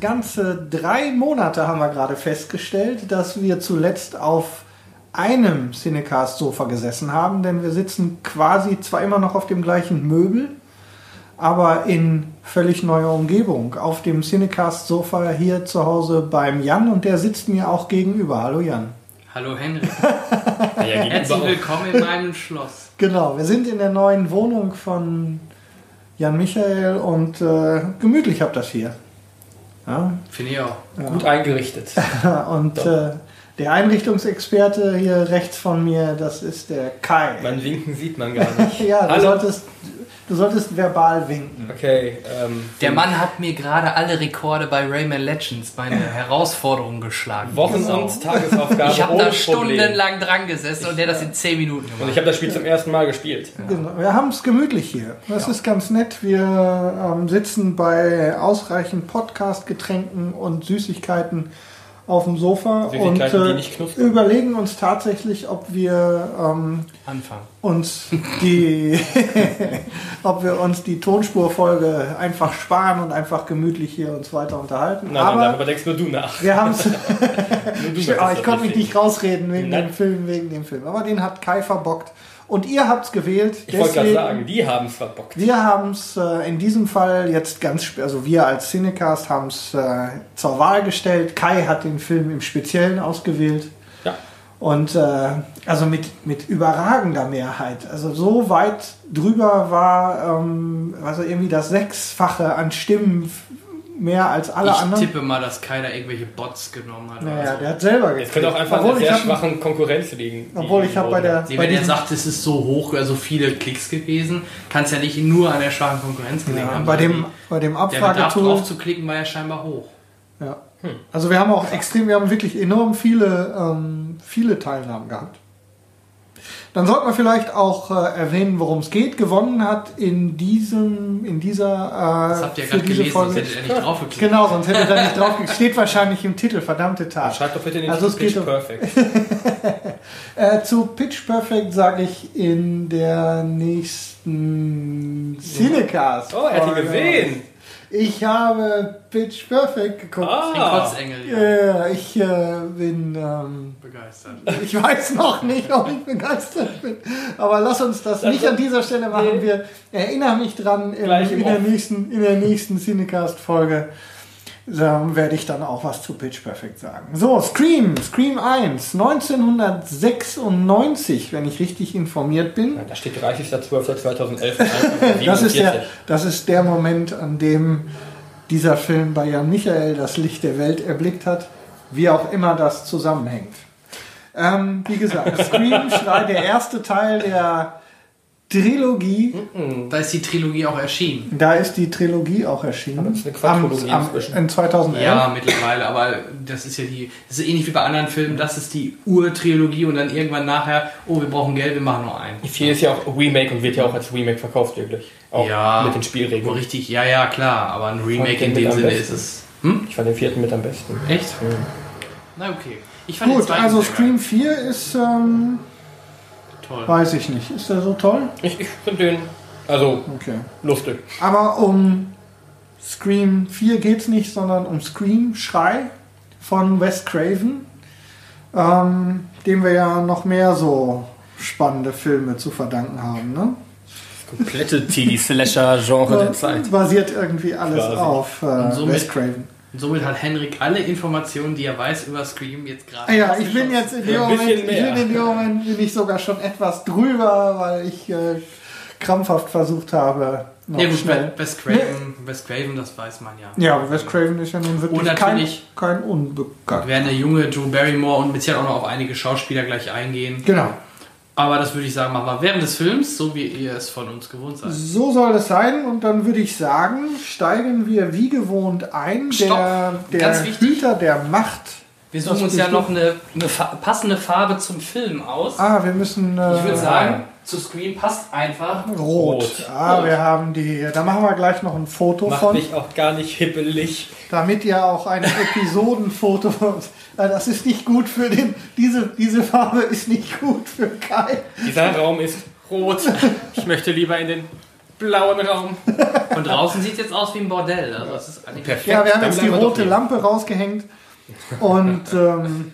Ganze drei Monate haben wir gerade festgestellt, dass wir zuletzt auf einem Cinecast-Sofa gesessen haben, denn wir sitzen quasi zwar immer noch auf dem gleichen Möbel, aber in völlig neuer Umgebung. Auf dem Cinecast-Sofa hier zu Hause beim Jan und der sitzt mir auch gegenüber. Hallo Jan. Hallo Henry. Ja, Herzlich willkommen in meinem Schloss. Genau, wir sind in der neuen Wohnung von Jan Michael und äh, gemütlich habt das hier. Ja, Finde ich auch. Gut eingerichtet. Und äh, der Einrichtungsexperte hier rechts von mir, das ist der Kai. Mein Winken sieht man gar nicht. ja, du Hallo. solltest, du solltest verbal winken. Okay, ähm, Der Mann hat mir gerade alle Rekorde bei Rayman Legends, meine Herausforderung geschlagen. Wochen- und Tagesaufgabe Ich habe da stundenlang dran gesessen und der das in 10 Minuten Und gemacht. ich habe das Spiel zum ersten Mal gespielt. Genau. Wir haben es gemütlich hier. Das ist ganz nett. Wir ähm, sitzen bei ausreichend Podcast-Getränken und Süßigkeiten auf dem Sofa und äh, überlegen uns tatsächlich, ob wir ähm, Anfangen. uns die ob wir uns die Tonspurfolge einfach sparen und einfach gemütlich hier uns weiter unterhalten. Nein, Aber nein, darüber denkst nur du nach. wir haben es. Ich das konnte mich nicht rausreden wegen Nein. dem Film, wegen dem Film. Aber den hat Kai verbockt. Und ihr habt es gewählt. Ich wollte gerade sagen, die haben es verbockt. Wir haben es äh, in diesem Fall jetzt ganz, also wir als Cinecast haben es äh, zur Wahl gestellt. Kai hat den Film im Speziellen ausgewählt. Ja. Und äh, also mit, mit überragender Mehrheit. Also so weit drüber war ähm, also irgendwie das Sechsfache an Stimmen mehr als alle ich anderen. tippe mal, dass keiner irgendwelche Bots genommen hat. Naja, so. der hat selber Es könnte auch einfach an Obwohl der ich sehr schwachen Konkurrenz liegen. Obwohl ich habe bei der Nee, bei wenn er sagt, es ist so hoch, also viele Klicks gewesen, kann es ja nicht nur an der schwachen Konkurrenz gelegen ja, haben. bei sondern dem bei dem die- der Bedarf Abfragetool drauf zu klicken war ja scheinbar hoch. Ja. Also wir haben auch extrem, wir haben wirklich enorm viele, ähm, viele Teilnahmen gehabt. Dann sollte man vielleicht auch äh, erwähnen, worum es geht. Gewonnen hat in diesem, in dieser äh, Das habt ihr gerade gelesen, sonst Folge. hättet ihr nicht draufgeklickt. Genau, sonst hätte da nicht drauf Steht wahrscheinlich im Titel, verdammte Tat. Schreibt doch bitte in den Also es Pitch geht um- Perfect. Äh, zu Pitch Perfect sage ich in der nächsten Cinecast. Oh, er hat ihn gesehen. Ich habe Pitch Perfect geguckt. Den Ah, Kotzengel, ja. Ja, ich äh, bin, ähm, Begeistert. ich weiß noch nicht, ob ich begeistert bin. Aber lass uns das nicht an dieser Stelle machen. Nee. Wir erinnern mich dran, in, in, der, nächsten, in der nächsten Cinecast-Folge ähm, werde ich dann auch was zu Pitch Perfect sagen. So, Scream, Scream 1, 1996, wenn ich richtig informiert bin. Da steht 30.12.2011. Das ist, der, das ist der Moment, an dem dieser Film bei Jan Michael das Licht der Welt erblickt hat, wie auch immer das zusammenhängt. Ähm, wie gesagt, Scream, der erste Teil der Trilogie. Da ist die Trilogie auch erschienen. Da ist die Trilogie auch erschienen. Aber das ist eine Quadrilogie Am- am- inzwischen. In 2011. Ja, mittlerweile, aber das ist ja die, das ist ähnlich wie bei anderen Filmen, das ist die Ur-Trilogie und dann irgendwann nachher, oh, wir brauchen Geld, wir machen nur einen. Die 4 ist ja auch Remake und wird ja auch als Remake verkauft, wirklich. Auch ja, mit den Spielregeln. richtig, ja, ja, klar, aber ein Remake in dem Sinne besten. ist es. Hm? Ich fand den vierten mit am besten. Echt? Mhm. Na, okay. Ich fand den Gut, also Scream 4 ist, ähm. Toll. weiß ich nicht. Ist der so toll? Ich, ich finde den, also, Okay. lustig. Aber um Scream 4 geht's nicht, sondern um Scream Schrei von Wes Craven, ähm, dem wir ja noch mehr so spannende Filme zu verdanken haben. Ne? Komplette TD-Slasher-Genre der Zeit. Basiert irgendwie alles Quasi. auf äh, Wes Craven. Und somit hat Henrik alle Informationen, die er weiß über Scream, jetzt gerade. Ah Ja, ich bin jetzt in dem Moment, ich bin in dem Moment bin ich sogar schon etwas drüber, weil ich äh, krampfhaft versucht habe, noch Ja gut, schnell. Wes Craven, Wes Craven, das weiß man ja. Ja, Wes Craven ist ja nun wirklich Und natürlich- kein, kein Wir Unbekannt. werden der junge Drew Barrymore und mit Sicherheit auch noch auf einige Schauspieler gleich eingehen. Genau. Aber das würde ich sagen, machen wir während des Films, so wie ihr es von uns gewohnt seid. So soll es sein und dann würde ich sagen, steigen wir wie gewohnt ein. Stopp. Der, der Ganz wichtig. Hüter der Macht. Wir suchen uns ja noch eine, eine passende Farbe zum Film aus. Ah, wir müssen. Äh, Ich würde sagen, zu Screen passt einfach. Rot. Rot. Ah, Rot. wir haben die. Da machen wir gleich noch ein Foto Macht von, mich auch gar nicht hippelig. damit ihr auch ein Episodenfoto. Ah, Das ist nicht gut für den. Diese, diese Farbe ist nicht gut für Kai. Dieser Raum ist rot. Ich möchte lieber in den blauen Raum. Und draußen sieht es jetzt aus wie ein Bordell. Also das ist eigentlich Perfekt. Ja, wir haben Dann jetzt die rote. Lampe rausgehängt. Und ähm,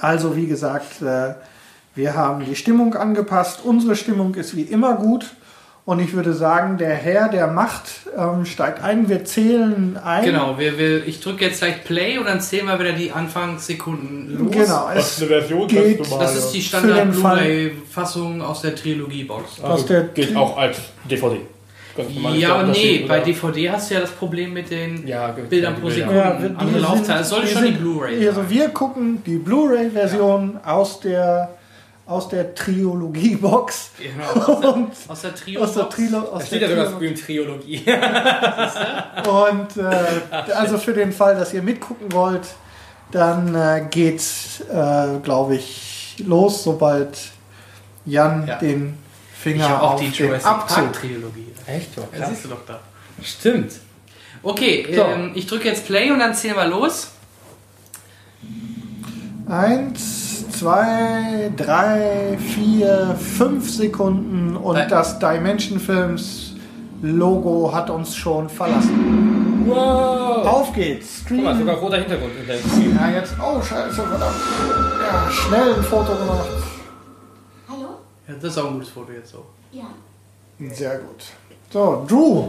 also wie gesagt, äh, wir haben die Stimmung angepasst. Unsere Stimmung ist wie immer gut. Und ich würde sagen, der Herr der Macht ähm, steigt ein. Wir zählen ein. Genau, wir, wir, ich drücke jetzt gleich Play und dann zählen wir wieder die Anfangssekunden los. Genau. Was Es, eine Version geht- ganz normal. Das ist die Für Standard den Fall- Blu-ray-Fassung aus der Trilogie-Box. also, aus der- geht auch als DVD. Normal. Ist Ja, nee, bei? DVD hast du ja das Problem mit den Ja, Bildern pro. Sekunde. ja, Andere Laufzeit. Es sollte schon die Blu-ray Also wir gucken die Blu-ray-Version aus der aus der Triologie-Box. Genau, aus der, Und aus der Trio. aus der Trilo, Da aus steht ja sogar Trilo Scream-Triologie. Und äh, also für den Fall, dass ihr mitgucken wollt, dann äh, geht's, äh, glaube ich, los, sobald Jan Ja. den Ich Finger habe auch auf die den Jurassic Abzug. Park Trilogie. Echt? Ja, Ja, siehst du doch da. Stimmt. Okay, So. ähm, ich drücke jetzt Play und dann zählen wir los. Eins, zwei, drei, vier, fünf Sekunden und Drei. das Dimension Films Logo hat uns schon verlassen. Wow. Auf geht's. Guck mal, Stream. sogar roter Hintergrund in der Scream. Ja, jetzt. Oh, scheiße, verdammt. Ja, schnell ein Foto gemacht. Hallo? Ja, das ist auch ein gutes Foto jetzt so. Ja. Sehr gut. So, Drew,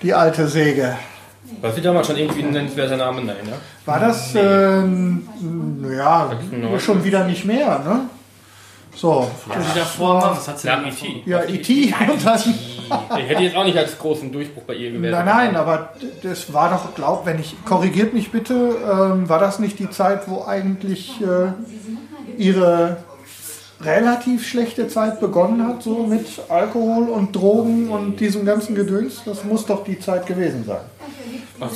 die alte Säge. War sie damals schon irgendwie ein nennenswerter Name? Nein, ne? War das, äh, ja, schon wieder nicht mehr, ne? So, Was sie davor machen, was hat sie Ja, denn E.T. ja, E.T. und dann, Ich hätte jetzt auch nicht als großen Durchbruch bei ihr gewählt. nein, nein, aber das war doch, glaub, wenn ich, korrigiert mich bitte, ähm, war das nicht die Zeit, wo eigentlich äh, ihre relativ schlechte Zeit begonnen hat, so mit Alkohol und Drogen und diesem ganzen Gedöns? Das muss doch die Zeit gewesen sein.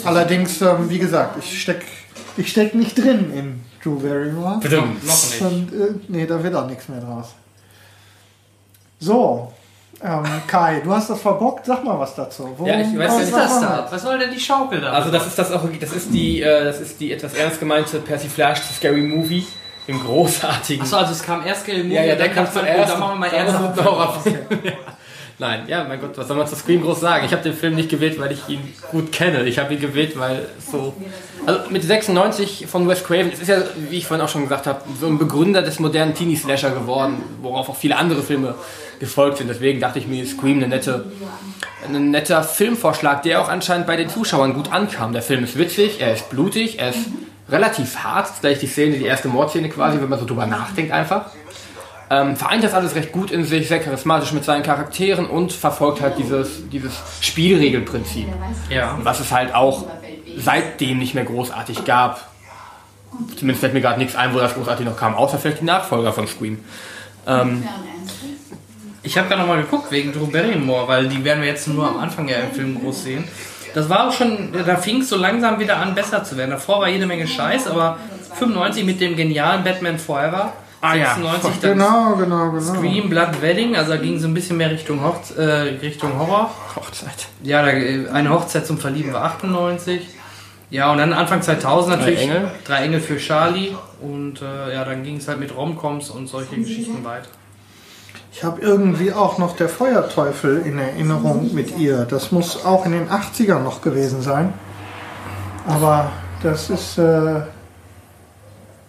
Allerdings, ähm, wie gesagt, ich steck, ich steck nicht drin in Drew Barrymore. Bitte. Noch nicht. Und, äh, nee, da wird auch nichts mehr draus. So, ähm, Kai, du hast das verbockt. Sag mal was dazu. Worum- Ja, ich weiß ja Was ist das da? Was soll denn die Schaukel da? Also das ist das auch, das ist die, äh, das ist die etwas ernst gemeinte Persiflage zu Scary Movie im großartigen. Achso, also es kam erst Scary Movie, ja, ja, dann der kam kam zuerst. dann machen wir mal dann ernsthaft. ist ein Horrorfilm. Nein, ja, mein Gott, was soll man zu Scream groß sagen? Ich habe den Film nicht gewählt, weil ich ihn gut kenne. Ich habe ihn gewählt, weil so. Also mit 96 von Wes Craven, es ist ja, wie ich vorhin auch schon gesagt habe, so ein Begründer des modernen Teenie-Slasher geworden, worauf auch viele andere Filme gefolgt sind. Deswegen dachte ich mir, Scream eine nette, ein netter Filmvorschlag, der auch anscheinend bei den Zuschauern gut ankam. Der Film ist witzig, er ist blutig, er ist relativ hart, gleich die Szene, die erste Mordszene quasi, wenn man so drüber nachdenkt einfach. Ähm, vereint das alles recht gut in sich, sehr charismatisch mit seinen Charakteren und verfolgt halt dieses, dieses Spielregelprinzip, Ja. was es halt auch seitdem nicht mehr großartig gab. Zumindest fällt mir gerade nichts ein, wo das großartig noch kam, außer vielleicht die Nachfolger von Scream. Ähm, Ich habe gerade nochmal geguckt wegen Drew Barrymore, weil die werden wir jetzt nur am Anfang ja im Film groß sehen. Das war auch schon, da fing es so langsam wieder an, besser zu werden. Davor war jede Menge Scheiß, aber 95 mit dem genialen Batman Forever, Ah ja. 96 dann Genau, genau, genau. Scream, Blood Wedding, also da ging so ein bisschen mehr Richtung, Hochz äh, Richtung Horror. Hochzeit. Ja, da, äh, eine Hochzeit zum Verlieben war 98. Ja, und dann Anfang 2000 natürlich Engel. Drei Engel für Charlie. Und äh, ja, dann ging es halt mit Romcoms und solche Geschichten weiter. Ich habe irgendwie auch noch der Feuerteufel in Erinnerung mit ihr. Das muss auch in den 80ern noch gewesen sein. Aber das ist äh,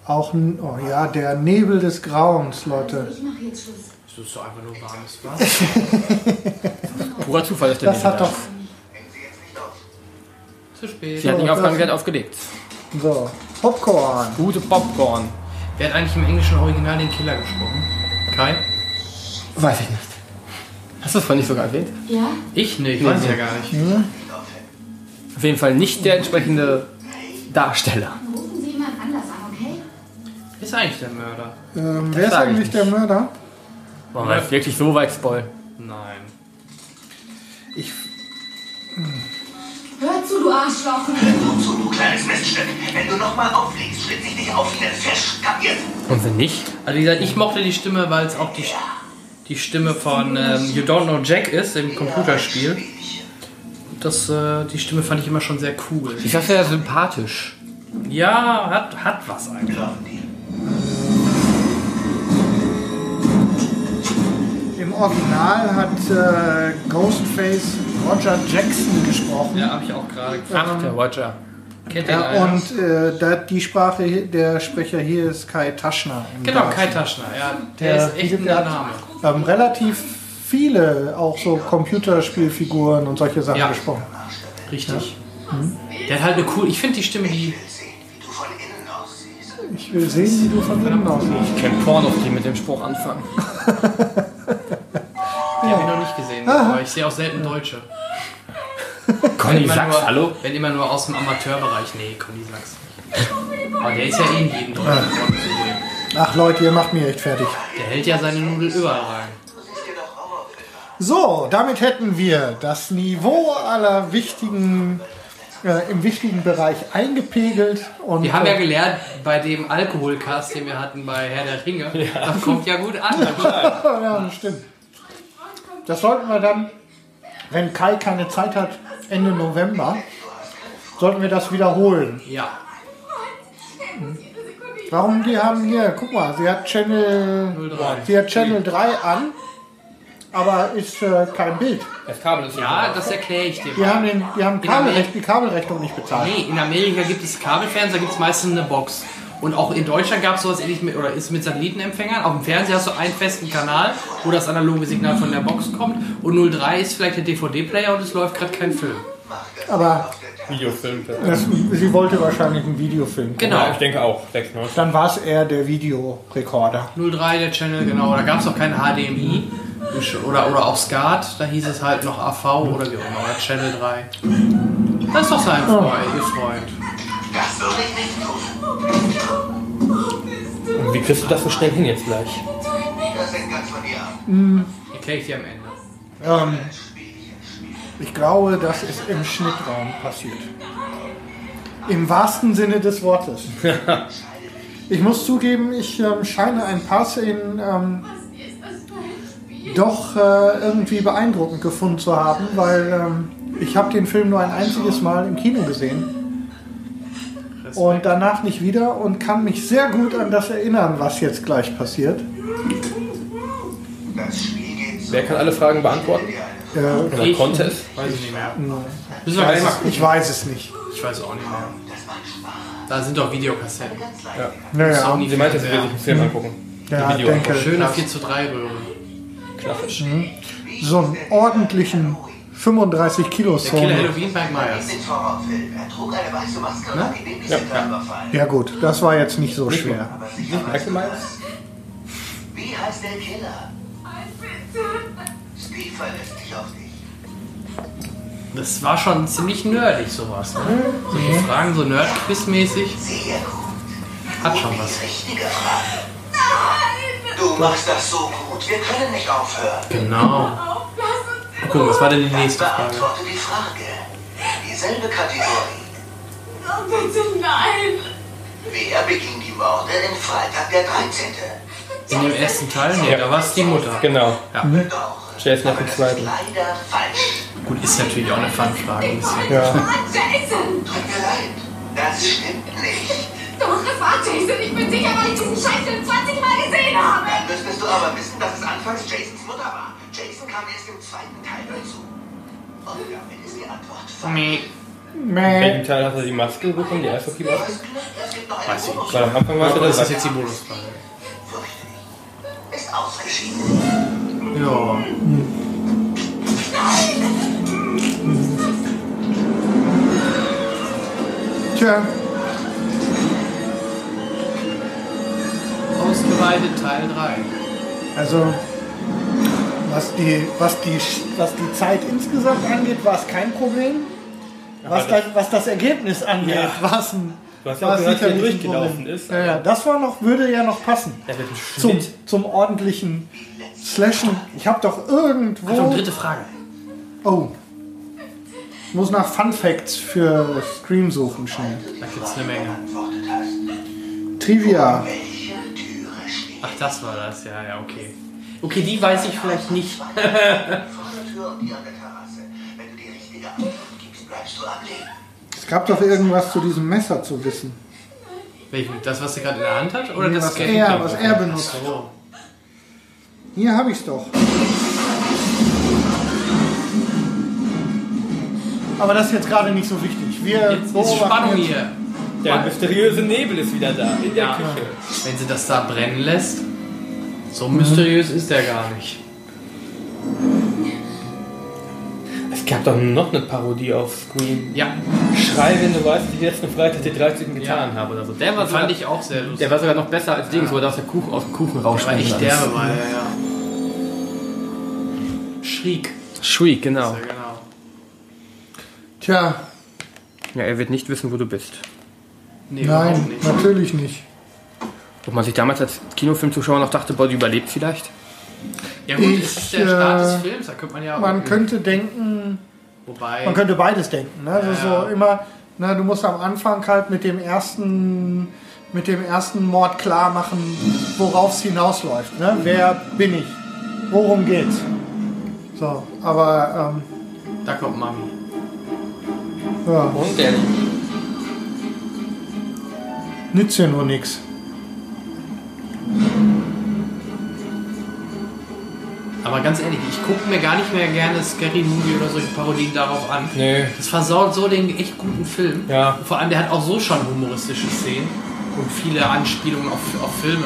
auch, ein- oh ja, der Nebel des Grauens, Leute. Ich mache jetzt Schluss. Das ist doch einfach nur warmes Wasser. Purer Zufall ist der Das hat Nebel doch. Zu spät. Sie hat nicht So, aufgegangen, sie hat aufgelegt. So, Popcorn. Gute Popcorn. Wer hat eigentlich im englischen Original den Killer gesprochen? Kai? Weiß ich nicht. Hast du es vorhin nicht sogar erwähnt? Ja? Ich nicht, weiß ich ja gar nicht. Auf jeden Fall nicht der entsprechende Darsteller. Rufen Sie jemand anders an, okay? Ist eigentlich der Mörder? Ähm, wer ist sag ich eigentlich nicht. der Mörder? Wollen wir wirklich so weit spoilen? Nein. Ich, Hör zu, du Arschloch! Nur zu, du kleines Miststück. Wenn du nochmal auflegst, schlitze ich dich auf wie ein Fisch. Kapiert? Und wenn nicht? Also wie gesagt, ich mochte die Stimme, weil es auch die, die Stimme von ähm, You Don't Know Jack ist im Computerspiel. Das, äh, die Stimme fand ich immer schon sehr cool. Ich sag ja sympathisch. Ja, hat, hat was einfach. Im Original hat äh, Ghostface Roger Jackson gesprochen. Ja, habe ich auch gerade Ach, der Roger. Kennt den Ja, einer? und äh, da, die Sprache, hier- der Sprecher hier ist Kai Taschner. im Genau, Deutschen. Kai Taschner, ja. Der, Der- ist echt ein Name. Ähm, relativ viele auch so Computerspielfiguren und solche Sachen Ja. gesprochen. Richtig. Der hat halt eine cool. Ich finde die Stimme, die. Sehen, wie du von innen aussiehst. Ich will sehen, wie du von innen aussiehst. Ich kenne Pornos, die mit dem Spruch anfangen. Die habe ich noch nicht gesehen, aber ich sehe auch selten Deutsche. Conny Sachs, nur, hallo? Wenn immer nur aus dem Amateurbereich. Nee, Conny Sachs. Aber der ist ja eh in jedem deutschen Porno zu sehen. Ach Leute, ihr macht mich echt fertig. Der hält ja seine Nudel überall rein. So, damit hätten wir das Niveau aller wichtigen, äh, im wichtigen Bereich eingepegelt. Und, Wir haben ja äh, gelernt, bei dem Alkoholcast, den wir hatten bei Herr der Ringe, das kommt ja gut an. ja, das stimmt. Das sollten wir dann, wenn Kai keine Zeit hat, Ende November, sollten wir das wiederholen. Ja. Warum die haben hier, guck mal, sie hat Channel, 03. sie hat Channel 3 an, aber ist äh, kein Bild. Das Kabel ist Ja, das erkläre ich dir Die mal. haben, den, die haben In Kabelrecht, die Kabelrechnung nicht bezahlt. Nee, in Amerika gibt es Kabelfernsehen, da gibt es meistens eine Box. Und auch in Deutschland gab es sowas ähnlich mit, oder ist mit Satellitenempfängern. Auf dem Fernseher hast du einen festen Kanal, wo das analoge Signal von der Box kommt. Und 03 ist vielleicht der DVD-Player und es läuft gerade kein Film. Aber Videofilm. das, sie wollte wahrscheinlich einen Videofilm. Genau. ich denke auch. 96. Dann war es eher der Videorekorder. 03 der Channel, genau. Da gab es auch kein HDMI oder, oder auch SCART. Da hieß es halt noch AV oder wie auch immer. Oder Channel 3. Das ist doch sein Freund, ihr Freund. Das würde ich nicht tun. Und wie kriegst du das so schnell hin jetzt gleich? Das hängt ganz von dir ab. Erkläre ich dir am Ende. Ähm, ich glaube, das ist im Schnittraum passiert. Im wahrsten Sinne des Wortes. Ich muss zugeben, ich ähm, scheine ein paar Szenen ähm, doch äh, irgendwie beeindruckend gefunden zu haben, weil ähm, ich habe den Film nur ein einziges Mal im Kino gesehen und danach nicht wieder und kann mich sehr gut an das erinnern, was jetzt gleich passiert. Wer kann alle Fragen beantworten? Äh, Oder Ich- konnte es? Weiß ich nicht mehr. ich, weiß, ich weiß es nicht. Ich weiß auch nicht mehr. Das macht Spaß. Da sind doch Videokassetten. Naja, Sony Sie meinte, sie will sich einen Film angucken. ja, Video. denke, Schöne 4 zu 3 Röhren. Klassisch. so einen ordentlichen 35 Kilo Der Killer Song. Halloween Mike Myers. Den Horrorfilm. Er trug eine weiße Maske und hat die Babysitter überfallen. Ja gut, das war jetzt nicht so schwer. Sicher Michael Myers? Wie heißt der Killer? Steve verlässt sich auf dich. Das war schon ziemlich nerdig, sowas. Ne? Solche Fragen, so Nerd-Quiz-mäßig, Sehr gut. hat schon Die was. richtige Frage. Du machst das so gut. Wir können nicht aufhören. Genau. Guck, was war denn die nächste Frage? Beantworte die Frage. Dieselbe Kategorie. Oh, bitte nein! Wer beging die Morde in Freitag der 13.? In dem ersten Teil? Nee, da war es die Mutter. Genau. Doch. Jason nach Aber dem das ist zweiten. leider falsch. Gut, ist natürlich auch eine ein bisschen. Ja. Jason! Tut mir leid. Das stimmt nicht. Doch, es war Jason! Ich bin sicher, weil ich diesen Scheißfilm 20 Mal gesehen habe! Dann müsstest du aber wissen, dass es anfangs Jasons Mutter war. Jason kam erst im zweiten Teil dazu. Und damit ist die Antwort falsch. In Mäh. welchem Teil hat er die Maske bekommen? Die Eishockey-Maske? Es gibt noch Weiß ich nicht. Weil am Anfang war es ja das das. jetzt die Bonusfrage? Ist ausgeschieden. Ja. Tja, Ausgeweitet Teil 3. also Was die, was, die, was die Zeit insgesamt angeht, war es kein Problem. Was, das- was das Ergebnis angeht, Ja. war es ein. Du hast ja auch gehört, wie er durchgelaufen Problem. ist. Ja, ja, das war noch, würde ja noch passen. Ein Zum, zum ordentlichen Slashen. Ich habe doch irgendwo. Achtung, dritte Frage. Oh. Ich muss nach Fun Facts für Scream suchen schnell. Da gibt's eine Menge. Trivia. Ach, das war das, ja, ja, okay. Okay, die weiß ich vielleicht nicht. vor der Tür und die an der Terrasse? Wenn du die richtige Antwort gibst, bleibst du am Leben. Es gab doch irgendwas zu diesem Messer zu wissen. Welches? Das, was er gerade in der Hand hat? Oder Nee, das was Geld? er, was er benutzt. So. Hier habe ich es doch. Aber das ist jetzt gerade nicht so wichtig. Wir Jetzt ist Spannung hier. Der mysteriöse Nebel ist wieder da, in der Ja. Küche. Wenn sie das da brennen lässt, so mysteriös ist der gar nicht. Es gab doch noch eine Parodie auf Scream. Ja, Schrei, wenn du weißt, die letzten Freitag die 13 getan Ja. habe oder so. Der war, fand sogar, ich auch sehr lustig. der war sogar noch besser als Dings, wo er aus, der Kuchen, aus dem Kuchen Der war rausspringt. echt derbe, war ja, ja. Schriek. Shriek, genau. Ja, genau. Tja, Ja, er wird nicht wissen, wo du bist. Nee, nein, natürlich nicht. Ob man sich damals als Kinofilmzuschauer noch dachte, boah, die überlebt vielleicht? Ja gut, Ich, es ist der Start des äh, Films, da könnte man ja... Man könnte denken, Wobei... man könnte beides denken. Ne? Also Ja. so immer, ne, du musst am Anfang halt mit dem ersten, mit dem ersten Mord klar machen, worauf es hinausläuft. Ne? Wer bin ich? Worum geht's? So, aber ähm, Da kommt Mami. ja, Und der nützt ja nur nichts. Aber ganz ehrlich, ich gucke mir gar nicht mehr gerne Scary Movie oder solche Parodien darauf an. Nee. Das versaut so den echt guten Film. Ja. Vor allem, der hat auch so schon humoristische Szenen und viele Anspielungen auf, auf Filme.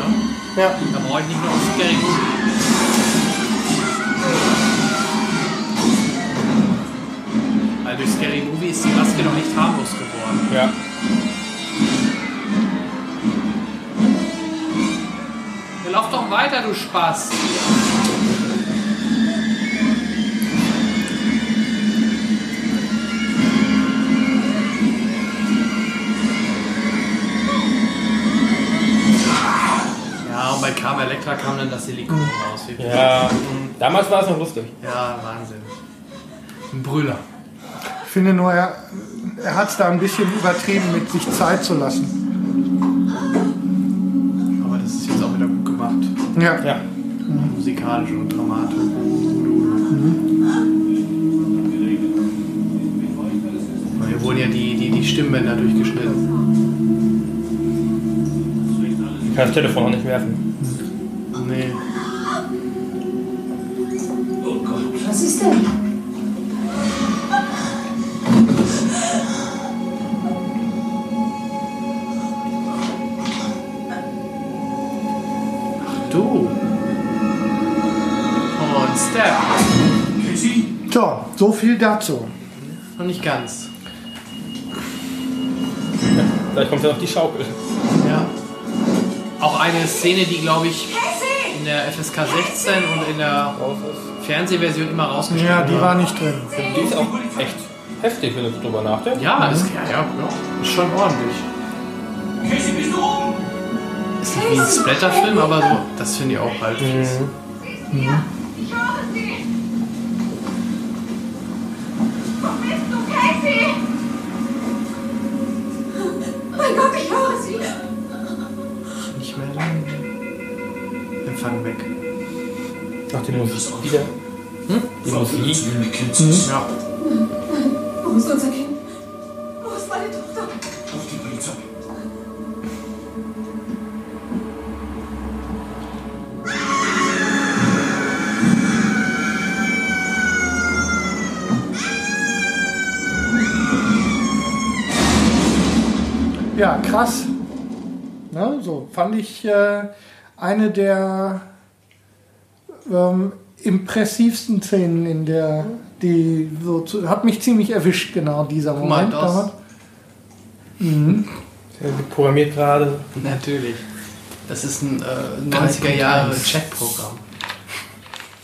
Ja. Da brauche ich nicht nur auf Scary Movie. Weil durch Scary Movie ist die Maske noch nicht harmlos geworden. Ja. Ja, lauf doch weiter, du Spaß. Und bei Carmen Electra kam dann das Silikon raus. Ja. Damals war es noch lustig. Ja, Wahnsinn. Ein Brüller. Ich finde nur, er, er hat es da ein bisschen übertrieben, mit sich Zeit zu lassen. Aber das ist jetzt auch wieder gut gemacht. Ja. Ja. Musikalisch und dramatisch. Weil Hier wurden ja die, die, die Stimmbänder durchgeschnitten. Ich kann das Telefon auch nicht werfen. Was ist denn? Du. Und Step. So, so viel dazu. Noch nicht ganz. Vielleicht kommt ja noch die Schaukel. Ja. Auch eine Szene, die glaube ich in der FSK 16 und in der. Fernsehversion immer rausgeschnitten Ja, die war nicht drin. Die ist auch echt heftig, wenn du drüber nachdenkst. Ja, ist, ja, ja, ja, ist schon ordentlich. Casey, bist du oben? Ist nicht wie ein Splatterfilm, aber so, das finde ich auch halt fies. Ich höre sie! Wo bist du, Casey? Mein Gott, ich höre sie! Nicht mehr lang. Empfang weg. Die Musik wieder. Die Musik. Ja. Wo ist unser Kind? Wo ist meine Tochter? Ruf die Polizei. Ja, krass. Ne, so fand ich äh, eine der ähm, impressivsten Szenen in der, die so zu, hat mich ziemlich erwischt, genau dieser Moment. das- damals. Der programmiert gerade. Natürlich. Das ist ein äh, 90er Jahre Chatprogramm.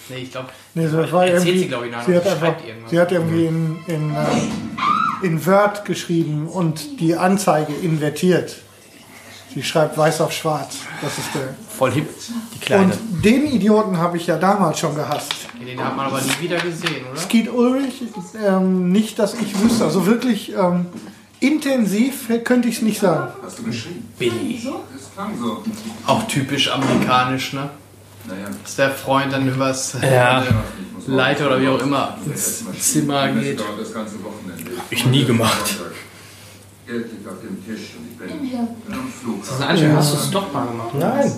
Nee, ich glaube, Nee, so, das war Erzählt sie, glaub ich, nachher sie noch. hat einfach, sie hat irgendwie in, in, äh, in Word geschrieben und die Anzeige invertiert. Sie schreibt weiß auf schwarz. Das ist der. Voll hip, die Kleine. Und den Idioten habe ich ja damals schon gehasst. Den hat man aber nie wieder gesehen, oder? Skeet Ulrich, ähm, nicht, dass ich wüsste. Also wirklich ähm, intensiv könnte ich es nicht sagen. Hast du geschrieben? Billy. Das klang so. Auch typisch amerikanisch, ne? Naja, Dass der Freund dann übers Ja. Leiter oder wie auch immer ins Zimmer das geht. dauert das ganze Wochenende. ich nie gemacht. Geld liegt auf dem Tisch und ich bin am Flug. Das ist ein Anschlag. Hast du es doch mal gemacht? Nein.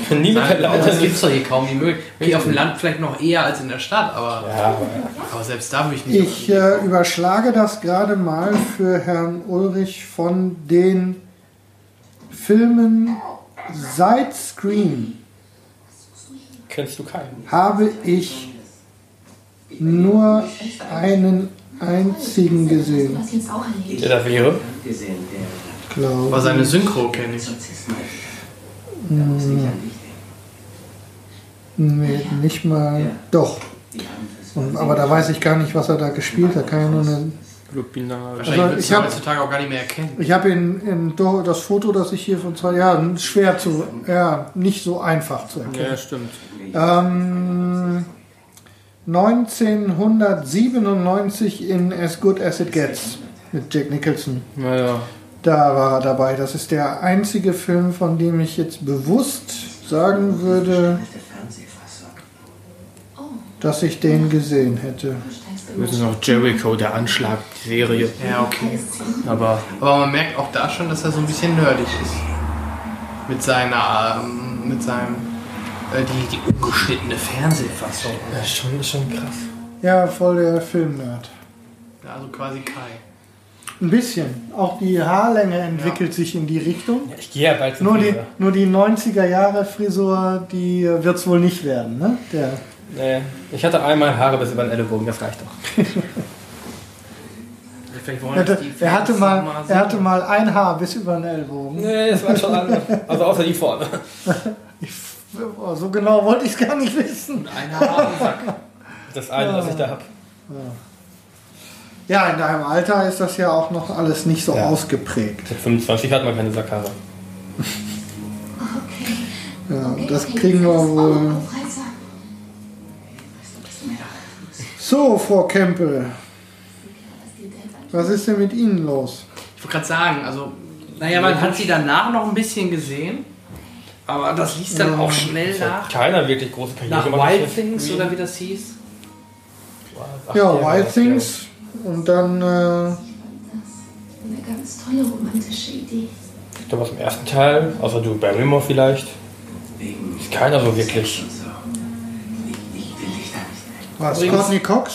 Ich bin nie mit der Nein, das Leiter. gibt's doch hier kaum die Möglichkeit. Hier auf dem Land vielleicht noch eher als in der Stadt, aber, Ja, aber selbst da würde ich nicht. Ich äh, überschlage das gerade mal für Herrn Ulrich von den Filmen seit Scream kennst du keinen. habe ich nur einen einzigen gesehen. Der da wäre. glaube aber seine Synchro kenne ich. Nee, nicht mal. Doch. Und, aber da weiß ich gar nicht, was er da gespielt hat. Kann ja nur eine. Wahrscheinlich Also, würdest ich du hab- heutzutage auch gar nicht mehr erkennen. ich habe in, in das Foto, das ich hier von zwei Jahren schwer zu, ja, nicht so einfach zu erkennen. Ja, stimmt. Ähm, 1997 in As Good As It Gets mit Jack Nicholson. Naja. Da war er dabei. Das ist der einzige Film, von dem ich jetzt bewusst sagen würde, dass ich den gesehen hätte. Wir sind noch Jericho, der Anschlag, die Serie. Ja, okay. Aber Aber man merkt auch da schon, dass er so ein bisschen nerdig ist. Mit seiner, ähm, mit seinem, äh, die, die ungeschnittene Fernsehfassung. ja, schon, schon krass. Ja, voll der Filmnerd. Ja, also quasi Kai. Ein bisschen. Auch die Haarlänge entwickelt sich in die Richtung. Ich gehe ja bald zum Nur die, nur die 90er Jahre Frisur, die wird es wohl nicht werden. Ne? Der, Nee, ich hatte einmal Haare bis über den Ellenbogen, das reicht doch. Er, hatte, er, hatte mal, er hatte mal ein Haar bis über den Ellbogen. Nee, das war schon anders. Also außer die vorne. Oh, So genau wollte ich es gar nicht wissen. Ein Haar am Sack. Das eine, was ich da habe. Ja, in deinem Alter ist das ja auch noch alles nicht so Ja. ausgeprägt. Mit 25 hat man keine Sackhaare. Ja, das kriegen wir wohl. So, Frau Kempel. Was ist denn mit Ihnen los? Ich wollte gerade sagen, also, naja, man hat sie danach noch ein bisschen gesehen, aber das ließ dann auch schnell nach. Keiner wirklich große Karriere Nach. Wild Things oder wie das hieß. Ach, Ja, Wild Things. Und dann, äh, Eine ganz tolle romantische Idee. Ich glaube aus dem ersten Teil, außer du Barrymore vielleicht. Ist keiner so wirklich. war Courtney Cox.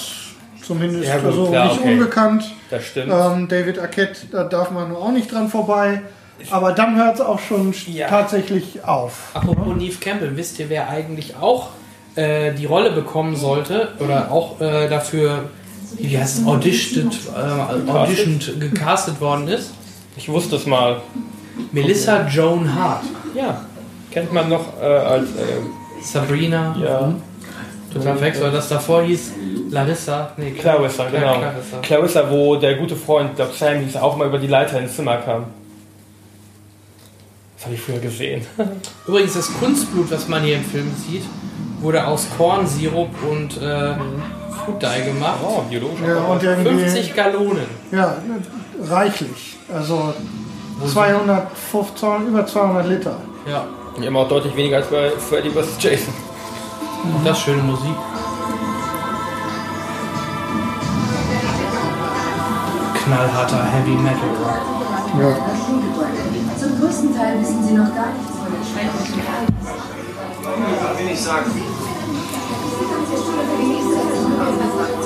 Zumindest Ja, gut, also klar, nicht okay. unbekannt. Das stimmt. Ähm, David Arquette, da darf man nur auch nicht dran vorbei. Aber dann hört es auch schon Ja. tatsächlich auf. Apropos Neve Campbell, wisst ihr, wer eigentlich auch äh, die Rolle bekommen sollte oder auch äh, dafür, wie heißt es, auditioned, äh, auditioned gecastet worden ist? Ich wusste es mal. Melissa Joan Hart. Ja. Kennt man noch äh, als. Äh, Sabrina. ja. Total verwechselt, weil das davor hieß Larissa. Nee, Clarissa, Cla- genau. Clarissa. Clarissa, wo der gute Freund, der Sam hieß, auch mal über die Leiter ins Zimmer kam. Das habe ich früher gesehen. Übrigens, das Kunstblut, was man hier im Film sieht, wurde aus Kornsirup und äh, Food Dye gemacht. Oh, biologisch. Ja, und irgendwie, 50 Gallonen. ja, reichlich. Also 250, über 200 Liter. Ja, Immer auch deutlich weniger als bei Freddy vs. Jason. und das schöne Musik. Knallharter Heavy Metal Rock. Ja. Zum größten Teil wissen sie noch gar nichts von den schrecklichen Ereignissen. Was will ich sagen?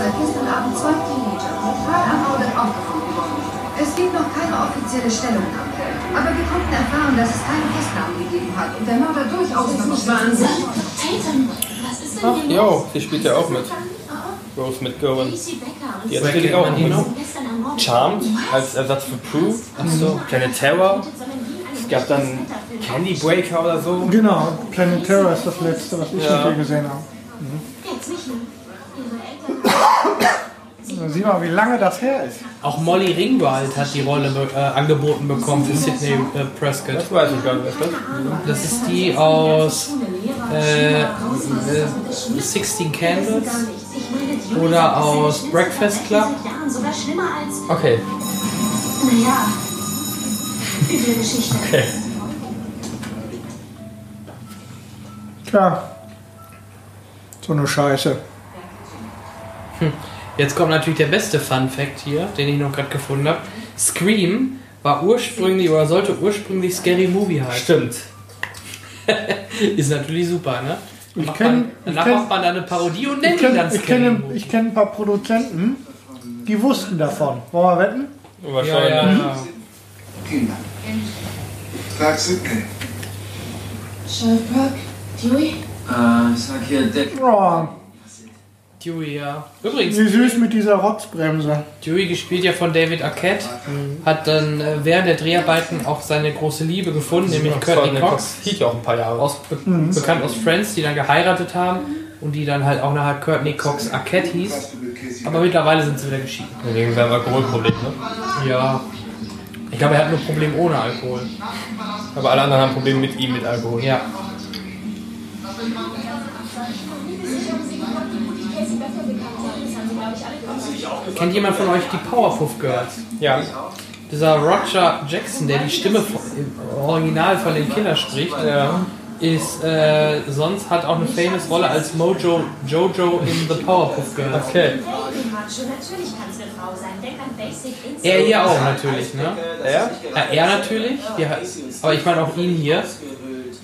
Seit gestern Abend zwei Teenager mit schwer ermordet aufgefunden worden. Es gibt noch keine offizielle Stellungnahme. Aber wir konnten erfahren, dass es keine Festnahmen gegeben hat und der Mörder durchaus noch auf Wahnsinn. Tatum, was ist denn Ach, hier jo, die spielt ja auch mit. Rose McGowan. Die hat natürlich auch am Morgen. Charmed als Ersatz für Prue. Achso. Planet Terror. Es gab dann Candy Breaker oder so. Genau, Planet Terror ist das letzte, was ich Ja. mit dir gesehen habe. Mehr. Sieh mal, wie lange das her ist. Auch Molly Ringwald hat die Rolle äh, angeboten bekommen für Sidney äh, Prescott. Das weiß ich gar nicht. Was das? Ist die aus äh, äh, 16 Candles oder aus Breakfast Club. Jahren sogar schlimmer als. Okay. Naja. Üble Geschichte. okay. Tja. So eine Scheiße. Jetzt kommt natürlich der beste Fun Fact hier, den ich noch gerade gefunden habe. Scream war ursprünglich oder sollte ursprünglich Scary Movie heißen. Stimmt. Ist natürlich super, ne? Dann Ich macht kenn- man, ich danach kenn- macht man dann eine Parodie und Ich nennt ihn dann kenne ich Scary kenn, Movie. ich kenn ein paar Produzenten, die wussten davon. Wollen wir wetten? ja, Wahrscheinlich. ja, ja. Kinder. Frag Sidney. Sheriff Brock, Dewey? Äh, sag hier, Deck. Oh, Dewey, ja. Übrigens, wie süß mit dieser Rotzbremse. Dewey gespielt ja von David Arquette, hat dann äh, während der Dreharbeiten auch seine große Liebe gefunden, nämlich Courtney Cox, Hielt ja auch ein paar Jahre. aus, be bekannt aus Friends, die dann geheiratet haben und die dann halt auch nachher Courtney Cox Arquette hieß. Aber mittlerweile sind sie wieder geschieden. Wegen seinem Alkoholproblem, ne? Ja. Ich glaube, er hat nur ein Problem ohne Alkohol. Aber alle anderen haben Probleme mit ihm, mit Alkohol. Ja. Kennt jemand von euch die Powerpuff Girls? Ja. Dieser Roger Jackson, der die Stimme im Original von den Kindern spricht, Ja. ist äh, sonst hat auch eine famous Rolle als Mojo Jojo in The Powerpuff Girls. Okay. Er hier auch natürlich, ne? Er? Ja, er natürlich, ja, aber ich meine auch ihn hier.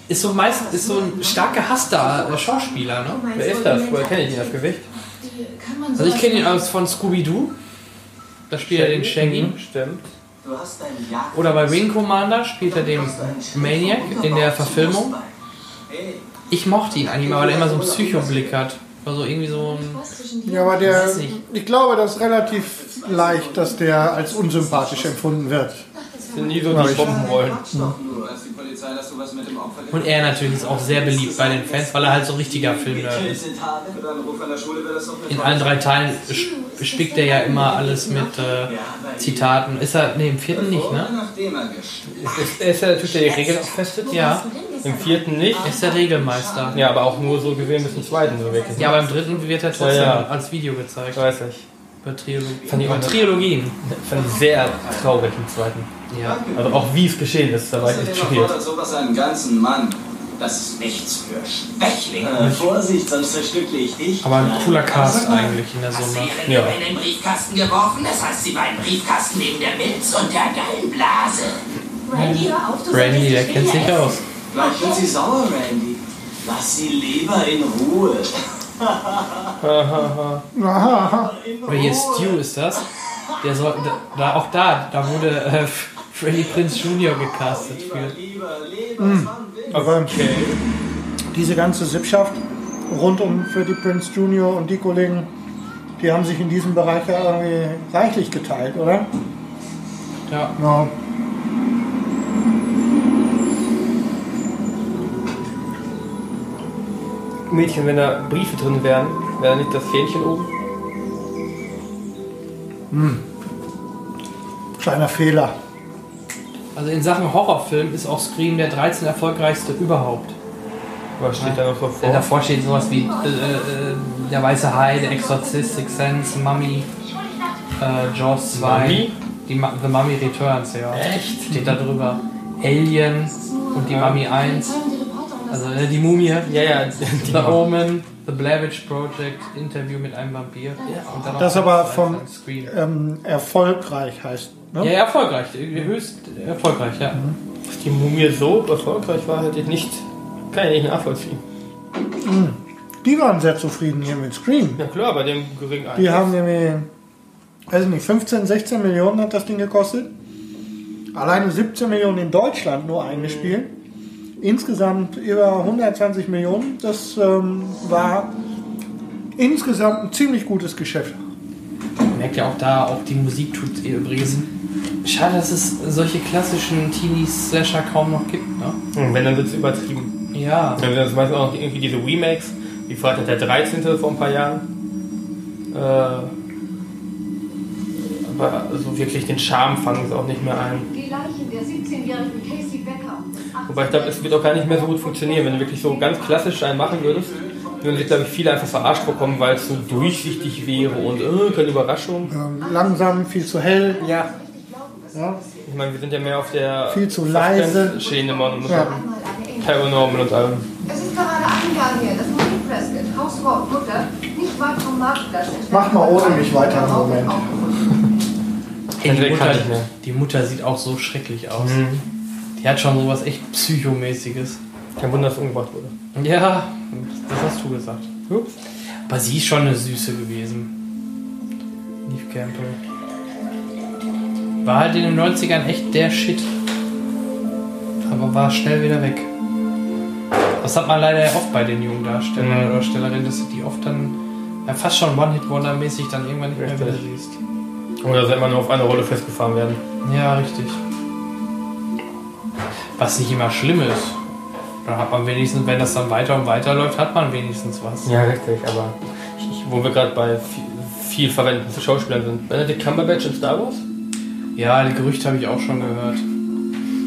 Ist so meist ist so ein stark gehasster äh, Schauspieler, ne? Wer ist das? Woher kenne ich ihn das Gewicht? Also ich kenne ihn aus von Scooby-Doo. Da spielt er den Shaggy. Mhm, Stimmt. Du hast deinen Jagd. Oder bei Wing Commander spielt er den Maniac in der Verfilmung. Ich mochte ihn eigentlich mal, weil er immer so einen Psychoblick hat. Also irgendwie so ein. Ja, aber der, ich glaube, das ist relativ leicht, dass der als unsympathisch empfunden wird. Das sind nie so die dem Opfer Und er natürlich ist auch sehr beliebt bei den Fans, weil er halt so ein richtiger Filmnerd ist. In allen drei Teilen spickt er ja immer alles mit äh, Zitaten. Ist er. Ne, im vierten nicht, ne? Er Ist, ist er der Typ, der die Regeln auch festet? Ja, Im vierten nicht. er ist der Regelmeister. Ja, aber auch nur so gesehen bis zum zweiten so wirklich. Ja, aber im dritten wird er trotzdem Ja, ja. als Video gezeigt. Weiß ich. Bei Trilogie. Fand ich auch. Trilogien. Fand ich sehr traurig im zweiten. Ja. Also auch wie es geschehen ist, da war ich echt schockiert. sowas einen ganzen Mann. Das ist nichts für Schwächlinge. Vorsicht, sonst zerstückle ich dich. Aber ein cooler Cast eigentlich in der Summe. Ja. in den Briefkasten geworfen. Das heißt, sie war im Briefkasten neben der Milz und der Gallenblase. Randy, hör auf, du Randy, der kennt sich aus. Vielleicht wird sie sauer, Randy. Lass sie lieber in Ruhe. Oder hier Stu ist das. Der soll, da, auch da, da wurde äh, Freddy Prince Jr. gecastet für. Leben, aber diese ganze Sippschaft rund um Freddie Prince Jr. und die Kollegen, die haben sich in diesem Bereich ja irgendwie reichlich geteilt, oder? Ja. Ja. Mädchen, wenn da Briefe drin wären, wäre da nicht das Fähnchen oben? Kleiner Fehler. Also in Sachen Horrorfilm ist auch Scream der 13 erfolgreichste überhaupt. Was steht da noch so Denn vor? davor steht sowas wie äh, äh, Der Weiße Hai, Der Exorzist, Six Sense, Mummy, äh, Jaws 2, Mummy? Die Ma The Mummy Returns, ja. Echt? Steht da drüber. Alien und die Mummy 1. Also äh, die Mumie. Ja, ja, die The Omen, The Blair Witch Project, Interview mit einem Vampir. Und dann noch Das aber vom ähm, erfolgreich heißt. Ne? Ja, ja, erfolgreich. Höchst erfolgreich, ja. Dass die Mumie so erfolgreich war, hätte ich nicht, kann ich nicht nachvollziehen. Die waren sehr zufrieden hier mit Scream. Ja klar, bei dem geringen Die Einsatz. haben nämlich, weiß ich nicht, 15, 16 Millionen hat das Ding gekostet. Alleine 17 Millionen in Deutschland nur eingespielt. Insgesamt über 120 Millionen. Das ähm, war insgesamt ein ziemlich gutes Geschäft. Man merkt ja auch da, auch die Musik tut ihr übrigens. Schade, dass es solche klassischen Teenie-Slasher kaum noch gibt, ne? Und wenn, dann wird es übertrieben. Ja. Dann sind das meistens auch noch irgendwie diese Remakes, wie Freitag der 13. vor ein paar Jahren. Äh, Aber so wirklich den Charme fangen sie auch nicht mehr ein. Die Leiche der 17-jährigen Casey Becker Wobei ich glaube, es wird auch gar nicht mehr so gut funktionieren, wenn du wirklich so ganz klassisch einen machen würdest. Würden sich, glaube ich, viele einfach verarscht bekommen, weil es so durchsichtig wäre und äh, keine Überraschung. Ähm, langsam, viel zu hell. Ja. Ja. Ich meine, wir sind ja mehr auf der Viel zu leise. Schiene und Ja. Paranormal und allem. Es ist gerade Eingang hier, das Marie Prescott, Hausfrau Mutter, nicht weit vom Marktplatz. entfernt. Mach mal ohne mich weiter einen Darauf Moment. aufgefunden. Ey, die, Mutter, nicht mehr. die Mutter sieht auch so schrecklich aus. Mhm. Die hat schon sowas echt Psychomäßiges. Kein Wunder, dass umgebracht wurde. Ja, das hast du gesagt. Ups. Aber sie ist schon eine Süße gewesen. Neve Campbell. War halt in den 90ern echt der Shit. Aber war schnell wieder weg. Das hat man leider ja oft bei den jungen Darstellern Mhm. oder Stellerinnen, dass du die oft dann ja, fast schon One-Hit-Wonder-mäßig dann irgendwann nicht mehr Richtig. wieder siehst. Oder dass sie immer nur auf eine Rolle festgefahren werden. Ja, richtig. Was nicht immer schlimm ist. Da hat man wenigstens, wenn das dann weiter und weiter läuft, hat man wenigstens was. Ja, richtig, aber ich, wo wir gerade bei viel, viel verwendeten Schauspielern sind. Benedict Cumberbatch in Star Wars? Ja, die Gerüchte habe ich auch schon gehört.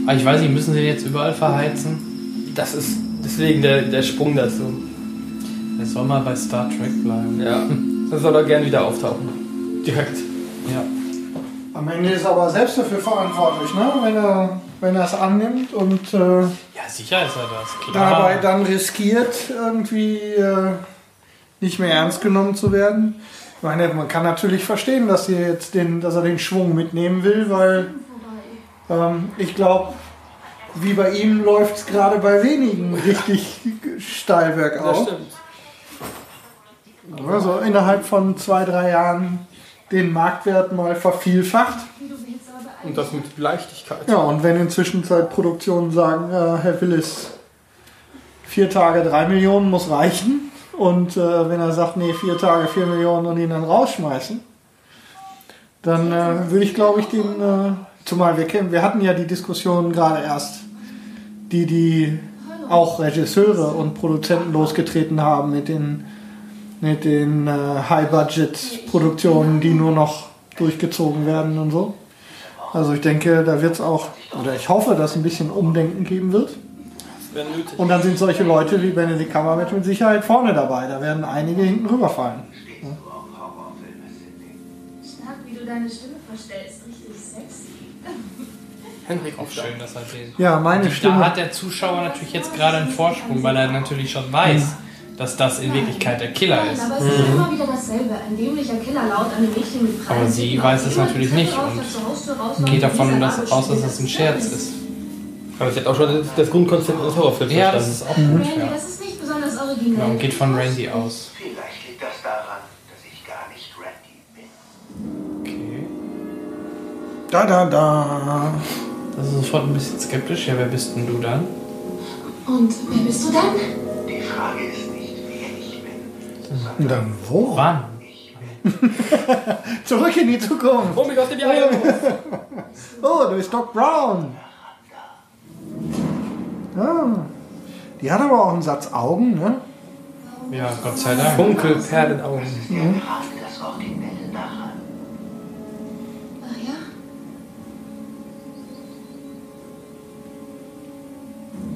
Aber ich weiß nicht, müssen sie den jetzt überall verheizen? Das ist deswegen der, der Sprung dazu. Er soll mal bei Star Trek bleiben. Ja. Dann soll er gern wieder auftauchen. Direkt. Ja. Am Ende ist er aber selbst dafür verantwortlich, ne? wenn er wenn er es annimmt und äh, Ja, sicher ist er das. Klar. dabei dann riskiert, irgendwie äh, nicht mehr ernst genommen zu werden. Ich meine, man kann natürlich verstehen, dass, sie jetzt den, dass er den Schwung mitnehmen will, weil ähm, ich glaube, wie bei ihm läuft es gerade bei wenigen richtig steil Das bergauf. stimmt. Also innerhalb von zwei, drei Jahren den Marktwert mal vervielfacht. Und das mit Leichtigkeit. Ja, und wenn inzwischen Produktionen sagen, äh, Herr Willis, vier Tage drei Millionen muss reichen. Und äh, wenn er sagt, nee, vier Tage vier Millionen und ihn dann rausschmeißen, dann äh, würde ich, glaube ich, den, äh, zumal wir kennen, wir hatten ja die Diskussion gerade erst, die die auch Regisseure und Produzenten losgetreten haben mit den, mit den äh, High-Budget-Produktionen, die nur noch durchgezogen werden und so. Also ich denke, da wird es auch, oder ich hoffe, dass es ein bisschen Umdenken geben wird. Und dann sind solche Leute wie Benedict Cumberbatch mit Sicherheit vorne dabei. Da werden einige hinten rüberfallen. Stark, wie du deine Stimme verstellst. Richtig sexy. Henrik Auch schön, dass er den. Ja, meine Da Stimme. hat der Zuschauer natürlich jetzt gerade einen Vorsprung, weil er natürlich schon weiß, dass das in Wirklichkeit der Killer Nein, ist. aber es ist immer wieder dasselbe. Ein dämlicher Killer laut an einem Mädchen mit Aber sie weiß es natürlich nicht und Geht davon dass, aus, dass das ein. Scherz ist. Aber sie hat auch schon das, Grundkonzept des Horrorfilms Ja, das ist auch gut, Randy, ja. das ist nicht besonders originell. ja. Und geht von Randy aus. Vielleicht liegt das daran, dass ich gar nicht Randy bin. Okay. Da, da, da. Das ist sofort ein bisschen skeptisch. Ja, wer bist denn du dann? Und wer bist du dann? Die Frage ist dann wo? Wann? Zurück in die Zukunft. Hol mich aus dem Jahr! Oh, du bist Doc Brown. Ja. Die hat aber auch einen Satz Augen, ne? Ja, Gott sei Dank. Funkelperlenaugen. Gerade das Originelle daran. Ach ja?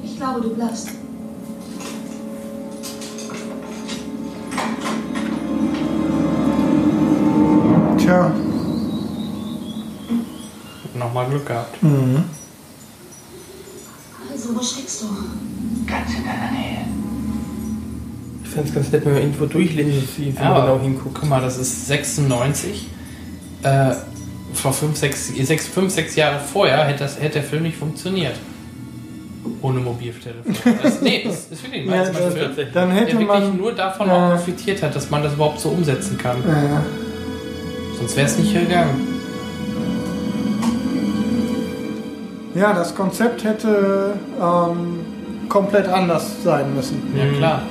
Ich glaube, du bleibst. Tja. Nochmal Glück gehabt. Also, wo steckst du? Ganz in deiner Nähe. Ich fände es ganz nett, wenn man irgendwo durchlinsen, wie wie Ja, genau hinguckt. Guck mal, das ist 96. Äh, vor 5, 6, 6, 5, 6 Jahre vorher hätte, das, hätte der Film nicht funktioniert. Ohne Mobiltelefon. Das, nee, das ist wirklich ein Ja, das- Film, dann der hätte wirklich man. nur davon auch profitiert hat, dass man das überhaupt so umsetzen kann. Äh, Sonst wäre es nicht gegangen. ja, das Konzept hätte ähm, komplett anders sein müssen. Ja, klar.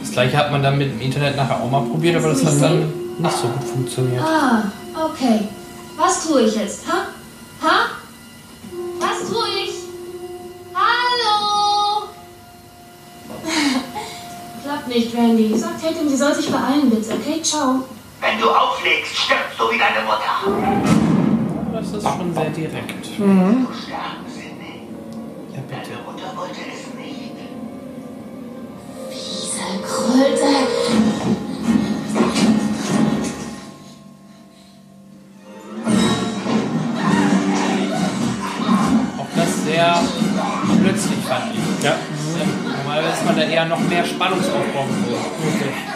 Das gleiche hat man dann mit dem Internet nachher auch mal probiert, aber das hat dann nicht so gut funktioniert. Ah, okay. Was tue ich jetzt, ha? Ha? Was tue ich? Hallo? Klappt nicht, Randy. Sag Tatum, sie soll sich beeilen, bitte. Okay, ciao. Wenn du auflegst, stirbst du wie deine Mutter. das ist schon sehr direkt. Mhm. Sterben sie nicht. Ja, bitte. Deine Mutter wollte es nicht. Diese Kröte. Auch das sehr plötzlich fand ich. Ja. Normalerweise ist man da eher noch mehr Spannungsaufbau gewohnt.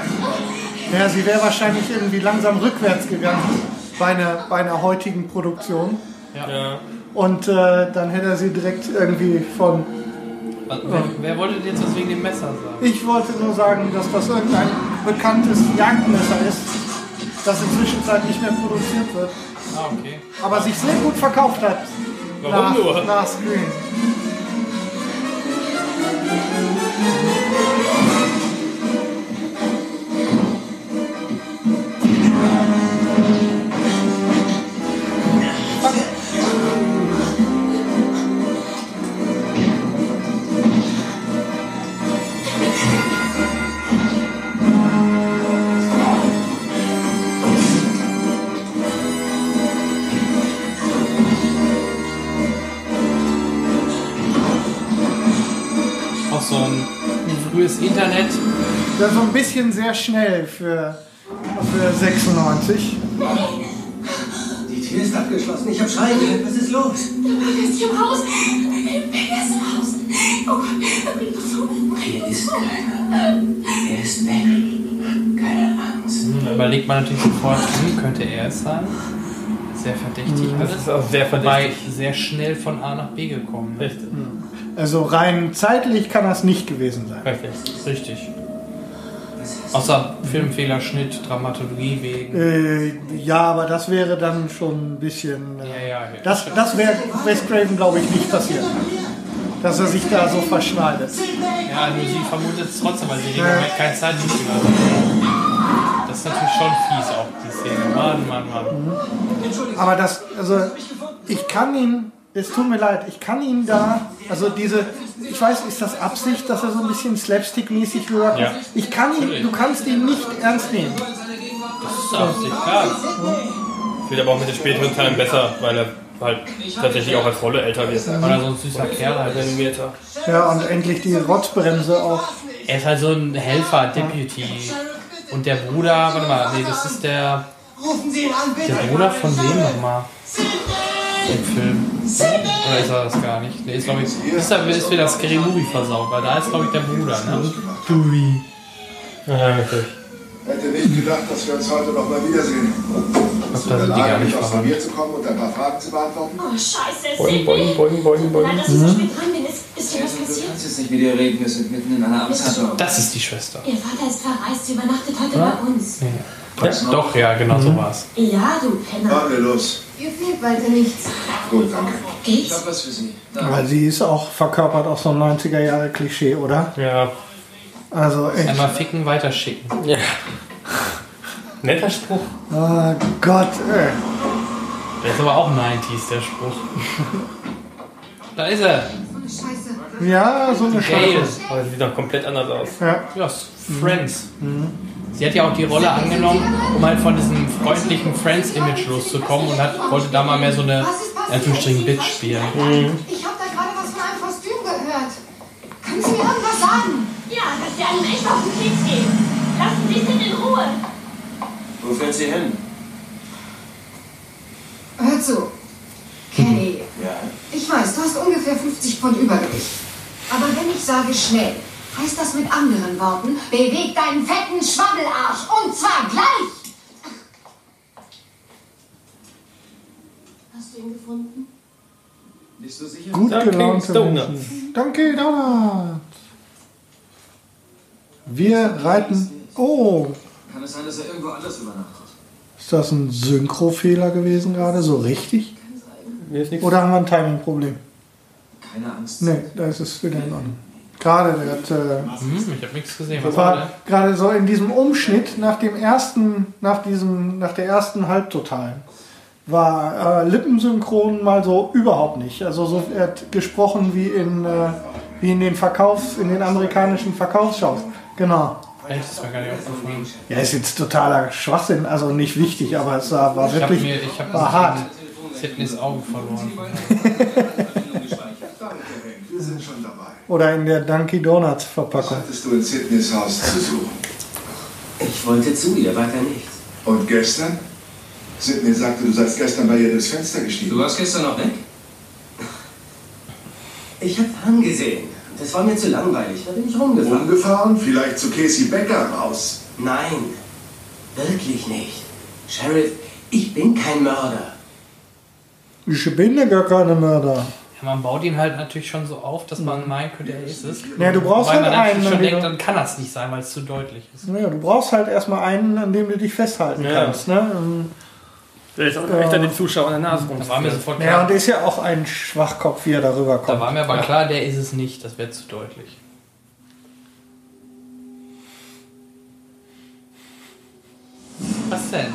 Ja, sie wäre wahrscheinlich irgendwie langsam rückwärts gegangen bei einer, bei einer heutigen Produktion. ja. Und äh, dann hätte er sie direkt irgendwie von. Was- Wer, wer wollte jetzt was wegen dem Messer sagen? Ich wollte nur sagen, dass das irgendein bekanntes Jagdmesser ist, das inzwischen Zeit nicht mehr produziert wird, Ah, okay. aber sich sehr gut verkauft hat. Warum nach, nur? Nach Screen. Das ist so ein bisschen sehr schnell für, für 96. Die Tür ist abgeschlossen. Ich habe Schreien gehört. Was ist los? Er ist hier im Haus. Er ist im Haus. Oh Gott. Hier ist keiner. Er ist weg. Keine Angst. Da überlegt man natürlich sofort, hm, könnte er es sein? Sehr verdächtig. Das alles. ist auch sehr verdächtig. sehr schnell von A nach B gekommen. Ne? Richtig. Also rein zeitlich kann das nicht gewesen sein. Richtig. Richtig. Außer Filmfehler, Schnitt, Dramaturgie wegen. Äh, ja, aber das wäre dann schon ein bisschen. Äh, Ja, ja, ja. Das, das wäre Wes Craven, glaube ich, nicht passiert. Dass er sich da so verschneidet. Ja, nur sie vermutet es trotzdem, weil sie dem Moment kein Zeitgefühl hat. Das ist natürlich schon fies, auch die Szene. Mann, Mann, Mann. Aber das, also ich kann ihn, es tut mir leid, ich kann ihn da, also diese, ich weiß, ist das Absicht, dass er so ein bisschen slapstick-mäßig rüberkommt? Ja. Ich kann ihn, du kannst ihn nicht ernst nehmen. Das ist Absicht, klar. Wird aber auch mit den späteren Teilen besser, weil er halt tatsächlich auch als Rolle älter wird. Weil er so ein süßer Kerl halt. Animierter. Ja, und endlich die Rotzbremse auch. Er ist halt so ein Helfer, Deputy. Und der Bruder, warte mal, nee, das ist der, Rufen Sie ihn an, bitte. der Bruder von wem nochmal? Im Film. Oder ist er das gar nicht? Nee, ist glaube ich, ist, er, ist wieder Scary Movie versaut, weil da ist glaube ich der Bruder, ne? Dewey. Ja, wirklich. Hätte nicht gedacht, dass wir uns heute noch mal wiedersehen. Ich da sind die gar nicht aus verwandt. mir zu kommen und ein paar Fragen zu beantworten? Oh, scheiße. Boing, boing, boing, boing, boing. Nein, dass ich so spät dran bin. Ist, ist dir was Du passiert? kannst jetzt nicht mit ihr reden. Wir sind mitten in einer Amtshandlung. Das ist die Schwester. Ihr Vater ist verreist. Sie übernachtet heute bei uns. Ja, doch, ja, genau so war's. Ja, du Penner. Fahren wir los. Ihr fehlt weiter nichts. Gut, danke. Ich Geht's? hab was für Sie. Weil sie ist auch verkörpert auch so ein 90er-Jahre-Klischee, oder? Ja. Also echt. Einmal ficken, weiterschicken. ja. Netter Spruch. Oh Gott, ey. Der ist aber auch 90s, der Spruch. Da ist er. So eine Scheiße. Ja, so eine. Scheiße. Aber sie sieht doch komplett anders aus. Ja. Ja, Friends. Sie hat ja auch die Rolle angenommen, um halt von diesem freundlichen Friends-Image loszukommen und hat, wollte da mal mehr so eine, in Anführungsstrichen, Bitch spielen. Ich habe da gerade was von einem Kostüm gehört. Können Sie mir irgendwas sagen? Ja, dass wir einem echt auf den Keks gehen. Lassen Sie es in Ruhe. Wo fährt sie hin? Hör zu. Kenny, Ja. ich weiß, du hast ungefähr 50 Pfund Übergewicht. Aber wenn ich sage schnell, heißt das mit anderen Worten, beweg deinen fetten Schwammelarsch und zwar gleich. Hast du ihn gefunden? Bist du sicher? Gut Danke, gelaunte. Menschen. Danke, Donuts. Wir reiten. Oh, Kann es sein, dass er irgendwo anders übernachtet? ist das ein Synchrofehler gewesen gerade? So richtig? Oder haben wir ein Timing-Problem? Keine Angst. Nee, da ist es wieder in Ordnung. Gerade, der hat, äh, Hm, ich habe nichts gesehen. Was war gerade so in diesem Umschnitt nach dem ersten, nach diesem, nach der ersten Halbtotalen war äh, Lippensynchron mal so überhaupt nicht. Also so er hat gesprochen wie in äh, wie in den Verkaufs, in den amerikanischen Verkaufsshows. Genau. Echt, das war gar nicht aufgefallen. Ja, ist jetzt totaler Schwachsinn, also nicht wichtig, aber es war, war wirklich mir- ich hab war das hart. Sie Sydneys Auge verloren. Wir sind schon dabei. Oder in der Dunkin' Donuts Was Verpackung. hattest du in Sydneys Haus zu suchen? Ich wollte zu ihr, weiter nichts. Und gestern? Sydney sagte, du seist gestern bei ihr durchs Fenster gestiegen. Du warst gestern noch weg? Ich hab angesehen. Das war mir zu langweilig. Da bin ich rumgefahren. Umgefahren? Vielleicht zu Casey Becker raus. Nein, wirklich nicht. Sheriff, ich bin kein Mörder. Ich bin ja gar keine Mörder. Ja, man baut ihn halt natürlich schon so auf, dass man meinen könnte, er ist es. Ja, du brauchst Weil halt man natürlich einen, schon denkt, dann kann das nicht sein, weil es zu deutlich ist. Naja, du brauchst halt erstmal einen, an dem du dich festhalten Ja. kannst. Ne? Ähm, Der ist auch echt an den Zuschauern an der Nase rum. Da war mir sofort Ja, klar. und ist ja auch ein Schwachkopf, wie er darüber Da kommt. war mir aber klar, der ist es nicht. Das wäre zu deutlich. Was denn?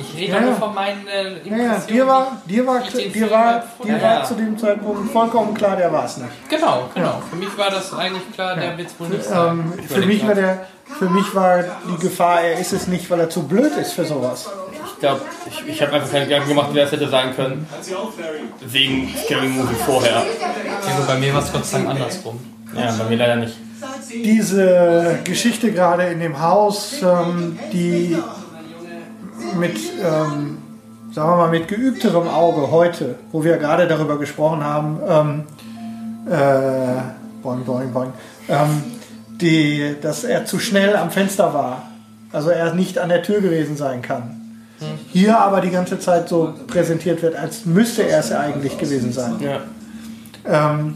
Ich rede Ja, nur ja. von meinen äh, Ja, ja, Impressionen. dir war, dir war, dir war, empfunden dir war zu dem Zeitpunkt vollkommen klar, der war es nicht. Genau, genau. Für mich war das eigentlich klar, der wird es wohl nicht sein. Ähm, für, mich war der, für mich war die Gefahr, er ist es nicht, weil er zu blöd ist für sowas. Ich glaube, ich, ich habe einfach keine Gedanken gemacht, wer es hätte sein können. Wegen Scary Movie vorher. Ja, bei mir war es Gott sei Dank andersrum. Ja, bei mir leider nicht. Diese Geschichte gerade in dem Haus, ähm, die mit, ähm, sagen wir mal, mit geübterem Auge heute, wo wir gerade darüber gesprochen haben, ähm, äh, boing, boing, boing, ähm, die, dass er zu schnell am Fenster war. Also er nicht an der Tür gewesen sein kann. Hier aber die ganze Zeit so präsentiert wird, als müsste er es ja eigentlich gewesen sein. Ja. Ähm,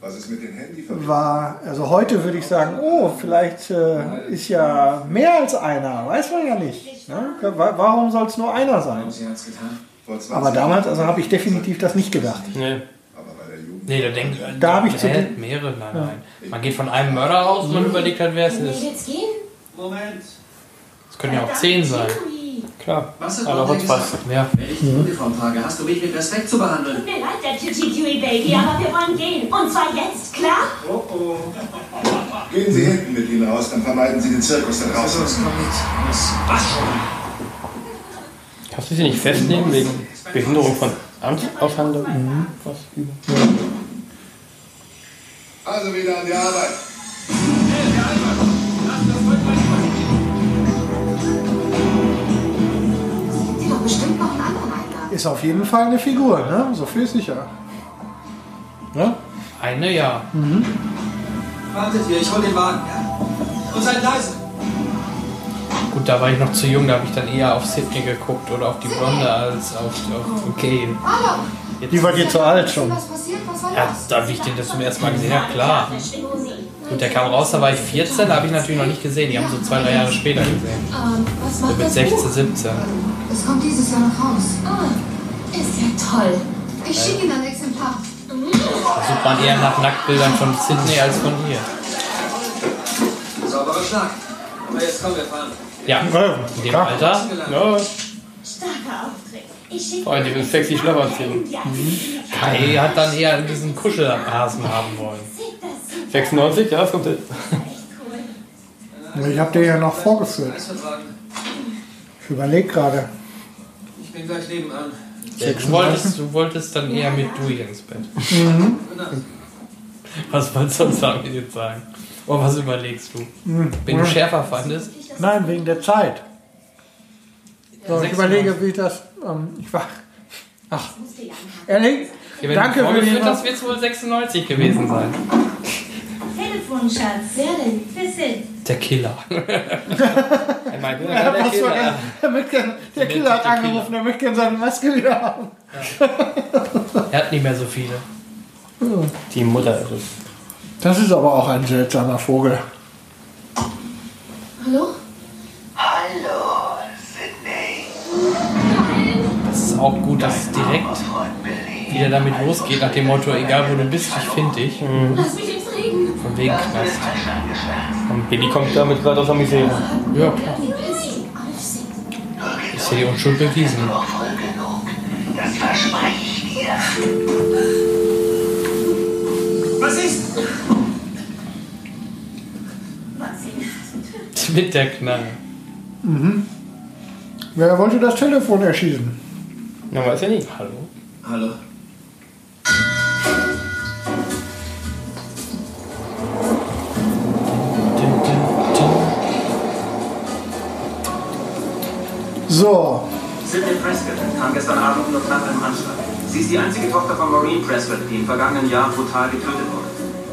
Was ist mit den Handyverbindungen? war, also heute würde ich sagen, oh, vielleicht äh, ist ja mehr als einer, weiß man ja nicht. Ne? Wa- Warum soll es nur einer sein? Sie hat's getan. Vor 20 Aber damals, also habe ich definitiv das nicht gedacht. Nee. Aber bei der Jugend. Nee, da denkt Da hab ich zu mehrere, nein, nein. Man geht von einem Mörder aus und man überlegt halt, wer es ist. Moment. Es können ja auch zehn sein. Klar. Was hat Aber Gott heute gesagt? fast. Ja. Wenn ich die Uniform trage, hast du mich mit Respekt zu behandeln. Tut mir leid, der Titty Kiwi Baby, aber wir wollen gehen. Und zwar jetzt, klar? Oh oh. Gehen Sie hinten mit ihnen raus, dann vermeiden Sie den Zirkus da draußen. Was kommt? Was? Was schon? Kannst du sie nicht festnehmen wegen Behinderung von Amtsaushandlung? Mhm. Was über. Also wieder an die Arbeit. Ist auf jeden Fall eine Figur, ne? So viel ist sicher. Ne? Eine, ja. Wartet hier, ich hol den Wagen. Ja? Und seid leise. Gut, da war ich noch zu jung, da habe ich dann eher auf Sydney geguckt oder auf die Blonde als auf, auf Gail. Hallo, Die war dir zu alt schon. was passiert? Was war Ja, das? da wie ich den das zum ersten Mal gesehen habe, klar. Gut, der kam raus, da war ich 14, da habe ich natürlich noch nicht gesehen. Die haben so zwei, drei Jahre später gesehen. Ähm, was So macht mit das 16, Buch? 17. Es kommt dieses Jahr noch raus. Ah, ist ja toll. Ich schicke Ihnen ein Exemplar. Da sucht man eher nach Nacktbildern von Sydney als von ihr. Sauberer Schlag. Aber jetzt komm, wir fahren. Ja, in dem Alter. Ja, Starker Auftritt. Ich schicke vor allem diesen sexy Schlafanzügen. Ja, Kai hat dann eher diesen Kuschelhasen haben wollen. Sieht das 96, ja, das kommt hin. cool. Ich habe dir ja noch vorgeführt. Ich überlege gerade. Ich bin gleich nebenan. Du wolltest, du wolltest dann eher mit Dewey ins Bett. Nacht. Was wolltest du sonst damit jetzt sagen? Oder was überlegst du? Wenn du schärfer fandest? Nein, wegen der Zeit. So, ich 96. überlege, wie das. Ähm, ich war. Ach, ehrlich? Ja, Danke du für vorgeführt hast, wird es wohl 96 gewesen sein. Telefon, Schatz. Wer denn? Wer sind? Der Killer. Der Ja, Killer. Der, der Killer hat der angerufen, er möchte gerne seine Maske wieder haben. Er hat nicht mehr so viele. Die Mutter ist es. Das ist aber auch ein seltsamer Vogel. Hallo? Hallo, Sydney. Das ist auch gut, dass es direkt wieder damit losgeht, nach dem Motto, egal wo du bist, ich finde dich. Lass mich ins Regen. Von wegen Knast. Und Billy kommt damit gerade aus der Misere. Ja, klar. Ist ja die Unschuld bewiesen. Das verspreche ich dir. Was ist? Was sie Mit der Knarre. Wer wollte das Telefon erschießen? Na, weiß ja nicht. Hallo? Hallo. So, Sidney Prescott kam gestern Abend nur knapp im Anschlag. Sie ist die einzige Tochter von Maureen Prescott, die im vergangenen Jahr brutal getötet wurde.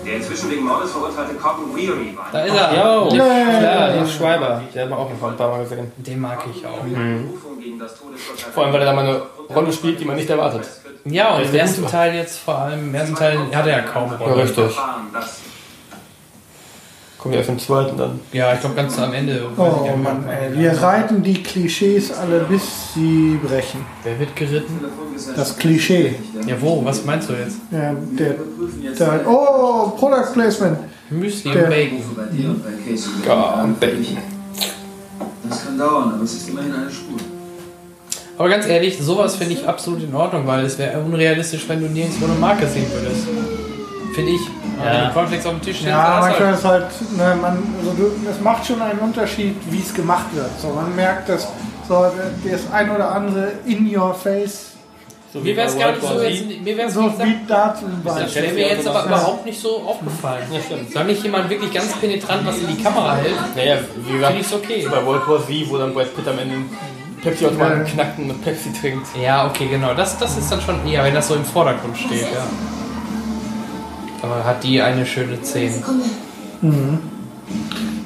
Der inzwischen wegen Mordes verurteilte Cotton Weary war. Da ist er. Jo, Yeah. klar, der Schreiber. Der hat man auch ein paar Mal gesehen. Den mag ich auch. Todesurteil. Vor allem, weil er da mal eine Rolle spielt, die man nicht erwartet. Ja, und Der im ersten. Teil jetzt vor allem, im ersten Teil hat er ja kaum Ja, Rolle. richtig. Verfahren, das Kommt ja erst im zweiten dann. Ja, ich glaube ganz am Ende. oh Mann, ey, wir reiten die Klischees alle bis sie brechen. Wer wird geritten? Das Klischee. Ja, wo? Was meinst du jetzt? Ja, der, der, oh, Product Placement. Müsli Der- und Bacon. Bei dir und bei Casey. Ja, und Bacon. Das kann dauern, aber es ist immerhin eine Spur. Aber ganz ehrlich, sowas finde ich absolut in Ordnung, weil es wäre unrealistisch, wenn du nirgendwo eine Marke sehen würdest. Finde ich. Ja. Wenn du Cornflakes auf dem Tisch Ja, manchmal halt. ist halt, ne, man, also du, es macht schon einen Unterschied, wie es gemacht wird. So, man merkt, dass so das ein oder andere in your face, So Mir wäre es gar nicht so War jetzt, mir wäre es so wie dazu Das wäre mir jetzt aber überhaupt nicht so aufgefallen. Ja, stimmt. Soll nicht jemand wirklich ganz penetrant was in die Kamera hält? Naja, wie gesagt, Finde ich's okay. bei World War Z, wo dann Brad Pitt am Ende Pepsi-Automaten Ja. knackt und mit Pepsi trinkt. Ja, okay, genau. Das, das ist dann schon eher, wenn das so im Vordergrund steht, ja. Aber hat die eine schöne 10. Sekunde.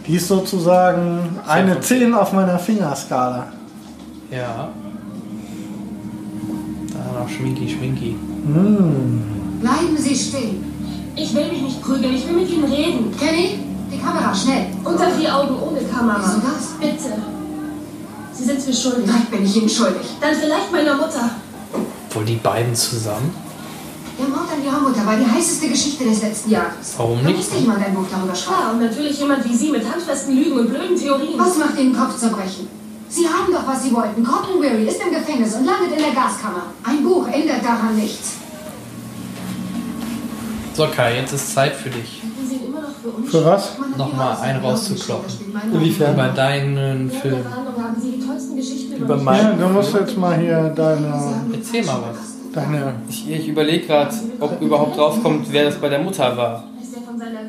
Die ist sozusagen eine 10 auf meiner Fingerskala. Ja. Da noch Schminki, Schminki. Bleiben Sie stehen. Ich will mich nicht prügeln, ich will mit Ihnen reden. Kenny, die Kamera, schnell. Unter vier Augen, ohne Kamera. Wieso das? Bitte. Sie sind mir schuldig. Vielleicht bin ich Ihnen schuldig. Dann vielleicht meiner Mutter. Wohl die beiden zusammen? Der Mord an Ihrer Mutter war die heißeste Geschichte des letzten Jahres. Warum Da nicht? musste jemand ein Buch darüber schreiben. Ja, und natürlich jemand wie Sie mit handfesten Lügen und blöden Theorien. Was macht Ihnen Kopfzerbrechen? Sie haben doch, was Sie wollten. Cotton Weary ist im Gefängnis und landet in der Gaskammer. Ein Buch ändert daran nichts. So Kai, jetzt ist Zeit für dich. Sie sind immer noch für was? Nochmal einen rauszukloppen. Inwiefern? Über deinen Film. Geschichten über, Über mich Ja, du musst jetzt mal hier deine, Erzähl mal was. deine Ich, ich überlege gerade, ob überhaupt draufkommt, wer das bei der Mutter war.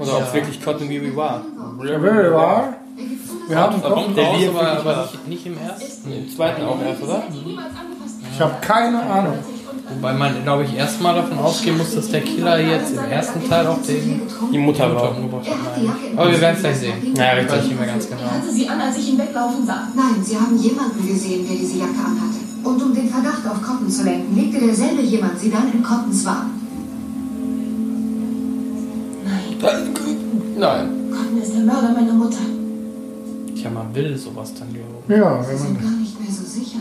Oder ob es wirklich Cotton Weary war. Very wahr. Wir haben Da kommt Der raus, Lied aber, war. nicht, nicht im ersten. Im zweiten auch erst, oder? Ich habe keine Ahnung. Wobei man, glaube ich, erstmal davon ausgehen muss, dass der Killer jetzt im ersten Teil auch den Die Mutter Mutter war. umgebracht Er hat. Aber wir werden es gleich sehen. nachdem Ja, er- richtig, nicht mehr ganz genau. Ich hatte sie an, als ich ihn weglaufen sah. Nein, Sie haben jemanden gesehen, der diese Jacke anhatte. Und um den Verdacht auf Cotton zu lenken, legte derselbe jemand sie dann in Cottons Wagen. Nein. Cotton ist der Mörder meiner Mutter. Tja, man will sowas dann, glaube ich. Ja, Sie wenn sind man, gar nicht mehr so sicher.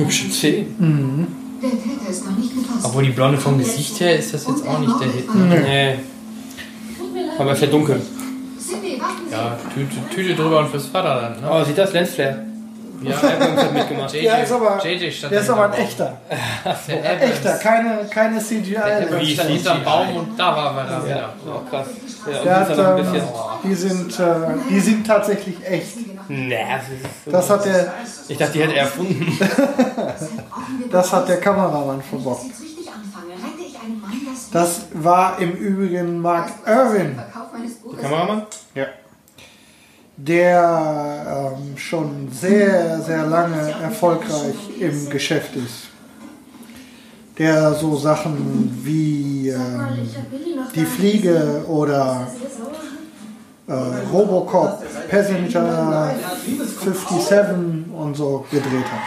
Hübsche Zehen. Der Täter ist noch nicht gefasst. Obwohl die Blonde vom Gesicht her ist das jetzt auch nicht der Hit. ne? Nee, aber ist ja dunkel. Ja, Tüte, Tüte drüber und fürs Vaterland, ne? Oh, sieht das Lensflare? Ja, Evans hat mitgemacht. JJ, Ja, ist aber- JJ stand der ist aber ein echter. Der Evans. Echter, keine, keine Der CGI. Wie stand hinterm Baum und da war er da wieder. Ja, auch krass. Ja, Der hat, ja ein ähm, bisschen. die, sind, äh, die sind tatsächlich echt. Nee, das. Das hat der, Ich dachte, die hätte er erfunden. das hat der Kameramann verbockt. Jetzt richtig anfange, rette ich einem Mann das Das war im Übrigen Mark Irwin, Buches. Kameramann? ja. der ähm, schon sehr, sehr lange erfolgreich im Geschäft ist. Der so Sachen wie ähm, Die Fliege oder. Äh, Robocop, Passenger 57 und so gedreht hat.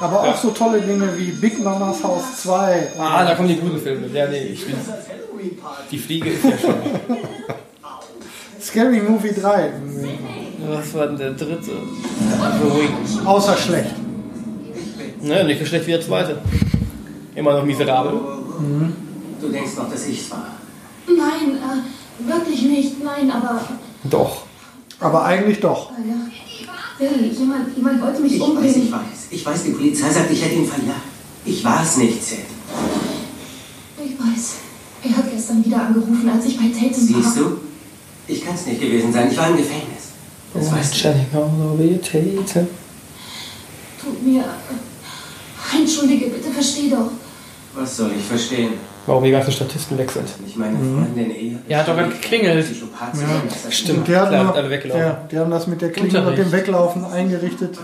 Aber auch so tolle Dinge wie Big Mamas Haus 2. Ah, da kommen die guten Filme. Ja, nee, ich bin. Die Fliege ist ja schon. Scary Movie 3. Was war denn der dritte? Wing. Außer schlecht. Naja, nicht so schlecht wie der zweite. Immer noch miserabel. Du denkst noch, dass ich's war. Nein, äh, wirklich nicht. Nein, aber. Doch. Aber eigentlich doch. Äh, ja. Billy, jemand, jemand wollte mich Ich weiß, ich umbringen. weiß. Ich weiß, die Polizei sagt, ich hätte ihn verjagt. Ich war es nicht, Sid. Ich weiß. Er hat gestern wieder angerufen, als ich bei Tatum war. Siehst du? Ich kann es nicht gewesen sein. Ich war im Gefängnis. Das Oh, weißt du. Tatum. Tut mir. Entschuldige, bitte versteh doch. Was soll ich verstehen? Warum die ganzen Statisten weg sind. Ich meine Mhm. Freundin eher. Ja, hat doch geklingelt. Stimmt, Die, hatten klar, noch, alle weggelaufen. ja, die haben das mit der Klingel und dem Weglaufen eingerichtet,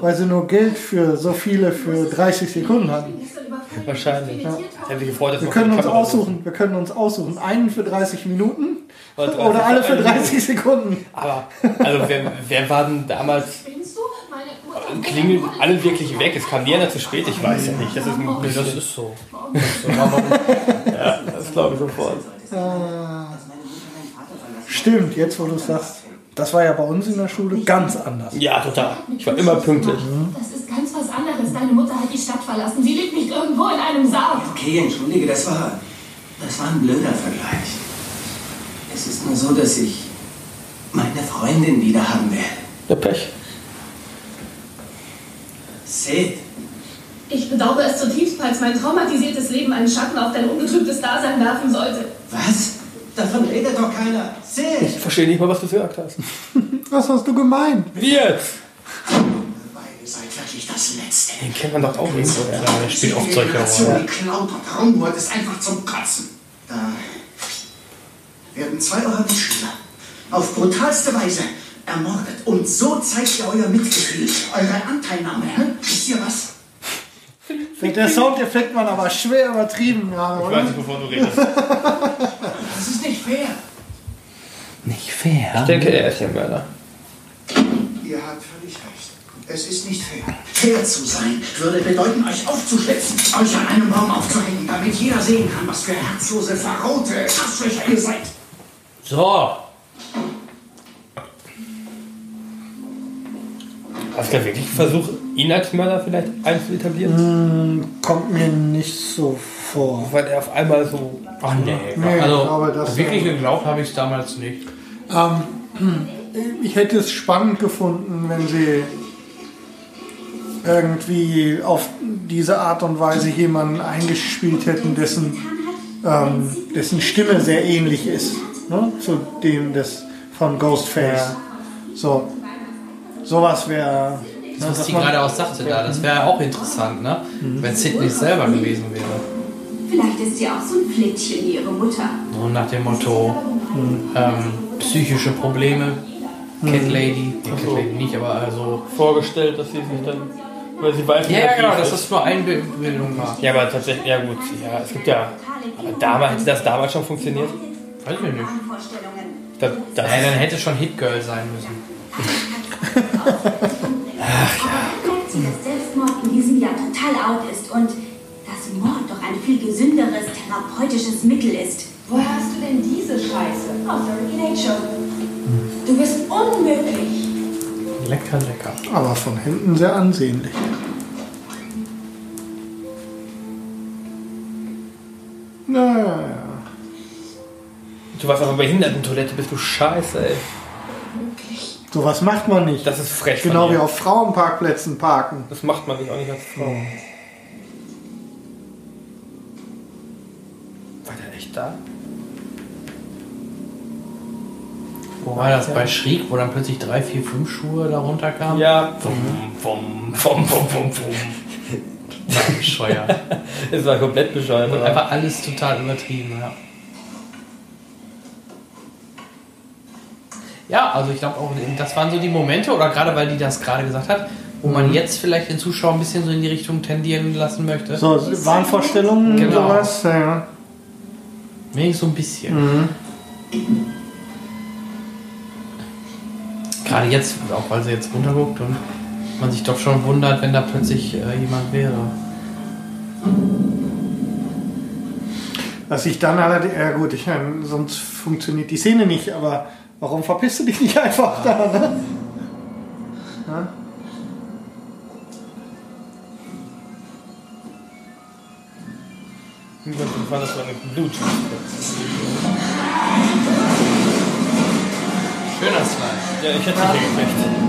weil sie nur Geld für so viele für 30 Sekunden hatten. Wahrscheinlich. Ja. Gefreut, Wir können uns aussuchen, wir können uns aussuchen, einen für 30 Minuten Oder 30 oder alle für für 30 Sekunden. Aber, also wer, wer war denn damals Spinnst du? Meine Mutter. Klingeln alle wirklich weg? Es kam nie einer zu spät, ich weiß ja nicht. Das ist ein Nee, das ist so. ja, das glaube ich sofort. Stimmt, jetzt wo du es sagst. Das war ja bei uns in der Schule ganz anders. Ja, total. Ich war immer pünktlich. Das ist ganz was anderes. Deine Mutter hat die Stadt verlassen. Sie lebt nicht irgendwo in einem Sarg. Okay, entschuldige, das war. Das war ein blöder Vergleich. Es ist nur so, dass ich meine Freundin wieder haben werde. Der Pech. Sid, Ich bedauere es zutiefst, falls mein traumatisiertes Leben einen Schatten auf dein ungetrübtes Dasein werfen sollte. was? Davon redet doch keiner. Sid! Ich verstehe nicht mal, was du gesagt hast. Was hast du gemeint? Wie jetzt? Ihr seid wirklich das Letzte. Den kennt man doch auch irgendwo. Ja. Der spielt oft solche Generation, Rollen. die klaut und rumhurt, ist einfach zum Kotzen. Da werden zwei eurer Mitschüler auf brutalste Weise ermordet. Und so zeigt ihr euer Mitgefühl, eure Anteilnahme. Hä? Wisst ihr was? Der Soundeffekt war aber schwer übertrieben gerade, Ich weiß nicht, wovon du redest. Das ist nicht fair. Nicht fair. Ich denke, er ist der Mörder. Ihr habt völlig recht. Es ist nicht fair. Fair zu sein würde bedeuten, euch aufzuschlitzen, euch an einem Baum aufzuhängen, damit jeder sehen kann, was für herzlose, verraute Arschlöcher ihr seid. So. Hast du da wirklich versucht, ihn als Mörder vielleicht einzuetablieren? Kommt mir nicht so vor. Weil er auf einmal so. Ach nee. Nee, also, aber das- wirklich geglaubt habe ich es damals nicht. Ähm, ich hätte es spannend gefunden, wenn sie irgendwie auf diese Art und Weise jemanden eingespielt hätten, dessen, ähm, dessen Stimme sehr ähnlich ist ne? zu dem des von Ghostface. So, sowas wäre. Das, was die gerade auch sagte da, das wäre auch interessant, ne? Wenn Sid nicht selber gewesen wäre. Vielleicht ist sie auch so ein Flittchen wie ihre Mutter. So nach dem Motto, ähm, psychische Probleme, Cat Lady, nee, Cat Lady nicht, aber also. Vorgestellt, dass sie sich dann. Weil sie weiß, Ja, ja, genau, dass ist. das nur Einbildung war. Ja, aber tatsächlich, ja gut, ja, es gibt ja. Aber damals, hätte das damals schon funktioniert? Weiß ich nicht. Da, das, Ja, dann hätte schon Hit Girl sein müssen. Sagt sie, dass Selbstmord in diesem Jahr total out ist und dass Mord doch ein viel gesünderes therapeutisches Mittel ist. Woher hast du denn diese Scheiße? Aus der Ricky Lake Show. Du bist unmöglich. Lecker, lecker. Aber von hinten sehr ansehnlich. Naja. du warst auf einer Behindertentoilette, bist du scheiße, ey. Sowas macht man nicht. Das ist frech. Genau von wie auf Frauenparkplätzen parken. Das macht man nicht auch nicht als Frau. War der echt da? Wo war das? Bei Schrieg, wo dann plötzlich drei, vier, fünf Schuhe da runterkamen? Ja. Wum, wum, wum, wum, wum. War bescheuert. Es war komplett bescheuert. Und aber- einfach alles total übertrieben, ja. Ja, also ich glaube auch, das waren so die Momente, oder gerade weil die das gerade gesagt hat, wo man jetzt vielleicht den Zuschauer ein bisschen so in die Richtung tendieren lassen möchte. So, Wahnvorstellungen, Genau. sowas. Ja, ja. Wenigstens so ein bisschen. Mhm. Gerade jetzt, auch weil sie jetzt runterguckt und man sich doch schon wundert, wenn da plötzlich äh, jemand wäre. Dass ich dann allerdings, ja gut, ich meine, sonst funktioniert die Szene nicht, aber warum verpisst du dich nicht einfach da? Ne? Ja? Ich fand, das war eine Blut. Schöner Slide. Ja, ich hätte dich hier gekriegt.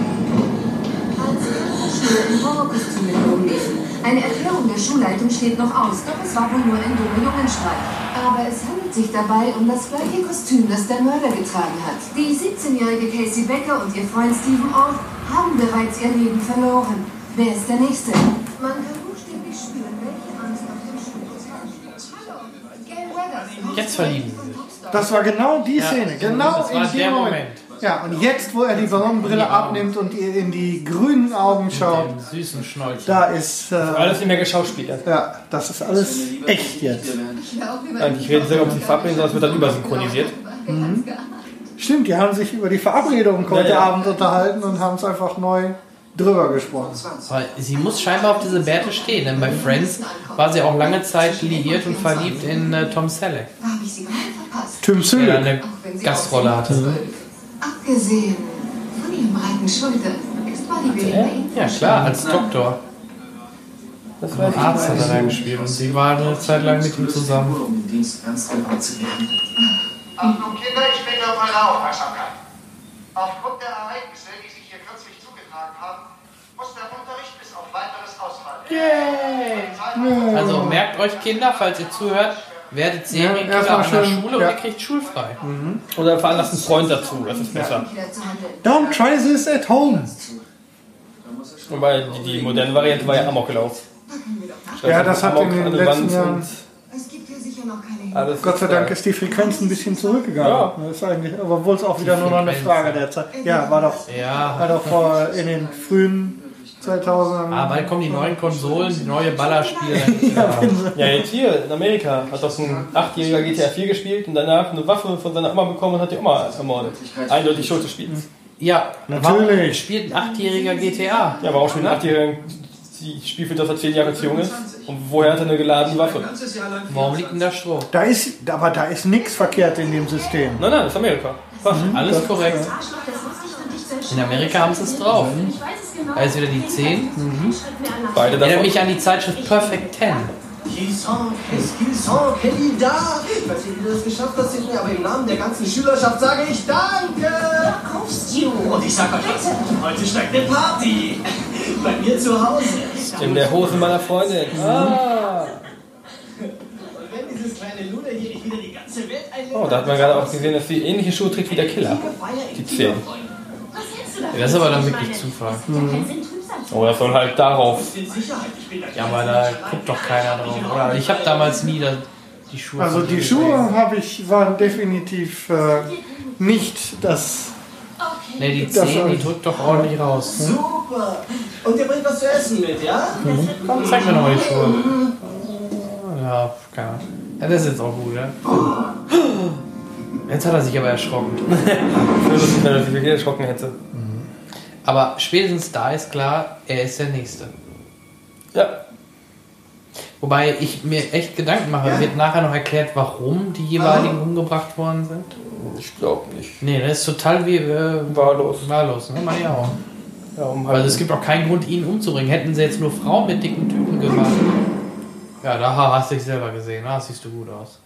Eine Erklärung der Schulleitung steht noch aus, doch es war wohl nur ein dummer Jungenstreich. Aber es handelt sich dabei um das gleiche Kostüm, das der Mörder getragen hat. Die 17-jährige Casey Becker und ihr Freund Stephen Orr haben bereits ihr Leben verloren. Wer ist der Nächste? Man kann buchstäblich spüren, welche Angst auf dem Schulhof. Hallo, Gail Weathers. Jetzt verlieben. Das war genau die Ja, Szene, genau in dem Moment. Moment. Ja, und jetzt, wo er die Ballonbrille abnimmt und ihr in die grünen Augen schaut, süßen da ist. Äh, Alles nicht mehr geschauspielert. Ja, das ist alles echt jetzt. Eigentlich reden sie, ob sie verabreden, es wird dann übersynchronisiert. Mhm. Stimmt, die haben sich über die Verabredung heute Ja, ja. Abend unterhalten und haben es einfach neu drüber gesprochen. Aber sie muss scheinbar auf diese Bärte stehen, denn bei Friends war sie auch lange Zeit liiert und verliebt in äh, Tom Selleck, Habe ich sie gerade verpasst? Tim der Selleck. eine Gastrolle hatte. Abgesehen von ihren breiten Schultern ist Bodybuilding Ja klar, als Doktor. Das Ein Arzt hat er da gespielt und sie war eine Zeit lang mit ihm zusammen. um den Dienst ernst genommen zu werden. Achtung Kinder, ich bitte um eure Aufmerksamkeit. Aufgrund der Ereignisse, die sich hier kürzlich zugetragen haben, muss der Unterricht bis auf weiteres ausfallen. Yay! Also merkt euch Kinder, falls ihr zuhört, werdet Serienkiller erstmal an der schön, Schule ja. und ihr kriegt schulfrei. Oder veranlasst einen Freund dazu, das ist besser. Don't try this at home. Wobei die, die moderne Variante war ja Amoklauf. Ja, das hat in Amok den an der letzten Jahren. und Es gibt hier sicher noch keine Alles Gott sei Dank ist die Frequenz ein bisschen zurückgegangen. Ja. Das ist eigentlich, aber obwohl es auch wieder nur noch eine Frage der Zeit. Ja, war doch, Ja. war doch vor in den frühen 2000ern. Ah, bald kommen die neuen Konsolen, die neue Ballerspiele. Ja, jetzt hier in Amerika hat doch ein achtjähriger GTA 4 gespielt und danach eine Waffe von seiner Oma bekommen und hat die Oma ermordet. Eindeutig Schuld des Spiels. Ja, Natürlich. Spielt ein achtjähriger GTA? Ja, aber auch schon ein achtjähriger die spielt für das er zehn Jahre zu jung ist. Und woher hat er eine geladene Waffe? Warum liegt denn da Strom? Da ist, aber da ist nichts verkehrt in dem System. Nein, nein, das ist Amerika. Was? Alles korrekt. In Amerika haben sie es drauf. Ich weiß es genau. Da ist wieder die 10. Beide Erinnert davon. mich an die Zeitschrift Perfect 10. Kisson, Kisson, Kelly da! Ich weiß nicht, wie du das geschafft hast, Sidney, aber im Namen der ganzen Schülerschaft sage ich Danke! Kaufst du? Und ich sag euch was, heute steigt eine Party! Bei mir zu Hause! In der Hose meiner Freundin. Ah. Und wenn dieses kleine Luder hier nicht wieder die ganze Welt einlädt... Oh, da hat man gerade auch gesehen, dass sie ähnliche Schuhe trägt wie der Killer. Die 10. Was hältst du davon? Das ist aber dann wirklich Zufall. Oh, das soll halt darauf. Ja, aber da guckt doch keiner drauf. Oder ich habe damals nie da die Schuhe. Also die Schuhe habe ich waren definitiv äh, nicht das. Ne, die 10, die drückt doch ordentlich raus. Super! Und ihr bringt was zu essen mit, ja? Komm, zeig mir nochmal die Schuhe. Ja, keine Ahnung. Ja, das ist jetzt auch gut, ja. Jetzt hat er sich aber erschrocken. Nur, dass ich wirklich erschrocken hätte. Aber spätestens da ist klar, er ist der Nächste. Ja. Wobei ich mir echt Gedanken mache, wird nachher noch erklärt, warum die jeweiligen umgebracht worden sind? Ich glaube nicht. Nee, das ist total wie äh, Wahllos. wahllos, ne? Meine ich auch. Ja, um halt Also es gibt auch keinen Grund, ihn umzubringen. Hätten sie jetzt nur Frauen mit dicken Typen gemacht. Ja, da hast du dich selber gesehen. Da siehst du gut aus.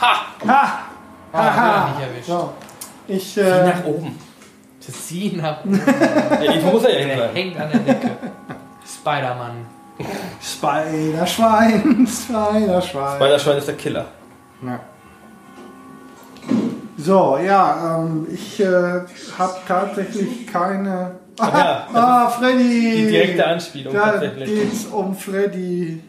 Ha! Ha! Ah, wieder Haha! nicht erwischt. So. Ich, Sieh äh, nach oben. Das Sie nach oben. Ja, irgendwo muss er ja Der hängt an der Decke. Spider-Man. Spiderschwein, Spiderschwein. Spider-Schwein ist der Killer. Ja. So, ja, ähm, ich äh, habe tatsächlich keine. Ach ja, ah, Freddy! Die direkte Anspielung Da tatsächlich. geht's um Freddy.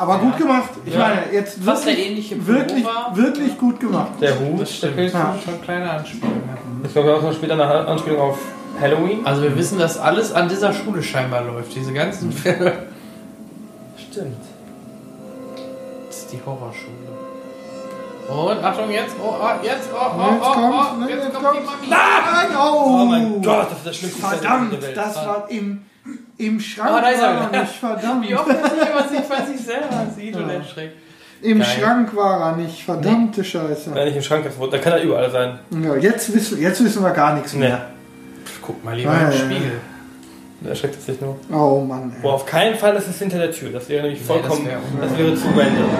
Aber gut gemacht. Ich Ja. meine, jetzt Fast der wirklich, ähnliche wirklich, Pullover. wirklich gut gemacht. Der Hut, Das stimmt. der Das Pilz. ist schon eine kleine Anspielung. Ja. Ich glaube, auch noch später eine Anspielung auf Halloween. Also wir wissen, dass alles an dieser Schule scheinbar läuft. Diese ganzen Filme. Stimmt. Das ist die Horrorschule. Und Achtung jetzt, oh, oh jetzt, oh, oh, Jetzt oh, kommt, oh, ne, jetzt jetzt kommt kommt. die Mami. Nein, oh, Oh mein Gott, das ist der schlimmste Verdammt, der Welt. das war im, im Schrank. Oh, da ist er war wieder. nicht, verdammt. Wie oft er sich bei sich selber sieht und erschreckt. Im Geil. Schrank war er nicht, verdammte Scheiße. Wenn nicht im Schrank da kann er überall sein. Ja, jetzt, wissen, jetzt wissen wir gar nichts Nee. mehr. Guck mal lieber Ah, im ja, Spiegel. Der erschreckt es sich nur. Oh Mann. Ey. Wo auf keinen Fall ist es hinter der Tür. Das wäre nämlich Nee, vollkommen. das das, wäre wäre zu random.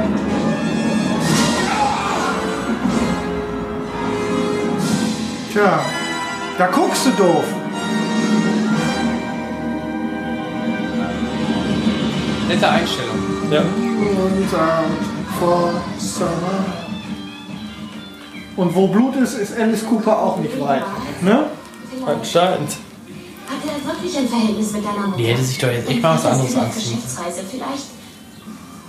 Tja, da guckst du doof. Nette Einstellung. Ja. Und äh, wo Blut ist, ist Alice Cooper auch nicht weit. Ne? Anscheinend. Hat er wirklich ein Verhältnis mit deiner Mutter? Die hätte sich doch jetzt echt mal was anderes anziehen.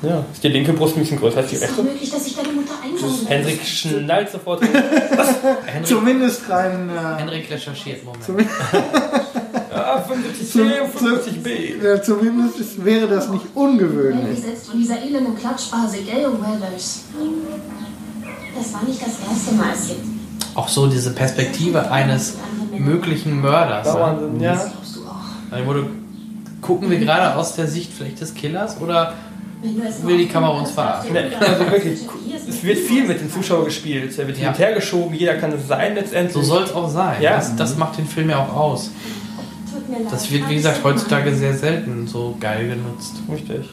Ja. Ist die linke Brust ein bisschen größer als die ist rechte? möglich, dass ich deine Mutter einladen Henrik schnallt sofort. Henrik, Zumindest rein. Äh, Henrik recherchiert, Moment. Ja, 75C und 75B. ja, zumindest ist, wäre das nicht ungewöhnlich. Gesetzt von dieser elenden Klatschbase Gale Weathers. Das war nicht das erste Mal. Es gibt Auch so diese Perspektive eines möglichen Mörders. Ne? Wahnsinn, ja. Also wurde, gucken wir gerade aus der Sicht vielleicht des Killers oder will die Kamera uns verarschen? Ne, also wirklich, es wird viel mit den Zuschauern gespielt. Er wird hin und her geschoben, jeder kann es sein letztendlich. So soll es auch sein. Ja. Das, das macht den Film ja auch aus. Das wird, wie gesagt, heutzutage sehr selten so geil genutzt. Richtig.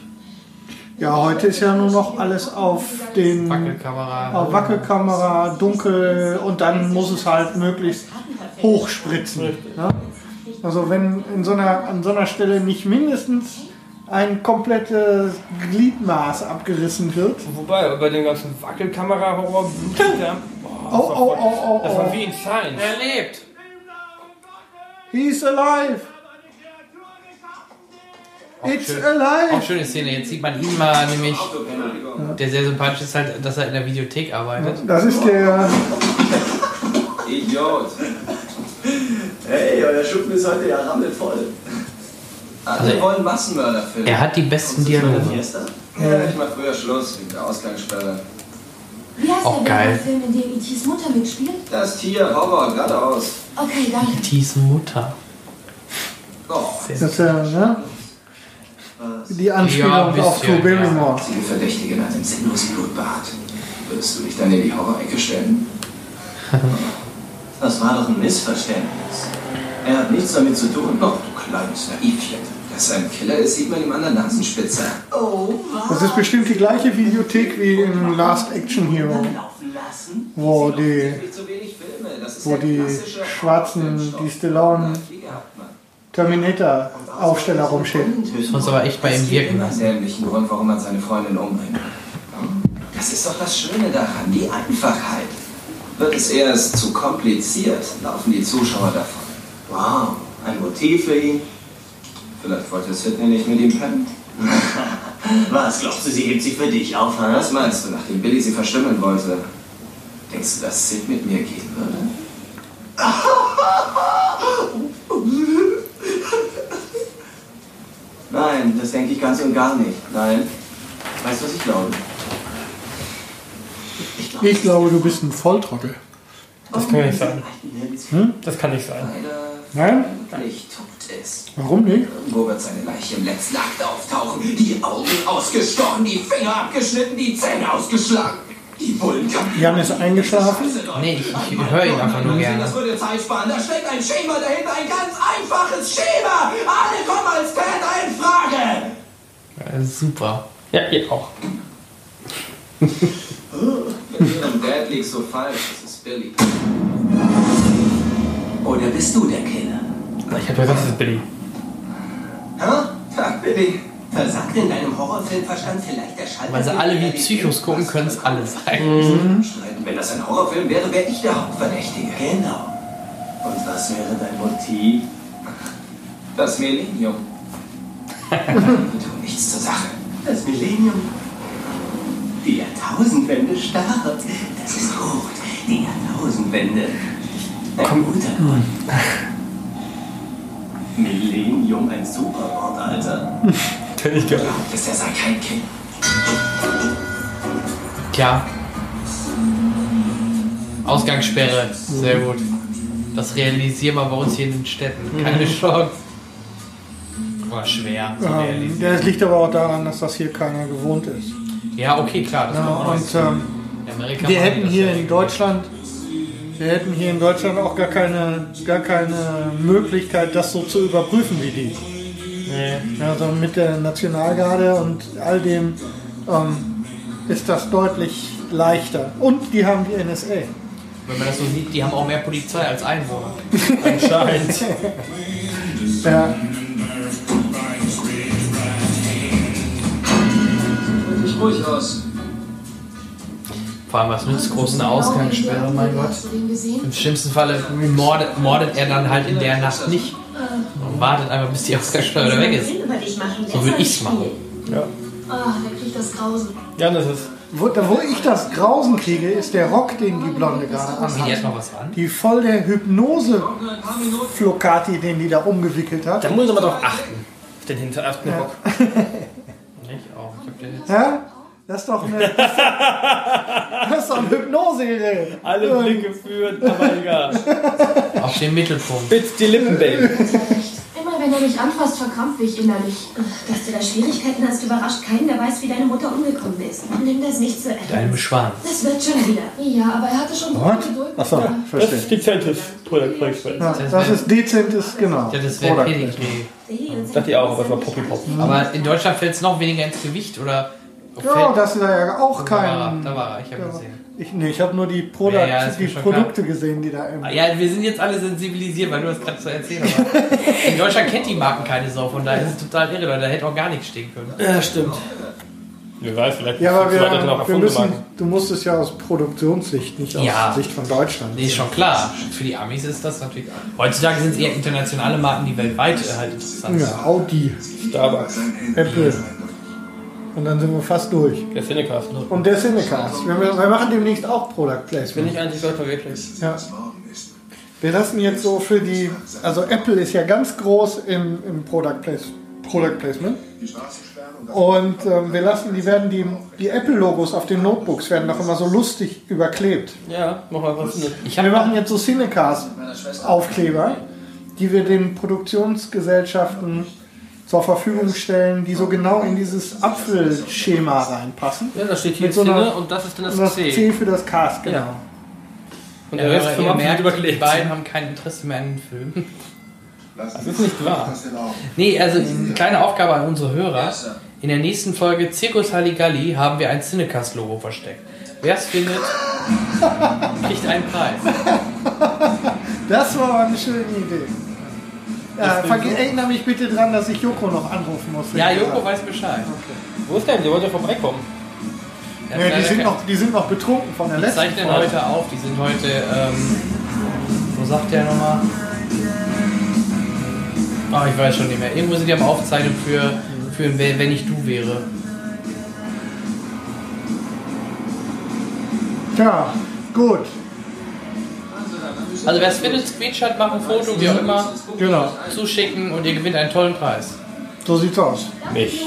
Ja, heute ist ja nur noch alles auf den Wackelkamera. auf Wackelkamera, dunkel und dann muss es halt möglichst hochspritzen. Ne? Also wenn in so einer, an so einer Stelle nicht mindestens ein komplettes Gliedmaß abgerissen wird. Wobei, bei den ganzen Wackelkamera-Horror blutet der. Oh, oh, oh, oh, Das war oh. wie in Science. Er lebt! He's alive! It's schön. alive! Auch schöne Szene. Jetzt sieht man ihn mal nämlich, der sehr sympathisch ist halt, dass er in der Videothek arbeitet. Das ist der. Idiot. Hey, euer Schuppen ist heute ja rammelvoll. Alle Also, wollen Massenmörderfilme. Er hat die besten Dialoge. Fiesta? Ja, ich mach früher Schluss wegen der Ausgangssperre. Wie heißt Auch der geil. Film, in dem E.T.s Mutter mitspielt? Das Tier, Horror, geradeaus. Okay, danke. Tis Mutter. Oh, Das ist ja, ne? Die Anspielung Ja, auf bisschen, Barrymore. einzige Verdächtige nach dem sinnlosen Blutbad. Würdest du dich dann in die Horror-Ecke stellen? Das war doch ein Missverständnis. Er hat nichts damit zu tun. Oh, du kleines Naivchen. Dass er ein Killer ist, sieht man ihm an der Nasenspitze. Oh, Das ist bestimmt die gleiche Videothek wie in Last Action Hero, wo die, wo die schwarzen, die Stallone Wie gehabt, Mann. Terminator Aufsteller rumstehen. Das muss aber echt bei ihm wirken Immer lassen. dämlichen Grund, warum man seine Freundin umbringt. Das ist doch das Schöne daran, die Einfachheit. Wird es erst zu kompliziert, laufen die Zuschauer davon. Wow, ein Motiv für ihn. Vielleicht wollte Sidney nicht mit ihm pennen. Was, glaubst du, sie hebt sich für dich auf, ha? Was meinst du, nachdem Billy sie verstümmeln wollte? Denkst du, dass Sid mit mir gehen würde? Nein, das denke ich ganz und gar nicht. Nein. Weißt du, was ich glaube? Ich glaube, du bist ein Volltrottel. Das kann nicht sein. Hm? Das kann nicht sein. Nein? Warum nicht? Irgendwo wird seine Leiche im Letztakt auftauchen. Die Augen ausgestochen, die Finger abgeschnitten, die Zähne ausgeschlagen. Die Bullen Jan ist eingeschlafen. Nee, ich, ich höre ihn einfach nur gerne. Das würde Zeit sparen. Da steckt ein Schema dahinter, ein ganz einfaches Schema. Alle kommen als Täter in Frage. Ja, super. Ja, ihr auch. Mit ihrem Dad liegt so falsch. Das ist Billy. Oder bist du der Killer? Ich hab gesagt, das ist Billy. Hä? Tag, Billy. Versagt in deinem Horrorfilmverstand vielleicht der Schalter? Weil sie alle wie Psychos gucken, können es alle sein. Streiten. Wenn das ein Horrorfilm wäre, wäre ich der Hauptverdächtige. Genau. Und was wäre dein Motiv? Das Millennium. tu nichts zur Sache. Das Millennium. Die Jahrtausendwende starrt. Das ist gut. Die Jahrtausendwende. Ein guter Grund. Millennium, ein super Wort, Alter. Kenn ich gar nicht. Glaubt, er sei kein Kind. Tja. Ausgangssperre. Sehr gut. Das realisieren wir bei uns hier in den Städten. Keine Chance. War schwer zu Ähm, realisieren. das liegt aber auch daran, dass das hier keiner gewohnt ist. Ja, okay, klar. Das Ja, und ähm, Amerika wir hätten hier in. Deutschland, wir hätten hier in Deutschland auch gar keine, gar keine Möglichkeit, das so zu überprüfen wie die. Nee. Also mit der Nationalgarde und all dem ähm, ist das deutlich leichter. Und die haben die NSA. Wenn man das so sieht, die haben auch mehr Polizei als Einwohner. Anscheinend. Ja. ruhig aus. Vor allem, was nützt groß eine Ausgangssperre, mein Gott. Im schlimmsten Falle mordet, mordet er dann halt in der Nacht nicht. Und wartet einfach, bis die Ausgangssperre wieder weg ist. So würde ich's machen. Ja. Ah, der kriegt das Grausen. Ja, das ist. Wo, da, wo ich das Grausen kriege, ist der Rock, den die Blonde gerade Zieh die anhat. mal was an. Die voll der Hypnose-Flocati, den die da umgewickelt hat. Da muss man drauf achten. Auf den hinterersten Rock. Ich auch. Ich hab den jetzt. Ja? Das ist doch eine. Das ist doch ein Hypnosegerät. Alle Blicke führen, aber egal. Auf den Mittelpunkt. Bitte die Lippen, Baby. Immer wenn er mich anfasst, verkrampfe ich innerlich. Dass du da Schwierigkeiten hast, überrascht keinen, der weiß, wie deine Mutter umgekommen ist. Nimm das nicht einem ernst. Schwanz. Das wird schon wieder. Ja, aber er hatte schon What? Geduld. Achso, mit mir. Das verstehe. ist dezentes Product Placement. Ja, das ist dezentes, genau. Ja, das wäre. Dachte ich auch, aber es war Poppy Pop. Aber in Deutschland fällt es noch weniger ins Gewicht, oder? Ja, das ist ja auch Da war er, kein. da war er, ich habe gesehen. Ich, nee, ich habe nur die, Product, Ja, ja, die Produkte gesehen, die da im. Ah, Ja, wir sind jetzt alle sensibilisiert, weil du das gerade so erzählt hast. In Deutschland kennt die Marken keine Sau, von daher ist es total irre, Leute. Da hätte auch gar nichts stehen können. Ja, stimmt. Wer weiß, vielleicht Ja, aber weiter noch wir, wir müssen, du musst es ja aus Produktionssicht, nicht aus Ja. Sicht von Deutschland. Nee, ist schon klar. Für die Amis ist das natürlich. Heutzutage sind es eher internationale Marken, die weltweit äh, halt interessant sind. Ja, Audi, Starbucks. Apple. Und dann sind wir fast durch. Der Cinecast. Und der Cinecast. Wir, wir machen demnächst auch Product Bin Placement. ich eigentlich sollte wirklich. Ja. Wir lassen jetzt so für die, also Apple ist ja ganz groß im, im Product, Place, Product Placement. Und ähm, wir lassen, die werden die, die Apple-Logos auf den Notebooks werden doch immer so lustig überklebt. Ja, mach mal was mit. Ich Wir machen jetzt so Cinecast-Aufkleber, die wir den Produktionsgesellschaften zur Verfügung stellen, die so genau in dieses Apfelschema reinpassen. Ja, da steht hier Mit so einer- und das ist dann das das C. C für das Cast, genau. Ja. Und der Rest vom merkt, wird die überklebt. beiden haben kein Interesse mehr an den Film. Das ist nicht wahr. Nee, also eine kleine Aufgabe an unsere Hörer. In der nächsten Folge Zirkus Halligalli haben wir ein Cinecast-Logo versteckt. Wer es findet, kriegt einen Preis. Das war aber eine schöne Idee. Ja, verge- erinnere mich bitte dran, dass ich Joko noch anrufen muss. Ja, Joko weiß Bescheid. Wo ist der? Der wollte vorbeikommen. Ja, Ja, die, leider sind kein- noch, die sind noch betrunken von der Die letzten zeichnen Folge. heute auf, die sind heute, ähm, wo sagt der nochmal? Ah, ich weiß schon nicht mehr. Irgendwo sind die am Aufzeichnen für, für Wer- Wenn ich du wäre. Tja, gut. Also wer es findet, Screenshot machen, Foto, wie auch immer, Genau, zuschicken und ihr gewinnt einen tollen Preis. so sieht's aus. Mich.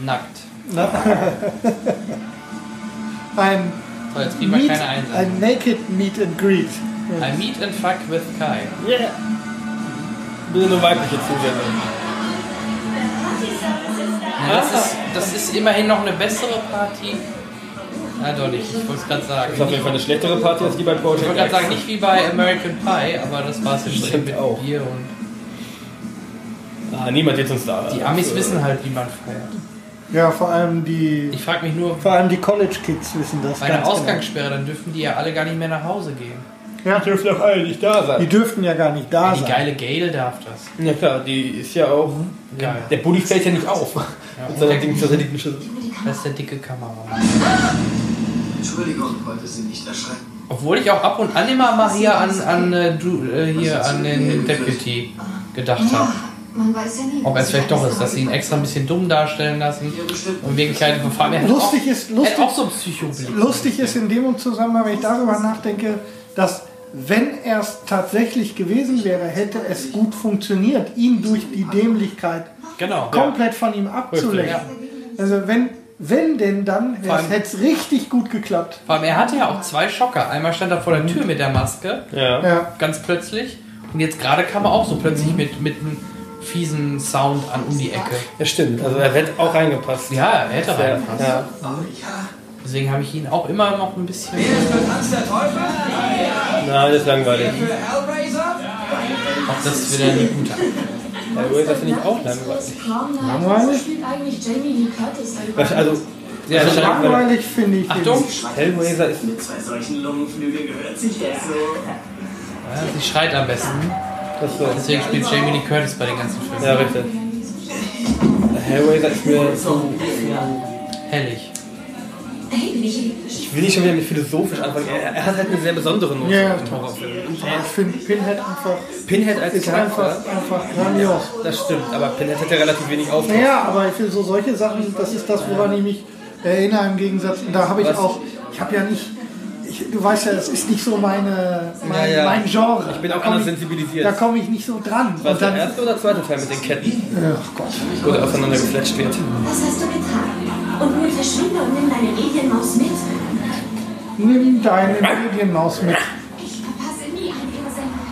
Nackt. Ein, So, jetzt kriegen wir Meet, keine Einsatz. ein Naked Meet and Greet. Ein Meet and Fuck with Kai. Yeah. Bitte nur weibliche Zusendung. Ja, das, ist, das ist immerhin noch eine bessere Party. Ja, doch nicht. Ich wollte es gerade sagen. Das ist auf jeden Fall eine schlechtere Party als die bei Ich Project wollte gerade sagen, nicht wie bei American Pie, aber das war es ja schon Stimmt mit auch. Bier und. Ah, niemand jetzt uns da. Die Amis wissen halt, wie man feiert. Ja, vor allem die, Ich frage mich nur, vor allem die College Kids wissen das. bei einer genau. Ausgangssperre, dann dürfen die ja alle gar nicht mehr nach Hause gehen. Ja, dürfen auch alle nicht da die sein. dürften ja gar nicht da Die sein. geile Gail darf das. Ja klar, die ist ja auch. Geil. Der Bulli fällt ja nicht auf. Mit seiner Ding Schüssel. Das ist der dicke Kameramann. Entschuldigung, wollte Sie nicht erschrecken. Obwohl ich auch ab und an immer mal hier an, an, äh, du, äh, hier an den Deputy gedacht habe. Man weiß ja nie. Ob er es vielleicht doch ist, dass sie ihn extra ein bisschen dumm darstellen lassen. Und allem er hat Lustig auch, ist- lustig- auch so ein Psychoblick. Lustig ist in dem Zusammenhang, wenn ich darüber nachdenke, dass wenn er es tatsächlich gewesen wäre, hätte es gut funktioniert, ihn durch die Dämlichkeit Genau. komplett von ihm abzulenken. Also wenn, wenn denn dann, hätte es richtig gut geklappt. Vor allem, er hatte ja auch zwei Schocker. Einmal stand er vor der Tür mit der Maske, Ja. Ja. ganz plötzlich. Und jetzt gerade kam er auch so plötzlich mit, mit einem fiesen Sound an um die Ecke. Ja, stimmt. Also er hätte auch reingepasst. Ja, er hätte Ja. reingepasst. Ja. Deswegen habe ich ihn auch immer noch ein bisschen. Tanz der Teufel? Nein, das ist langweilig. Für Hellraiser? Auch das ist wieder eine gute. Hellraiser finde ich auch langweilig. Langweilig? Was spielt eigentlich Jamie Lee Curtis da Was, also, Ja, Also langweilig finde ich. Achtung! Hellraiser ist. Mit zwei solchen Lungenflügel gehört sich das so. Ja, sie schreit am besten. Das so. Deswegen spielt Jamie Lee Curtis bei den ganzen Filmen. Ja, richtig. Hellraiser ist mir zu. Hellig. Ich will nicht schon wieder mit philosophisch anfangen. Er, er hat halt eine sehr besondere Note Ja, im Horrorfilm. Ich finde Pinhead einfach. Pinhead als ist Charakter. einfach, einfach grandios. Das stimmt, aber Pinhead hat ja relativ wenig Auftritt. Naja, aber für so solche Sachen, das ist das, woran ich mich erinnere im Gegensatz. Und da habe ich Was? auch, ich habe ja nicht, ich, du weißt ja, das ist nicht so meine, mein, Ja, ja. mein Genre. Ich bin auch anders ich- sensibilisiert. Da komme ich nicht so dran. War der erste oder zweite Teil mit den Ketten? ach Gott. Wo der aufeinander gefletscht wird. Was hast du getan? Und nun verschwinde und nimm deine Medienmaus mit. Nimm deine Medienmaus mit. Ich verpasse nie eine Sendung.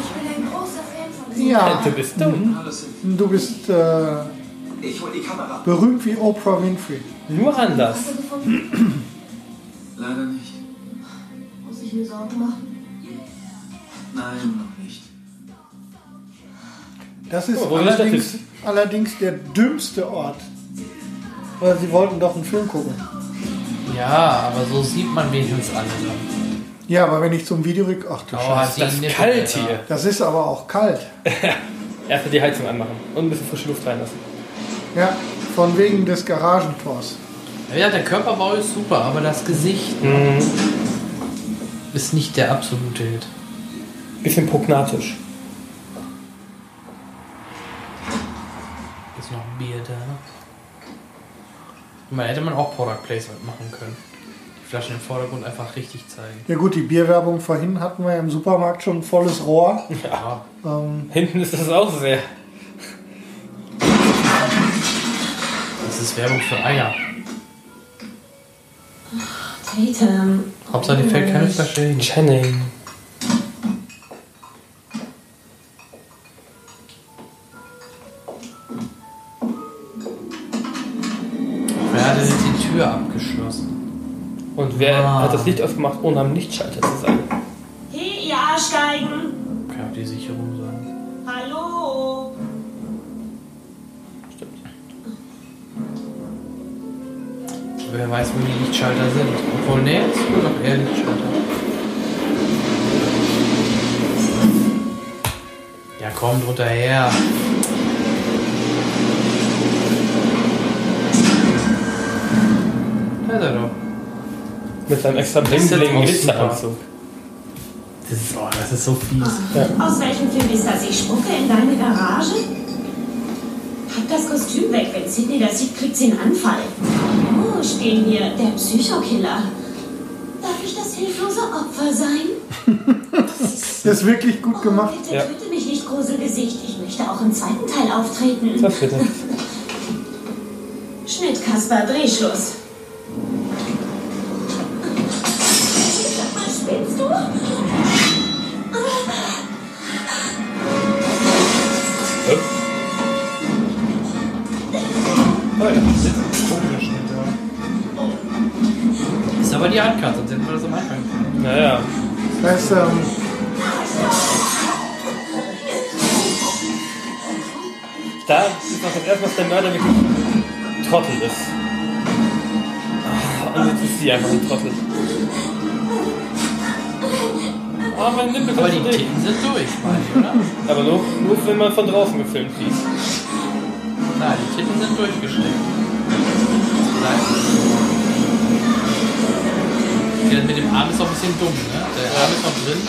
Ich bin ein großer Fan von dir. Ja. Du bist dumm. Du bist äh, Ich hol die Kamera. berühmt wie Oprah Winfrey. Nur anders. Hast du gefunden? Leider nicht. Muss ich mir Sorgen machen? Nein, noch nicht. Das ist Oh, allerdings, allerdings der dümmste Ort. Weil sie wollten doch einen Film gucken. Ja, aber so sieht man wenigstens alle dann. Ja, aber wenn ich zum Video rück, ach du Oh, Scheiße. hat die Das ist Nippel, kalt Alter. hier. Das ist aber auch kalt. Erstmal die Heizung anmachen und ein bisschen frische Luft reinlassen. Ja, von wegen des Garagentors. Ja, der Körperbau ist super, aber das Gesicht Mhm. ist nicht der absolute Hit. Bisschen prognatisch. Ist noch ein Bier da. Man hätte man auch Product Placement machen können. Die Flaschen im Vordergrund einfach richtig zeigen. Ja gut, die Bierwerbung vorhin hatten wir ja im Supermarkt schon ein volles Rohr. Ja. Ähm, Hinten ist das auch sehr. Das ist Werbung für Eier. Tatum. Hauptsache, die fällt keine Flasche hin. Channing. Ah. hat das Licht aufgemacht, ohne am Lichtschalter zu sein? Hey, ihr Arschgeigen. Kann auch die Sicherung sein. Hallo. Wer weiß, wo die Lichtschalter sind. Obwohl, nee, es sind doch eher Lichtschalter. Ja, komm, drunter her. Da ist er doch. Mit seinem extra Das ist bling bling auch Glitzeranzug. Das ist, oh, das ist so fies. Aus welchem Film ist das? Ich spucke in deine Garage? Pack das Kostüm weg. Wenn Sidney das sieht, kriegt sie einen Anfall. Oh, stehen hier. Der Psychokiller. Darf ich das hilflose Opfer sein? das ist wirklich gut gemacht. Bitte töte mich nicht, Gruselgesicht. Ich möchte auch im zweiten Teil auftreten. Das bitte. Schnitt, Kasper, Drehschluss. Oh ja. Ist aber die Handkarte, sonst hätten wir das am Anfang. Naja. Das ist, ähm, Da ist noch das erste Mal, dass der Mörder wirklich ein Trottel ist. Ah, Und jetzt ist sie einfach ein Trottel. Ah, mein Nippel Aber die. Titten sind durch, meine ich, oder? Aber nur, nur wenn man von draußen gefilmt sieht. Nein, die Titten sind durchgesteckt. Ja, mit dem Arm ist auch ein bisschen dumm, ne? Der Arm ist noch drin.